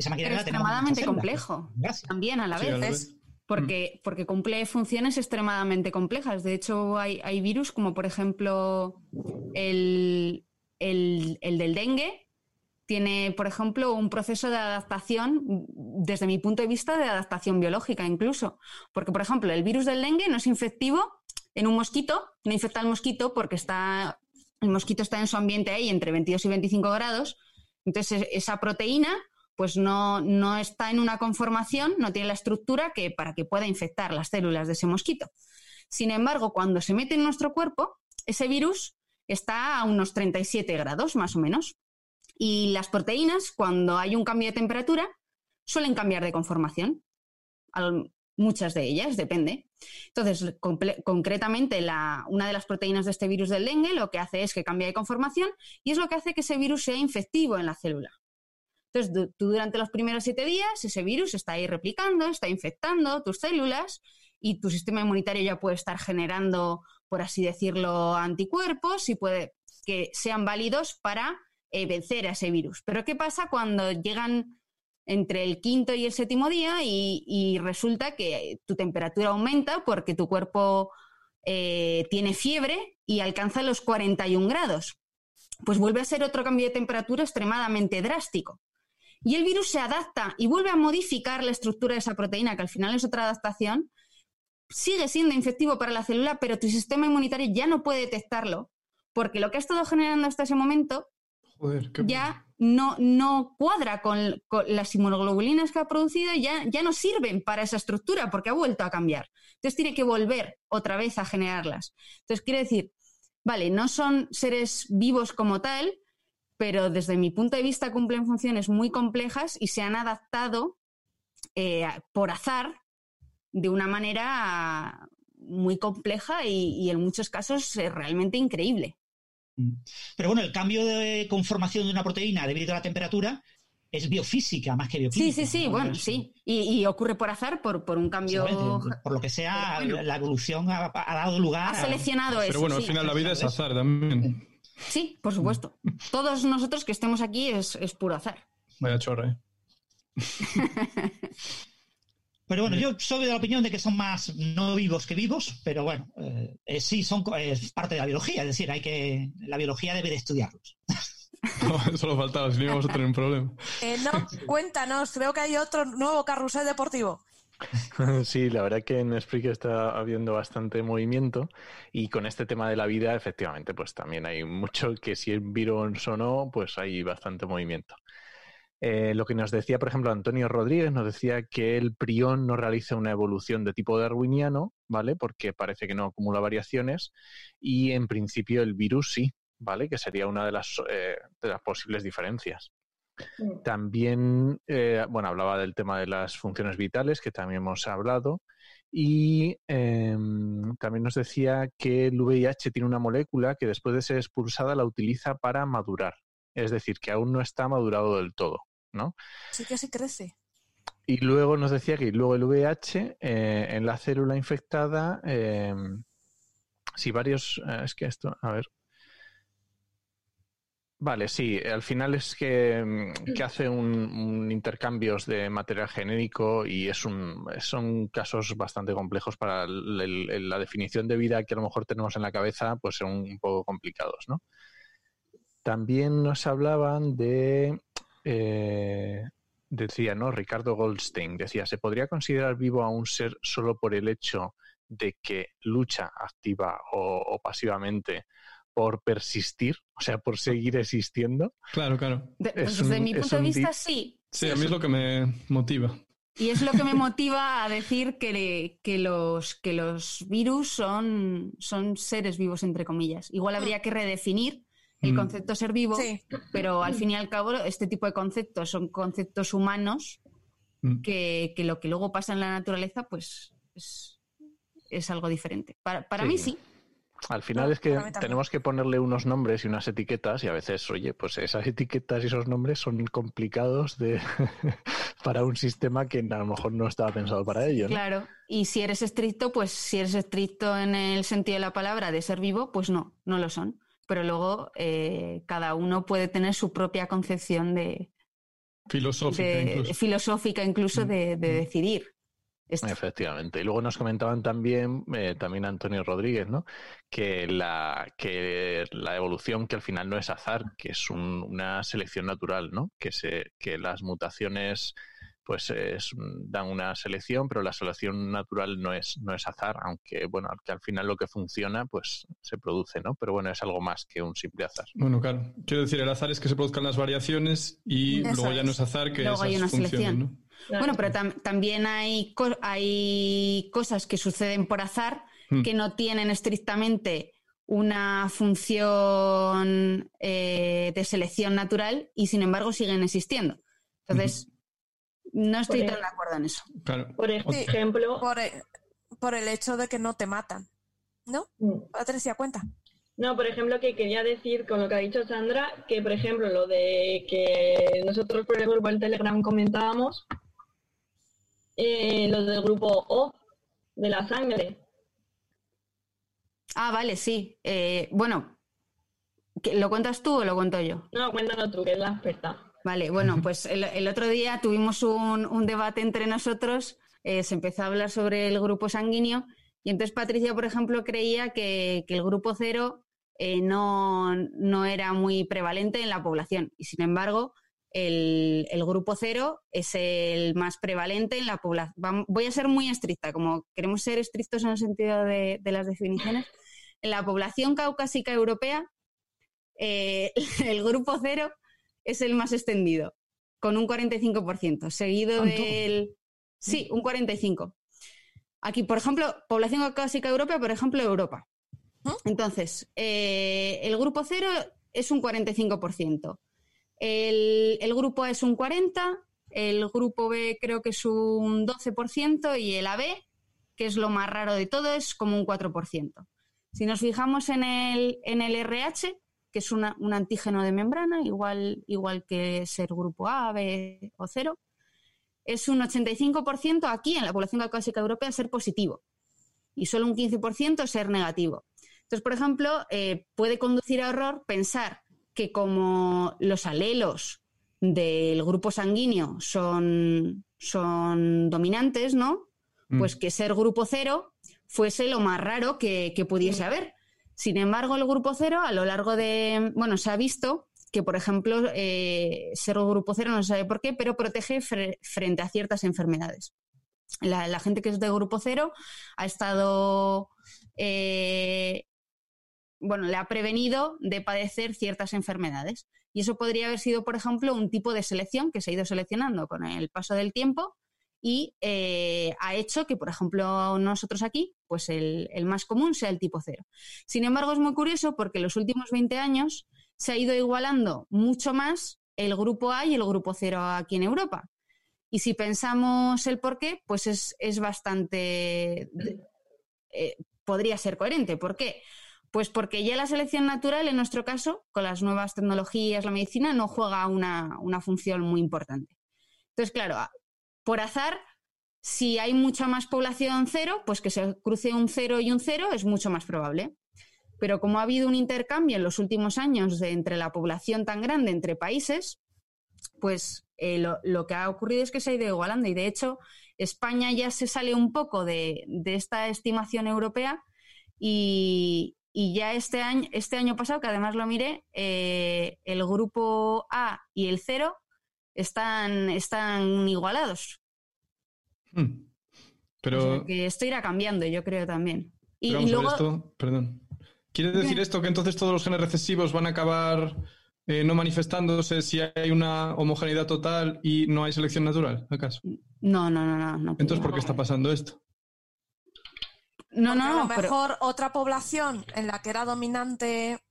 Esa maquinaria Pero la tenemos en extremadamente complejo. Gracias. También a la Sí, vez. a la ¿ves? vez. porque, porque cumple funciones extremadamente complejas. De hecho, hay, hay virus como por ejemplo el, el- el del dengue. Tiene, por ejemplo, un proceso de adaptación, desde mi punto de vista, de adaptación biológica incluso. Porque, por ejemplo, el virus del dengue no es infectivo en un mosquito, no infecta al mosquito porque está, el mosquito está en su ambiente ahí entre 22 y 25 grados. Entonces, esa proteína pues no, no está en una conformación, no tiene la estructura que, para que pueda infectar las células de ese mosquito. Sin embargo, cuando se mete en nuestro cuerpo, ese virus está a unos 37 grados más o menos. Y las proteínas, cuando hay un cambio de temperatura, suelen cambiar de conformación. muchas de ellas, depende. Entonces, concretamente, una de las proteínas de este virus del dengue lo que hace es que cambia de conformación y es lo que hace que ese virus sea infectivo en la célula. Entonces, tú durante los primeros siete días, ese virus está ahí replicando, está infectando tus células y tu sistema inmunitario ya puede estar generando, por así decirlo, anticuerpos y puede que sean válidos para eh, vencer a ese virus. Pero ¿qué pasa cuando llegan entre el quinto y el séptimo día y, resulta que tu temperatura aumenta porque tu cuerpo eh, tiene fiebre y alcanza los 41 grados? Pues vuelve a ser otro cambio de temperatura extremadamente drástico. Y el virus se adapta y vuelve a modificar la estructura de esa proteína, que al final es otra adaptación, sigue siendo infectivo para la célula, pero tu sistema inmunitario ya no puede detectarlo, porque lo que ha estado generando hasta ese momento ya no, no cuadra con, las inmunoglobulinas que ha producido, ya, ya no sirven para esa estructura porque ha vuelto a cambiar. Entonces tiene que volver otra vez a generarlas. Entonces quiere decir, vale, no son seres vivos como tal, pero desde mi punto de vista cumplen funciones muy complejas y se han adaptado eh, por azar de una manera muy compleja y, en muchos casos realmente increíble. Mm. Pero bueno, el cambio de conformación de una proteína debido a la temperatura es biofísica más que bioquímica. Sí, sí, sí, bueno, sí. Y, ocurre por azar, por, por un cambio. Por lo que sea, la evolución ha, dado lugar. Ha seleccionado eso. Pero bueno, al final la vida es azar también. Sí, por supuesto. Todos nosotros que estemos aquí es, es puro azar. Vaya chorra, ¿eh? Pero bueno, yo soy de la opinión de que son más no vivos que vivos, pero bueno, eh, eh, sí son es parte de la biología, es decir, hay que la biología debe de estudiarlos. No, solo faltaba, si no íbamos a tener un problema. Eh, no, cuéntanos, creo que hay otro nuevo carrusel deportivo. Sí, la verdad que en Spreak está habiendo bastante movimiento y con este tema de la vida, efectivamente, pues también hay mucho que si es virus o no, pues hay bastante movimiento. Eh, lo que nos decía, por ejemplo, Antonio Rodríguez, nos decía que el prión no realiza una evolución de tipo darwiniano, ¿vale? Porque parece que no acumula variaciones y en principio el virus sí, ¿vale? Que sería una de las, eh, de las posibles diferencias. Mm. También, eh, bueno, hablaba del tema de las funciones vitales, que también hemos hablado, y em, también nos decía que el VIH tiene una molécula que después de ser expulsada la utiliza para madurar, es decir, que aún no está madurado del todo. ¿no? Sí que se crece. Y luego nos decía que luego el VH eh, en la célula infectada, eh, si varios, eh, es que esto, a ver. Vale, sí, al final es que, mm, hace un, intercambios de material genérico y es un, son casos bastante complejos para la definición de vida que a lo mejor tenemos en la cabeza, pues son un poco complicados, ¿no? También nos hablaban de eh, decía, ¿no? Ricardo Goldstein decía, ¿se podría considerar vivo a un ser solo por el hecho de que lucha activa o, pasivamente por persistir, o sea, por seguir existiendo? Claro, claro. desde mi punto de vista, sí. Sí, a mí es lo que me motiva. Y es lo que me motiva a decir que, que, los, que los virus son, son seres vivos, entre comillas. Igual habría que redefinir el mm. concepto ser vivo, pero al fin y al cabo este tipo de conceptos son conceptos humanos mm. que, lo que luego pasa en la naturaleza pues es, algo diferente. Para, mí sí. Al final es que tenemos que ponerle unos nombres y unas etiquetas y a veces, oye, pues esas etiquetas y esos nombres son complicados de para un sistema que a lo mejor no estaba pensado para ello. Claro, y si eres estricto, pues si eres estricto en el sentido de la palabra de ser vivo, pues no, no lo son pero luego eh, cada uno puede tener su propia concepción de... Filosófica incluso. Filosófica incluso de, mm, mm. Decidir. Efectivamente. Y luego nos comentaban también, eh, también Antonio Rodríguez, ¿no? Que la, que la evolución, que al final no es azar, que es una selección natural, ¿no? Que, se, que las mutaciones pues es, dan una selección, pero la selección natural no es, no es azar, aunque bueno, que al final lo que funciona, pues se produce, ¿no? Pero bueno, es algo más que un simple azar. Bueno, claro. Quiero decir, el azar es que se produzcan las variaciones y luego ya no es azar que luego hay una funcionen, selección. ¿no? Bueno, pero tam- también hay, co- hay cosas que suceden por azar Hmm. que no tienen estrictamente una función eh, de selección natural y sin embargo siguen existiendo. Entonces, no estoy Por tan de acuerdo en eso. Claro. Por ejemplo, Por, e- por el hecho de que no te matan. ¿No? Mm. Patricia, cuenta. No, por ejemplo, que quería decir con lo que ha dicho Sandra, que por ejemplo lo de que nosotros por el grupo del Telegram comentábamos, eh, lo del grupo O, de la sangre. Ah, vale, sí. Eh, bueno, ¿que- ¿lo cuentas tú o lo cuento yo? No, cuéntanos tú, que es la experta. Vale, bueno, pues el, el otro día tuvimos un, un debate entre nosotros, eh, se empezó a hablar sobre el grupo sanguíneo y entonces Patricia, por ejemplo, creía que, que el grupo cero eh, no, no era muy prevalente en la población y sin embargo el, el grupo cero es el más prevalente en la población. Voy a ser muy estricta, como queremos ser estrictos en el sentido de, de las definiciones. En la población caucásica europea, eh, el grupo cero es el más extendido, con un 45%, seguido ¿Tanto? del... Sí, un 45%. Aquí, por ejemplo, población caucásica europea, por ejemplo, Europa. ¿Ah? Entonces, eh, el grupo cero es un 45%. El, grupo es un 40%, el grupo B creo que es un 12% y el AB, que es lo más raro de todo, es como un 4%. Si nos fijamos en el, en el RH, que es un antígeno de membrana, igual, igual que ser grupo A, B o cero, es un 85% aquí en la población caucásica europea ser positivo y solo un 15% ser negativo. Entonces, por ejemplo, eh, puede conducir a error pensar que como los alelos del grupo sanguíneo son, son dominantes, ¿no? Mm. Pues que ser grupo cero fuese lo más raro que, que pudiese haber. Sin embargo, el grupo cero, a lo largo de. Bueno, se ha visto que, por ejemplo, eh, ser grupo cero no se sabe por qué, pero protege fre- frente a ciertas enfermedades. La, la gente que es de grupo cero ha estado. eh, bueno, le ha prevenido de padecer ciertas enfermedades. Y eso podría haber sido, por ejemplo, un tipo de selección que se ha ido seleccionando con el paso del tiempo y eh, ha hecho que, por ejemplo, nosotros aquí, pues el, más común sea el tipo cero. Sin embargo, es muy curioso porque en los últimos 20 años se ha ido igualando mucho más el grupo A y el grupo cero aquí en Europa. Y si pensamos el por qué, pues es, es bastante... eh, podría ser coherente. ¿Por qué? Pues porque ya la selección natural, en nuestro caso, con las nuevas tecnologías, la medicina, no juega una, una función muy importante. Entonces, claro, por azar, si hay mucha más población cero, pues que se cruce un cero y un cero es mucho más probable. Pero como ha habido un intercambio en los últimos años de entre la población tan grande entre países, pues eh, lo, lo que ha ocurrido es que se ha ido igualando. Y de hecho, España ya se sale un poco de, de esta estimación europea y, y ya este año, este año pasado, que además lo miré, eh, el grupo A y el cero están, están igualados. Hmm. O Pero, sea que esto irá cambiando, yo creo también. Y, luego, esto, perdón. ¿Quiere decir esto que entonces todos los genes recesivos van a acabar eh, no manifestándose si hay una homogeneidad total y no hay selección natural, acaso? no, no, no, no. No, Entonces, ¿por qué está pasando esto? No, Porque no, a lo pero- mejor otra población en la que era dominante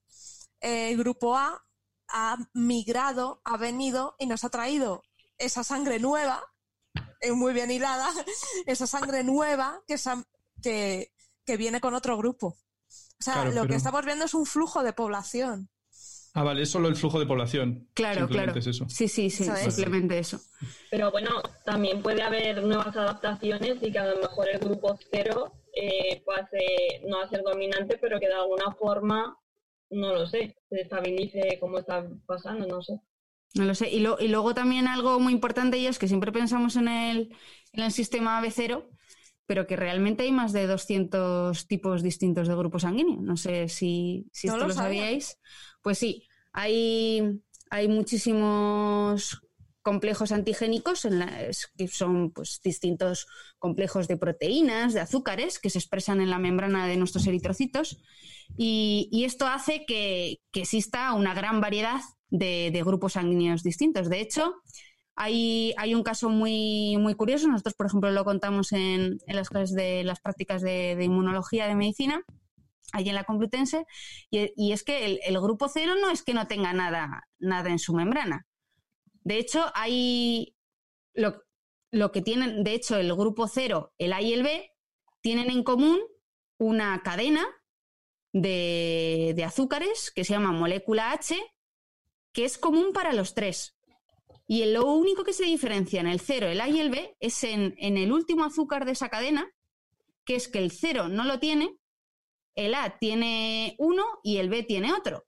eh, grupo A ha migrado, ha venido y nos ha traído esa sangre nueva, eh, muy bien hilada, esa sangre nueva que, sa- que, que viene con otro grupo. O sea, Claro, lo que estamos viendo es un flujo de población. Ah, vale, es solo el flujo de población. Claro, Simplemente claro. es eso. Sí, sí, sí, Eso es. simplemente eso. Pero bueno, también puede haber nuevas adaptaciones y que a lo mejor el grupo cero eh, pase no a ser dominante, pero que de alguna forma, no lo sé, se estabilice como está pasando, no sé. No lo sé. Y, lo- y luego también algo muy importante y es que siempre pensamos en el, en el sistema AB0, pero que realmente hay más de 200 tipos distintos de grupos sanguíneos. No sé si, si No esto lo lo sabía. sabíais. Pues sí, hay, hay muchísimos complejos antigénicos, en que son pues, distintos complejos de proteínas, de azúcares, que se expresan en la membrana de nuestros eritrocitos. Y, esto hace que, exista una gran variedad de, grupos sanguíneos distintos. De hecho, hay, hay, un caso muy, muy curioso. Nosotros, por ejemplo, lo contamos en, las clases de las prácticas de, inmunología de medicina, ahí en la Complutense, y, es que el, el, grupo cero no es que no tenga nada, nada en su membrana. De hecho, hay lo, que tienen, de hecho, el grupo cero, el A y el B, tienen en común una cadena de, azúcares que se llama molécula H, que es común para los tres. Y lo único que se diferencia en el cero, el A y el B, es en, en, el último azúcar de esa cadena, que es que el cero no lo tiene, el A tiene uno y el B tiene otro.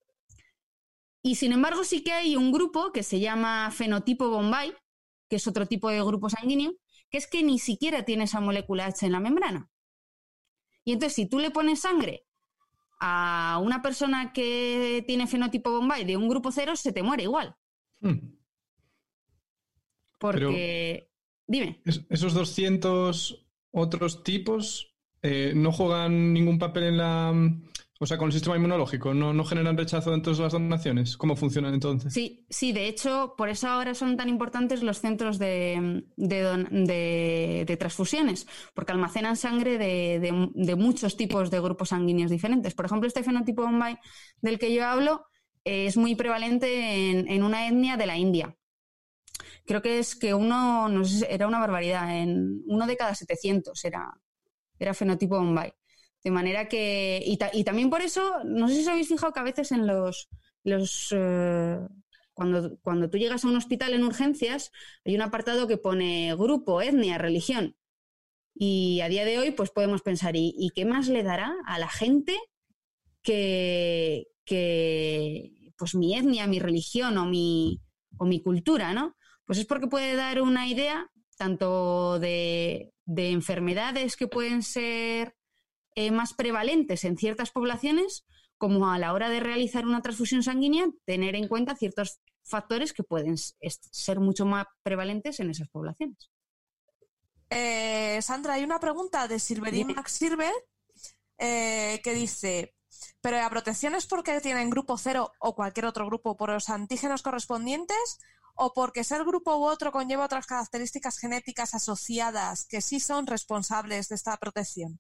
Y sin embargo, sí que hay un grupo que se llama fenotipo Bombay, que es otro tipo de grupo sanguíneo, que es que ni siquiera tiene esa molécula H en la membrana. Y entonces, si tú le pones sangre a una persona que tiene fenotipo Bombay de un grupo cero, se te muere igual. Hmm. Porque. Dime. esos 200 otros tipos eh, no juegan ningún papel en la o sea, con el sistema inmunológico, ¿no, generan rechazo dentro de las donaciones? ¿Cómo funcionan entonces? Sí, sí, de hecho, por eso ahora son tan importantes los centros de, transfusiones, porque almacenan sangre de, muchos tipos de grupos sanguíneos diferentes. Por ejemplo, este fenotipo Bombay del que yo hablo eh, es muy prevalente en, una etnia de la India. Creo que es que uno, no era una barbaridad, en uno de cada 700 era, era fenotipo Bombay. De manera que, y, también por eso, no sé si os habéis fijado que a veces en los, los eh, cuando, cuando tú llegas a un hospital en urgencias, hay un apartado que pone grupo, etnia, religión. Y a día de hoy, pues podemos pensar, ¿y, qué más le dará a la gente que, que, pues mi etnia, mi religión o mi, o mi cultura, ¿no? Pues es porque puede dar una idea tanto de, de enfermedades que pueden ser eh, más prevalentes en ciertas poblaciones, como a la hora de realizar una transfusión sanguínea, tener en cuenta ciertos factores que pueden ser mucho más prevalentes en esas poblaciones. Eh, Sandra, hay una pregunta de Silverín Max Silver eh, que dice, ¿pero la protección es porque tienen grupo cero o cualquier otro grupo por los antígenos correspondientes o porque ser grupo u otro conlleva otras características genéticas asociadas que sí son responsables de esta protección?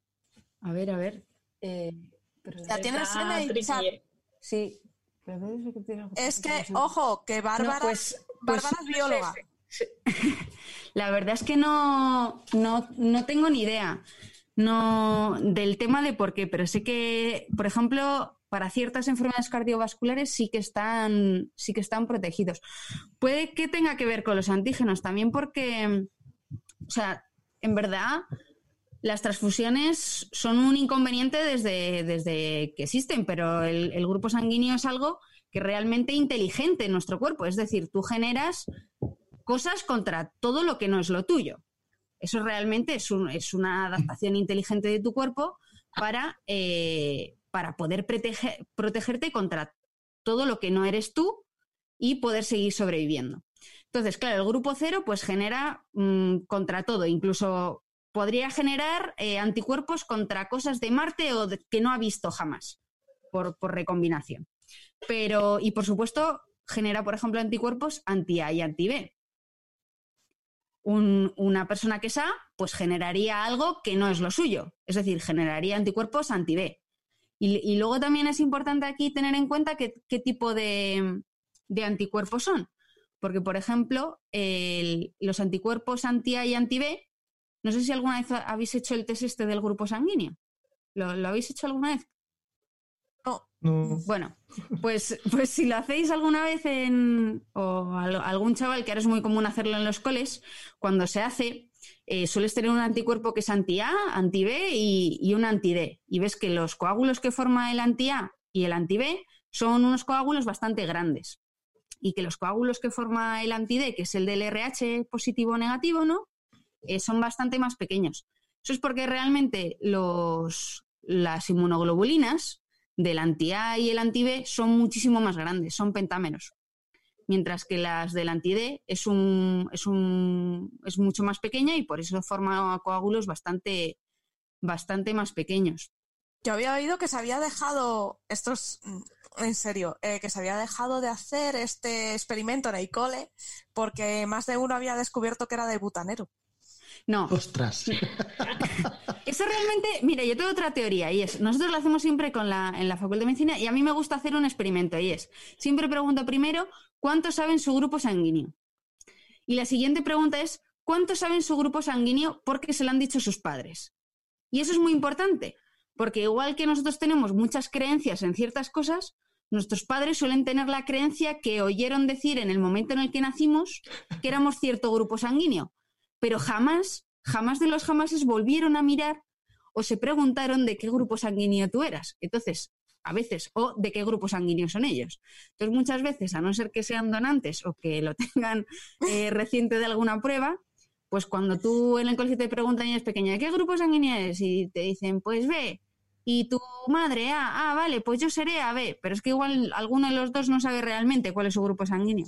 A ver, a ver. Eh, la tienes en Sí. es que, ojo, que Bárbara, pues, pues Bárbara es bióloga. La verdad es que no, no, tengo ni idea no, del tema de por qué, pero sé que, por ejemplo, para ciertas enfermedades cardiovasculares sí que están, sí que están protegidos. Puede que tenga que ver con los antígenos también porque, o sea, en verdad, las transfusiones son un inconveniente desde, desde que existen, pero el, grupo sanguíneo es algo que realmente inteligente en nuestro cuerpo. Es decir, tú generas cosas contra todo lo que no es lo tuyo. Eso realmente es, es una adaptación inteligente de tu cuerpo para, eh, para poder protegerte contra todo lo que no eres tú y poder seguir sobreviviendo. Entonces, claro, el grupo cero pues genera mm, contra todo, incluso podría generar eh, anticuerpos contra cosas de Marte o que no ha visto jamás por, recombinación. Pero, y por supuesto, genera, por ejemplo, anticuerpos anti-A y anti-B. una persona que es A, pues generaría algo que no es lo suyo, es decir, generaría anticuerpos anti-B. Y, luego también es importante aquí tener en cuenta qué tipo de, anticuerpos son. Porque, por ejemplo, los anticuerpos anti-A y anti-B no sé si alguna vez habéis hecho el test este del grupo sanguíneo. ¿Lo, habéis hecho alguna vez? No. Bueno, pues, pues si lo hacéis alguna vez en. o algún chaval que ahora es muy común hacerlo en los coles, cuando se hace, eh, sueles tener un anticuerpo que es anti-A, anti-B y, un anti-D. Y ves que los coágulos que forma el anti-A y el anti-B son unos coágulos bastante grandes. Y que los coágulos que forma el anti-D, que es el del RH positivo o negativo, ¿no? Eh, son bastante más pequeños. Eso es porque realmente los, las inmunoglobulinas del anti-A y el anti-B son muchísimo más grandes, son pentámeros. mientras que las del anti-D es, un, es, un, es mucho más pequeña y por eso forma coágulos bastante, bastante más pequeños. Yo había oído que se había dejado, esto es mm, en serio, eh, que se había dejado de hacer este experimento en el porque más de uno había descubierto que era de butanero. No, Ostras. Eso realmente, mira, yo tengo otra teoría y es, nosotros lo hacemos siempre con la, en la Facultad de Medicina y a mí me gusta hacer un experimento y es, siempre pregunto primero, ¿cuántos saben su grupo sanguíneo? Y la siguiente pregunta es, ¿cuántos saben su grupo sanguíneo porque se lo han dicho sus padres? Y eso es muy importante, porque igual que nosotros tenemos muchas creencias en ciertas cosas, nuestros padres suelen tener la creencia que oyeron decir en el momento en el que nacimos que éramos cierto grupo sanguíneo, pero jamás jamás de los jamases volvieron a mirar o se preguntaron de qué grupo sanguíneo tú eras. Entonces, a veces, o de qué grupo sanguíneo son ellos. Entonces, muchas veces, a no ser que sean donantes o que lo tengan eh, reciente de alguna prueba, pues cuando tú en el colegio te preguntan y es pequeña, ¿qué grupo sanguíneo eres? Y te dicen, pues B. Y tu madre, A, ah, vale, pues yo seré AB. Pero es que igual alguno de los dos no sabe realmente cuál es su grupo sanguíneo.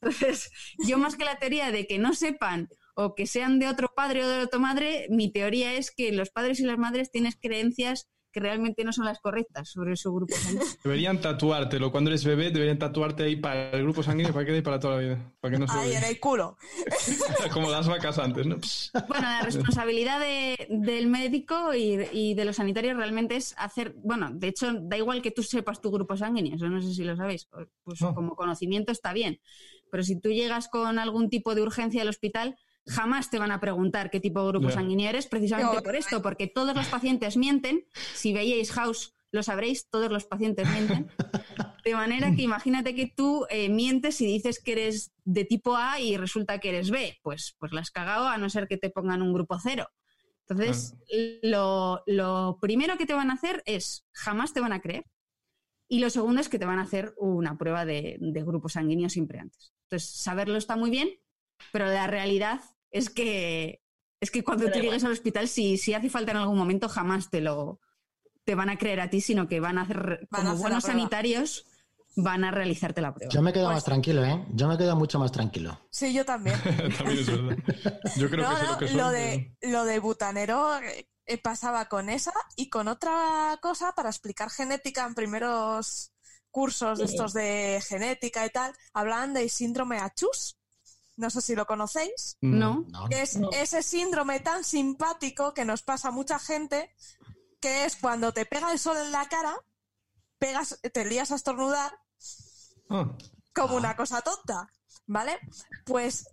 Entonces, yo más que la teoría de que no sepan o que sean de otro padre o de otra madre, mi teoría es que los padres y las madres tienen creencias que realmente no son las correctas sobre su grupo sanguíneo. Deberían tatuártelo. Cuando eres bebé, deberían tatuarte ahí para el grupo sanguíneo para que quede para toda la vida. Para que no se Ahí en el culo. Como las vacas antes, ¿no? Bueno, la responsabilidad de- del médico y, y de los sanitarios realmente es hacer, bueno, de hecho, da igual que tú sepas tu grupo sanguíneo, eso no sé si lo sabéis, pues No. como conocimiento está bien, pero si tú llegas con algún tipo de urgencia al hospital, jamás te van a preguntar qué tipo de grupo Ya. sanguíneo eres, precisamente por esto, porque todos los pacientes mienten, si veíais House lo sabréis, todos los pacientes mienten. De manera que imagínate que tú eh, mientes y dices que eres de tipo A y resulta que eres B. Pues, pues la has cagado a no ser que te pongan un grupo cero. Entonces, lo, lo primero que te van a hacer es jamás te van a creer. Y lo segundo es que te van a hacer una prueba de, de grupo sanguíneo siempre antes. Entonces, saberlo está muy bien, pero la realidad es que es que cuando Pero tú igual. llegues al hospital, si, si hace falta en algún momento, jamás te lo te van a creer a ti, sino que van a hacer, Van a como hacer buenos sanitarios, van a realizarte la prueba. Yo me quedo Pues- más tranquilo, ¿eh? Yo me quedo mucho más tranquilo. Sí, yo también. También es verdad. Yo creo no, que no, lo que son. lo de, lo de butanero eh, pasaba con esa y con otra cosa para explicar genética en primeros cursos de Sí. estos de genética y tal. Hablaban del síndrome Achus. No sé si lo conocéis. pero- ¿No? No, que es No. ese síndrome tan simpático que nos pasa a mucha gente, que es cuando te pega el sol en la cara, pegas, te lías a estornudar Ah, como Ah. una cosa tonta, ¿vale? Pues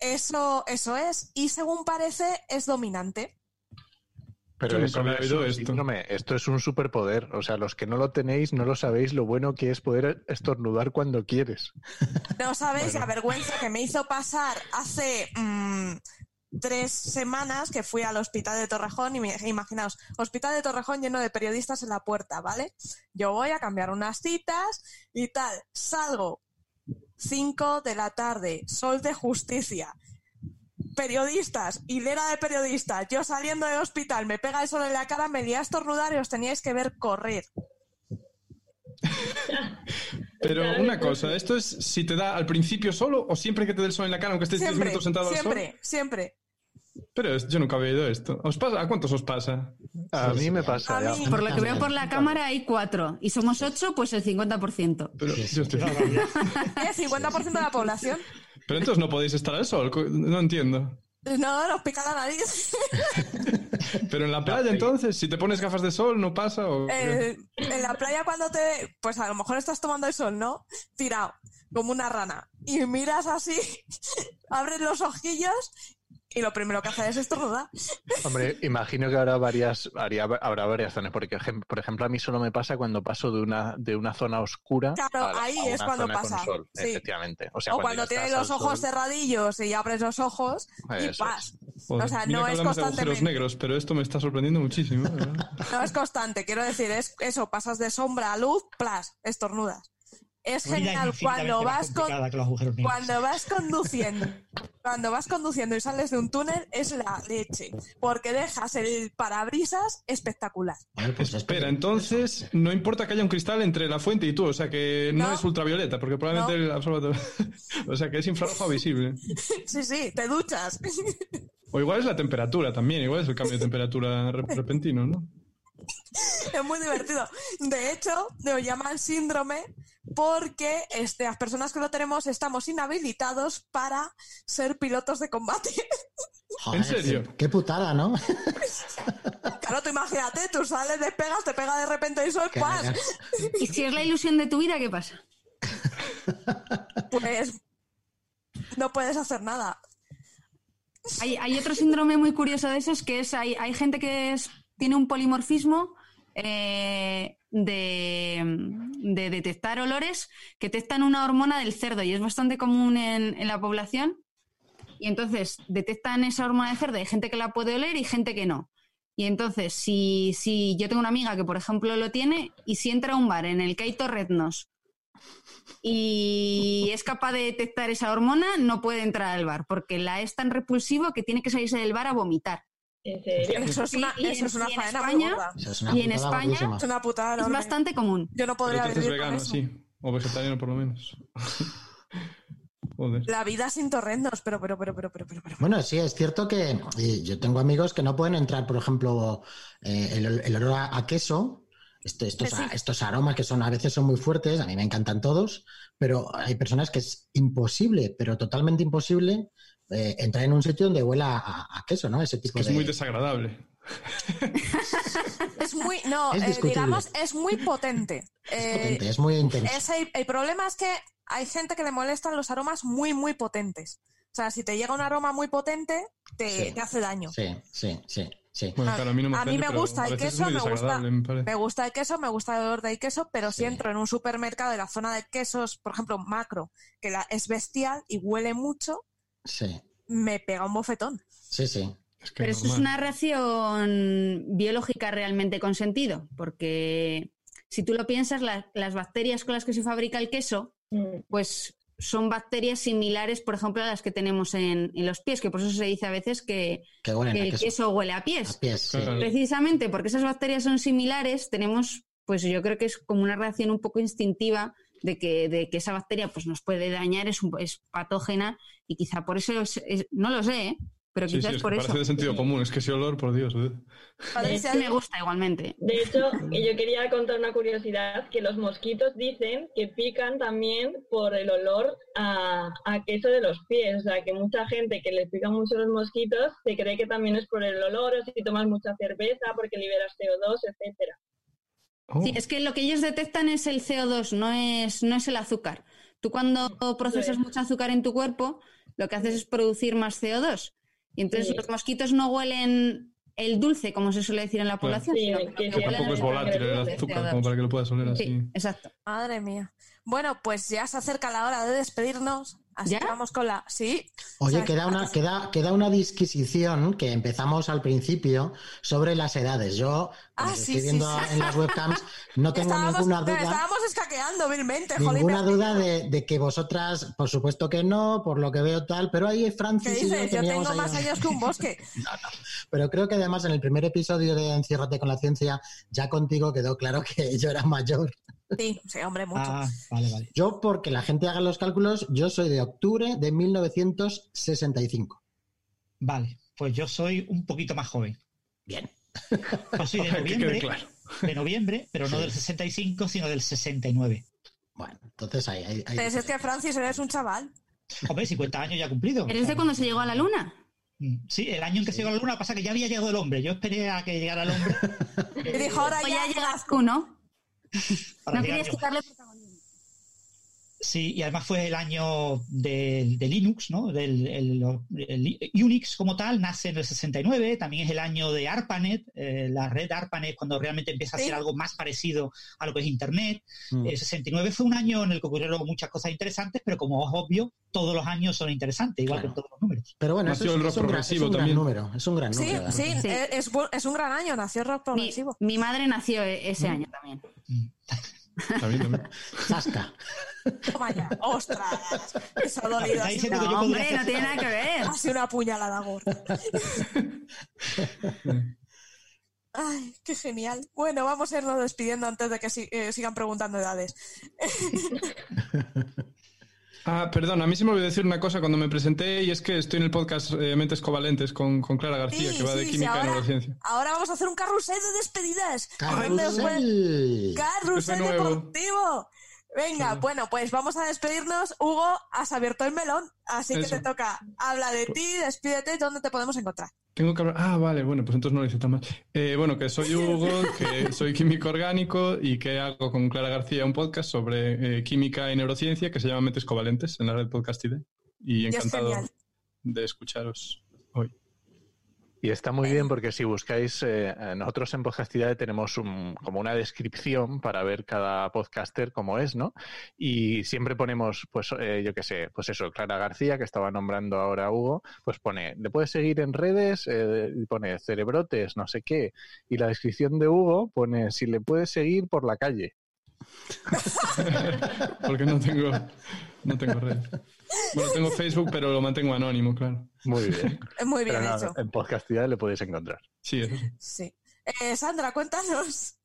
eso, eso es, y según parece es dominante. Pero eso no es un esto. síndrome, esto es un superpoder. O sea, los que no lo tenéis no lo sabéis lo bueno que es poder estornudar cuando quieres. No sabéis Bueno. la vergüenza que me hizo pasar hace mm, tres semanas que fui al hospital de Torrejón y me, imaginaos, hospital de Torrejón lleno de periodistas en la puerta, ¿vale? Yo voy a cambiar unas citas y tal, salgo 5 de la tarde, sol de justicia. Periodistas, hilera de periodistas, yo saliendo del hospital, me pega el sol en la cara, me lié a estornudar y os teníais que ver correr. Pero una cosa. ¿esto es si te da al principio solo o siempre que te dé el sol en la cara, aunque estés 10 Siempre, minutos sentado al sol? siempre, siempre. Pero es- yo nunca había oído esto. ¿Os pasa? ¿A cuántos os pasa? A Sí, mí me pasa a ya. mí- Por lo que veo por la cámara hay cuatro y somos ocho, pues el 50%. Pero, Sí, sí, yo estoy- ¿Eh? 50% de la población. Pero entonces no podéis estar al sol, no entiendo. No, nos pica la nariz. Pero en la playa entonces, si te pones gafas de sol, ¿no pasa? O... Eh, en la playa cuando te... Pues a lo mejor estás tomando el sol, ¿no? Tirado, como una rana. Y miras así, abres los ojillos y lo primero que haces es estornudar. Hombre, imagino que habrá varias, haría- habrá variaciones, porque ejem- por ejemplo a mí solo me pasa cuando paso de una, de una zona oscura Claro, a, ahí a es una cuando zona con pasa, sol, sí. efectivamente. O, sea, o cuando tienes los ojos sol, cerradillos y abres los ojos y paz. Joder, o sea, mira no es agujeros constantemente. negros, pero esto me está sorprendiendo muchísimo. ¿verdad? No es constante, quiero decir, es eso, pasas de sombra a luz, plas, estornudas. Es genial cuando vas con, cuando vas conduciendo cuando vas conduciendo y sales de un túnel es la leche, porque dejas el parabrisas espectacular. Vale, pues Espera, entonces no importa que haya un cristal entre la fuente y tú, o sea que no, No. es ultravioleta, porque probablemente absorba todo. o sea que es infrarrojo visible. Sí, sí, te duchas. O igual es la temperatura también, igual es el cambio de temperatura re- repentino, ¿no? Es muy divertido. De hecho, lo llaman síndrome porque este, las personas que lo tenemos estamos inhabilitados para ser pilotos de combate. Joder, ¿En serio? Qué, putada, ¿no? claro, tú imagínate, tú sales, despegas, te pega de repente el sol, ¡pas! Y si es la ilusión de tu vida, ¿qué pasa? Pues no puedes hacer nada. Hay, hay otro síndrome muy curioso de esos que es, hay, hay gente que es, tiene un polimorfismo eh, de, de detectar olores que detectan una hormona del cerdo y es bastante común en, la población. Y entonces detectan esa hormona del cerdo, hay gente que la puede oler y gente que no. Y entonces, si, si yo tengo una amiga que, por ejemplo, lo tiene, y si entra a un bar en el que hay torretnos y es capaz de detectar esa hormona, no puede entrar al bar, porque la es tan repulsivo que tiene que salirse del bar a vomitar. ¿En serio? Eso es una, eso es una faena muy España- gorda. Eso es una Y en España-. Es una putada Es bastante común. Yo no podría vivir con vegano, eso. sí. O vegetariano por lo menos. Joder. La vida sin torrendos, pero, pero, pero, pero, pero, pero, pero. Bueno, sí, es cierto que y yo tengo amigos que no pueden entrar, por ejemplo, eh, el, el olor a, a queso, este- estos, Sí. estos aromas que son a veces son muy fuertes, a mí me encantan todos, pero hay personas que es imposible, pero totalmente imposible eh, entrar en un sitio donde huela a, a queso, ¿no? Ese tipo Que es de... muy desagradable. Es muy, no, Es eh, digamos, es muy potente. es Eh, potente, es muy intenso. es el, el problema es que hay gente que le molestan los aromas muy, muy potentes. O sea, si te llega un aroma muy potente, te, Sí. te hace daño. Sí, sí, sí, sí. Bueno, A- claro, a mí no me, a mí gusta el queso, me gusta- me gusta el queso, me gusta el olor del queso, pero si entro en un supermercado de la zona de quesos, por ejemplo, macro, que la, es bestial y huele mucho, Sí, me pega un bofetón. sí, sí. Es que Pero eso es una reacción biológica realmente con sentido, porque si tú lo piensas, la- las bacterias con las que se fabrica el queso, Mm. pues son bacterias similares, por ejemplo, a las que tenemos en, en los pies, que por eso se dice a veces que, el queso. queso huele a A pies. sí. Precisamente porque esas bacterias son similares, tenemos, pues yo creo que es como una reacción un poco instintiva de que, de que esa bacteria pues nos puede dañar, es, un- es patógena y quizá por eso, es- es- no lo sé, ¿eh? pero quizás sí, es que por parece eso. de sentido común. Es que ese olor, por Dios. ¿eh? Me gusta igualmente. De hecho, yo quería contar una curiosidad, que los mosquitos dicen que pican también por el olor a, a queso de los pies. O sea, que mucha gente que le pican mucho los mosquitos se cree que también es por el olor o si tomas mucha cerveza porque liberas CO2, etcétera. Oh, Sí, es que lo que ellos detectan es el CO2, no es, no es el azúcar. Tú cuando procesas Sí. mucho azúcar en tu cuerpo, lo que haces es producir más CO2. Y entonces Sí. los mosquitos no huelen el dulce, como se suele decir en la población, Sí, sino que tampoco es volátil el azúcar, CO2. como para que lo puedas oler así. Sí, exacto. Madre mía. Bueno, pues ya se acerca la hora de despedirnos. Así ¿Ya? que vamos con la. Sí. Oye, queda una, queda, queda una disquisición que empezamos al principio sobre las edades. Yo, como Ah, sí, estoy sí, viendo sí. en las webcams, no tengo estábamos, ninguna duda. estábamos escaqueando vilmente, jolín. Ninguna pero- duda de, de que vosotras, por supuesto que no, por lo que veo tal, pero ahí ¿Qué Francis y yo dices? Yo tengo ahí más años que un bosque. Pero creo que además en el primer episodio de Enciérrate con la ciencia, ya contigo quedó claro que yo era mayor. Sí, sí, hombre, mucho. Ah, vale, vale. Yo, porque la gente haga los cálculos, yo soy de octubre de 1965. Vale, pues yo soy un poquito más joven. Bien. Yo soy de noviembre, claro. de noviembre, pero no Sí. del 65, sino del 69. Bueno, entonces ahí... ahí- ahí- Pero es que Francis eres un chaval. Hombre, 50 años ya cumplido. ¿Eres de cuando se llegó a la luna? Mm, Sí, el año en que se llegó a la luna pasa que ya había llegado el hombre. Yo esperé a que llegara el hombre. Y dijo, ahora O ya ya llegas tú, ¿no? No querías quitarle protagonismo. Sí, y además fue el año de, de Linux, ¿no? Del el- el Unix como tal nace en el 69, también es el año de ARPANET, eh, la red ARPANET cuando realmente empieza a Sí. ser algo más parecido a lo que es Internet. Mm. El 69 fue un año en el que ocurrieron muchas cosas interesantes, pero como es obvio, todos los años son interesantes, igual Claro. que todos los números. Pero bueno, Nació eso es, el rock es un gran, es progresivo gran también. número. Es un gran Sí, número. sí. Sí. eh, Es, un gran año, nació rock Mi, progresivo. mi madre nació e- ese año también. También, también. Zasca. Toma ya. ¡Ostras! Eso ha dolido. Que yo No, hombre, no tiene nada que ver. ha sido una puñalada gorda. Ay, qué genial. Bueno, vamos a irnos despidiendo antes de que eh, sigan preguntando edades. Ah, perdón, a mí se me olvidó decir una cosa cuando me presenté y es que estoy en el podcast eh, Mentes Covalentes con, con Clara García, Sí, que va de sí, sí, química y ahora- neurociencia. Ahora vamos a hacer un carrusel de despedidas. ¡Carrusel! Carrusel nuevo. deportivo. Venga, bueno, pues vamos a despedirnos. Hugo, has abierto el melón, así que te toca. Habla de ti, despídete, ¿dónde te podemos encontrar? Tengo que hablar. Ah, vale, bueno, pues entonces no lo hice tan mal. Eh, bueno, que soy Hugo, que soy químico orgánico y que hago con Clara García un podcast sobre eh, química y neurociencia que se llama Mentes Covalentes en la red Podcast ID. Y encantado de escucharos. Y está muy bien porque si buscáis, eh, nosotros en Podcastidad tenemos un- como una descripción para ver cada podcaster cómo es, ¿no? Y siempre ponemos, pues eh, yo qué sé, pues eso, Clara García, que estaba nombrando ahora Hugo, pues pone, le puedes seguir en redes, eh, pone cerebrotes, no sé qué. Y la descripción de Hugo pone, si le puedes seguir por la calle. Porque no tengo, no tengo red. Bueno, tengo Facebook, pero lo mantengo anónimo, claro. Muy bien. Muy bien Pero nada, hecho. en Podcastidad le podéis encontrar. Sí, eso sí. Sí. Eh, Sandra, cuéntanos.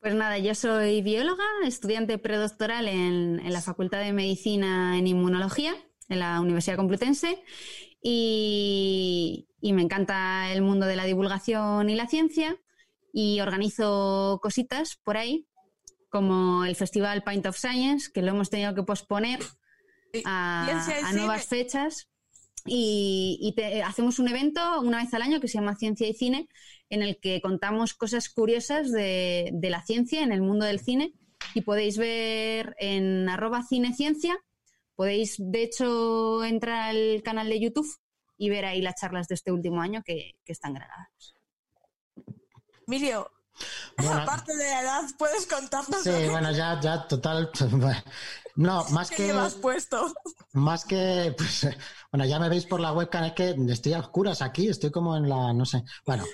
Pues nada, yo soy bióloga, estudiante predoctoral en, en la Facultad de Medicina en Inmunología, en la Universidad Complutense, y, y me encanta el mundo de la divulgación y la ciencia, y organizo cositas por ahí, como el Festival Pint of Science, que lo hemos tenido que posponer a, nuevas fechas. Y, y te- hacemos un evento una vez al año que se llama Ciencia y Cine, en el que contamos cosas curiosas de, de la ciencia en el mundo del cine. Y podéis ver en arroba cineciencia, podéis de hecho entrar al canal de YouTube y ver ahí las charlas de este último año que, que están grabadas. Emilio, Bueno, aparte de la edad, puedes contarnos sí, que- bueno, ya, ya, total. No, más que que. llevas puesto. Más que, pues, bueno, ya me veis por la webcam, es que estoy a oscuras aquí, estoy como en la, no sé. Bueno,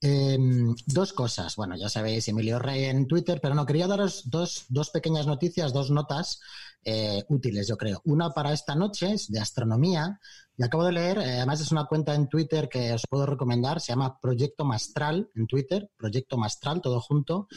eh, dos cosas. Bueno, ya sabéis, Emilio Rey en Twitter, pero no, quería daros dos, dos pequeñas noticias, dos notas eh, útiles, yo creo. Una para esta noche, es de astronomía, y acabo de leer, eh, además es una cuenta en Twitter que os puedo recomendar, se llama Proyecto Mastral en Twitter, Proyecto Mastral, todo junto,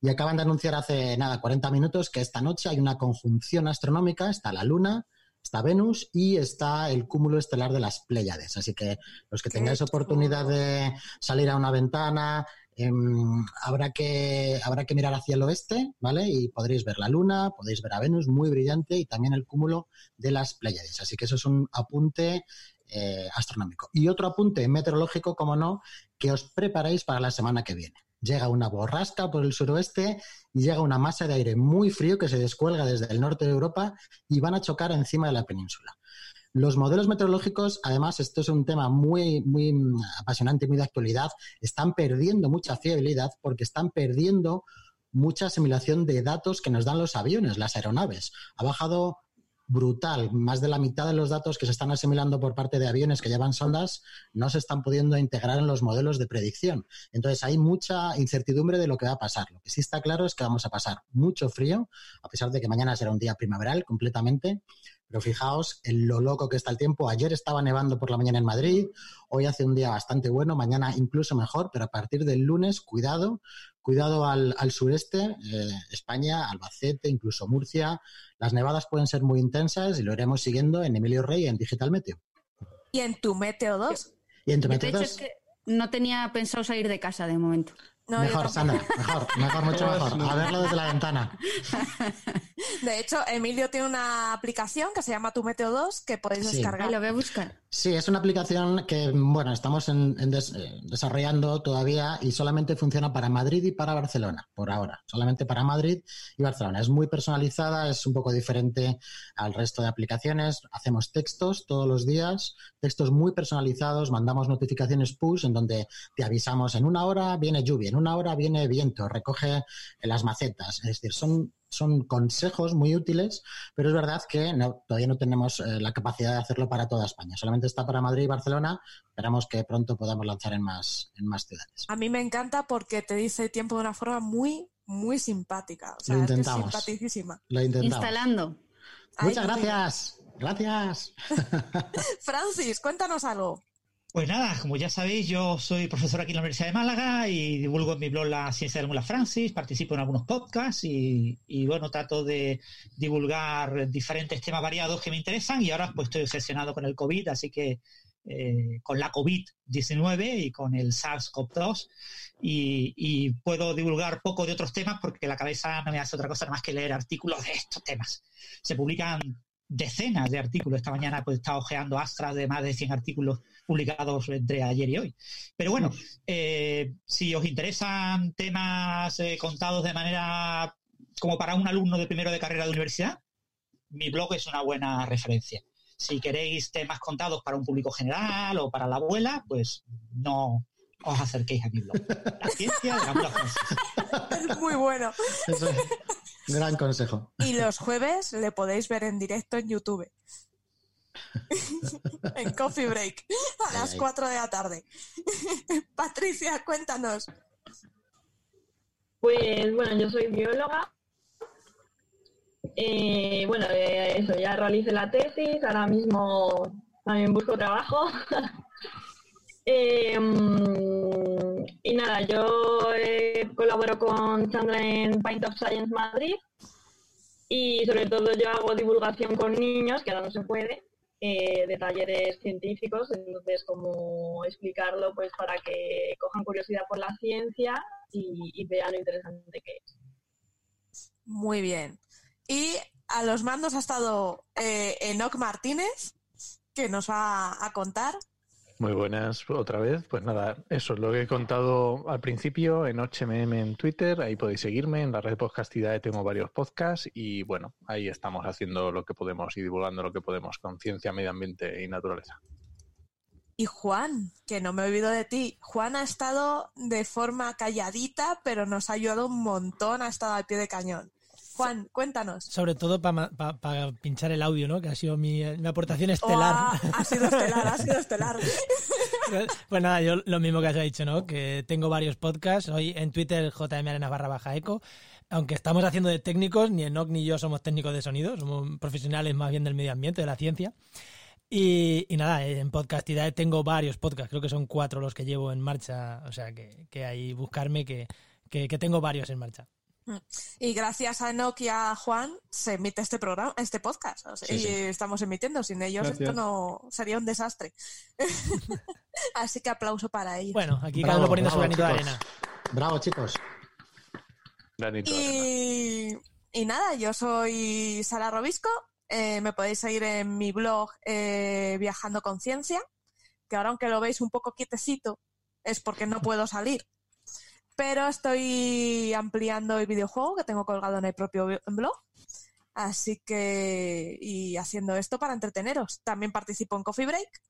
y acaban de anunciar hace nada, 40 minutos, que esta noche hay una conjunción astronómica, está la Luna, está Venus y está el cúmulo estelar de las Pléyades. Así que los que tengáis oportunidad de salir a una ventana, em, habrá, que, habrá que mirar hacia el oeste, ¿vale? Y podréis ver la Luna, podéis ver a Venus, muy brillante, y también el cúmulo de las Pléyades. Así que eso es un apunte eh, astronómico. Y otro apunte meteorológico, como no, que os preparéis para la semana que viene. Llega una borrasca por el suroeste y llega una masa de aire muy frío que se descuelga desde el norte de Europa y van a chocar encima de la península. Los modelos meteorológicos, además, esto es un tema muy, muy apasionante y muy de actualidad, están perdiendo mucha fiabilidad porque están perdiendo mucha asimilación de datos que nos dan los aviones, las aeronaves. Ha bajado brutal. Más de la mitad de los datos que se están asimilando por parte de aviones que llevan sondas no se están pudiendo integrar en los modelos de predicción. Entonces hay mucha incertidumbre de lo que va a pasar. Lo que sí está claro es que vamos a pasar mucho frío, a pesar de que mañana será un día primaveral completamente. Pero fijaos en lo loco que está el tiempo. Ayer estaba nevando por la mañana en Madrid, hoy hace un día bastante bueno, mañana incluso mejor, pero a partir del lunes, cuidado, cuidado al, al sureste, eh, España, Albacete, incluso Murcia. Las nevadas pueden ser muy intensas y lo iremos siguiendo en Emilio Rey en Digital Meteo. Y en tu Meteo 2. Y en tu De Meteo hecho, 2, es que no tenía pensado salir de casa de momento. No, mejor. Sandra, mejor, mejor, mucho mejor. A verlo desde la ventana. De hecho, Emilio tiene una aplicación que se llama Tu Meteo 2 que podéis Sí. descargar. Ahí lo voy a buscar. Sí, es una aplicación que, bueno, estamos en- en des- eh, desarrollando todavía y solamente funciona para Madrid y para Barcelona, por ahora. Solamente para Madrid y Barcelona. Es muy personalizada, es un poco diferente al resto de aplicaciones. Hacemos textos todos los días, textos muy personalizados, mandamos notificaciones push en donde te avisamos en una hora viene lluvia, en una hora viene viento, recoge las macetas. Es decir, son son consejos muy útiles, pero es verdad que no, todavía no tenemos eh, la capacidad de hacerlo para toda España. Solamente está para Madrid y Barcelona. Esperamos que pronto podamos lanzar en más, en más ciudades. A mí me encanta porque te dice tiempo de una forma muy muy simpática. O sea, Lo es que es intentamos. simpaticísima. Lo intentamos. Instalando. Muchas gracias. Gracias. Francis, cuéntanos algo. Pues nada, como ya sabéis, yo soy profesor aquí en la Universidad de Málaga y divulgo en mi blog la ciencia del Mula Francis, participo en algunos podcasts y, bueno, trato de divulgar diferentes temas variados que me interesan y ahora pues estoy obsesionado con el COVID, así que eh, con la COVID-19 y con el SARS-CoV-2 y, y puedo divulgar poco de otros temas porque la cabeza no me hace otra cosa más que leer artículos de estos temas. Se publican decenas de artículos. Esta mañana pues he estado ojeando astras de más de 100 artículos publicados entre ayer y hoy. Pero bueno, eh, si os interesan temas eh, contados de manera como para un alumno de primero de carrera de universidad, mi blog es una buena referencia. Si queréis temas contados para un público general o para la abuela, pues no os acerquéis a mi blog. La ciencia de la muy bueno. Eso es gran consejo. Y los jueves le podéis ver en directo en YouTube. en Coffee Break, a las Ay. 4 de la tarde. Patricia, cuéntanos. Pues bueno, yo soy bióloga. Eh, bueno, eh, eso, ya realicé la tesis, ahora mismo también busco trabajo. Mm, y nada, yo eh, colaboro con Sandra en Pint of Science Madrid y sobre todo yo hago divulgación con niños, que ahora no se puede, eh, de talleres científicos, entonces como explicarlo pues para que cojan curiosidad por la ciencia y, y vean lo interesante que es. Muy bien. Y a los mandos ha estado eh, Enoc Martínez, que nos va a contar. Muy buenas otra vez. Pues nada, eso es lo que he contado al principio en 8mm en Twitter. Ahí podéis seguirme. En la red Podcastidae tengo varios podcasts y bueno, ahí estamos haciendo lo que podemos y divulgando lo que podemos con ciencia, medio ambiente y naturaleza. Y Juan, que no me olvido de ti. Juan ha estado de forma calladita, pero nos ha ayudado un montón, ha estado al pie de cañón. Juan, cuéntanos. Sobre todo para pinchar el audio, ¿no? Que ha sido mi, mi aportación estelar. Oh, ha sido estelar, ha sido estelar. pues nada, yo lo mismo que has dicho, ¿no? Que tengo varios podcasts. Hoy en Twitter, JM Arenas barra baja eco. Aunque estamos haciendo de técnicos, ni Enoch ni yo somos técnicos de sonido, somos profesionales más bien del medio ambiente, de la ciencia. Y, y, nada, en Podcastidae tengo varios podcasts, creo que son cuatro los que llevo en marcha, o sea que, que ahí buscarme, que, que, que tengo varios en marcha. Y gracias a Enoch y a Juan se emite este programa, este podcast. O sea, sí, y sí. estamos emitiendo. Sin ellos gracias. esto no sería un desastre. Así que aplauso para ellos. Bueno, aquí cada uno poniendo su granito de arena. Bravo, chicos. Granito y, y nada, yo soy Sara Robisco. Eh, me podéis seguir en mi blog eh, Viajando con Ciencia, que ahora aunque lo veis un poco quietecito, es porque no puedo salir. Pero estoy ampliando el videojuego que tengo colgado en el propio blog. Así que, y haciendo esto para entreteneros. También participo en Coffee Break.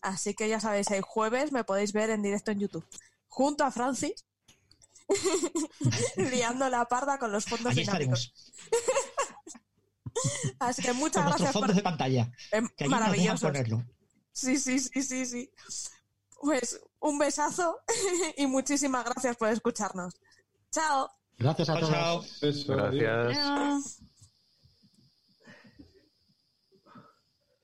Así que ya sabéis, el jueves me podéis ver en directo en YouTube. Junto a Francis, liando la parda con los fondos Aquí dinámicos. Así que muchas con gracias. fondos por... de pantalla. Eh, maravilloso. Sí, sí, sí, sí, sí. Pues un besazo y muchísimas gracias por escucharnos. Chao. Gracias a todos. Chao. Gracias.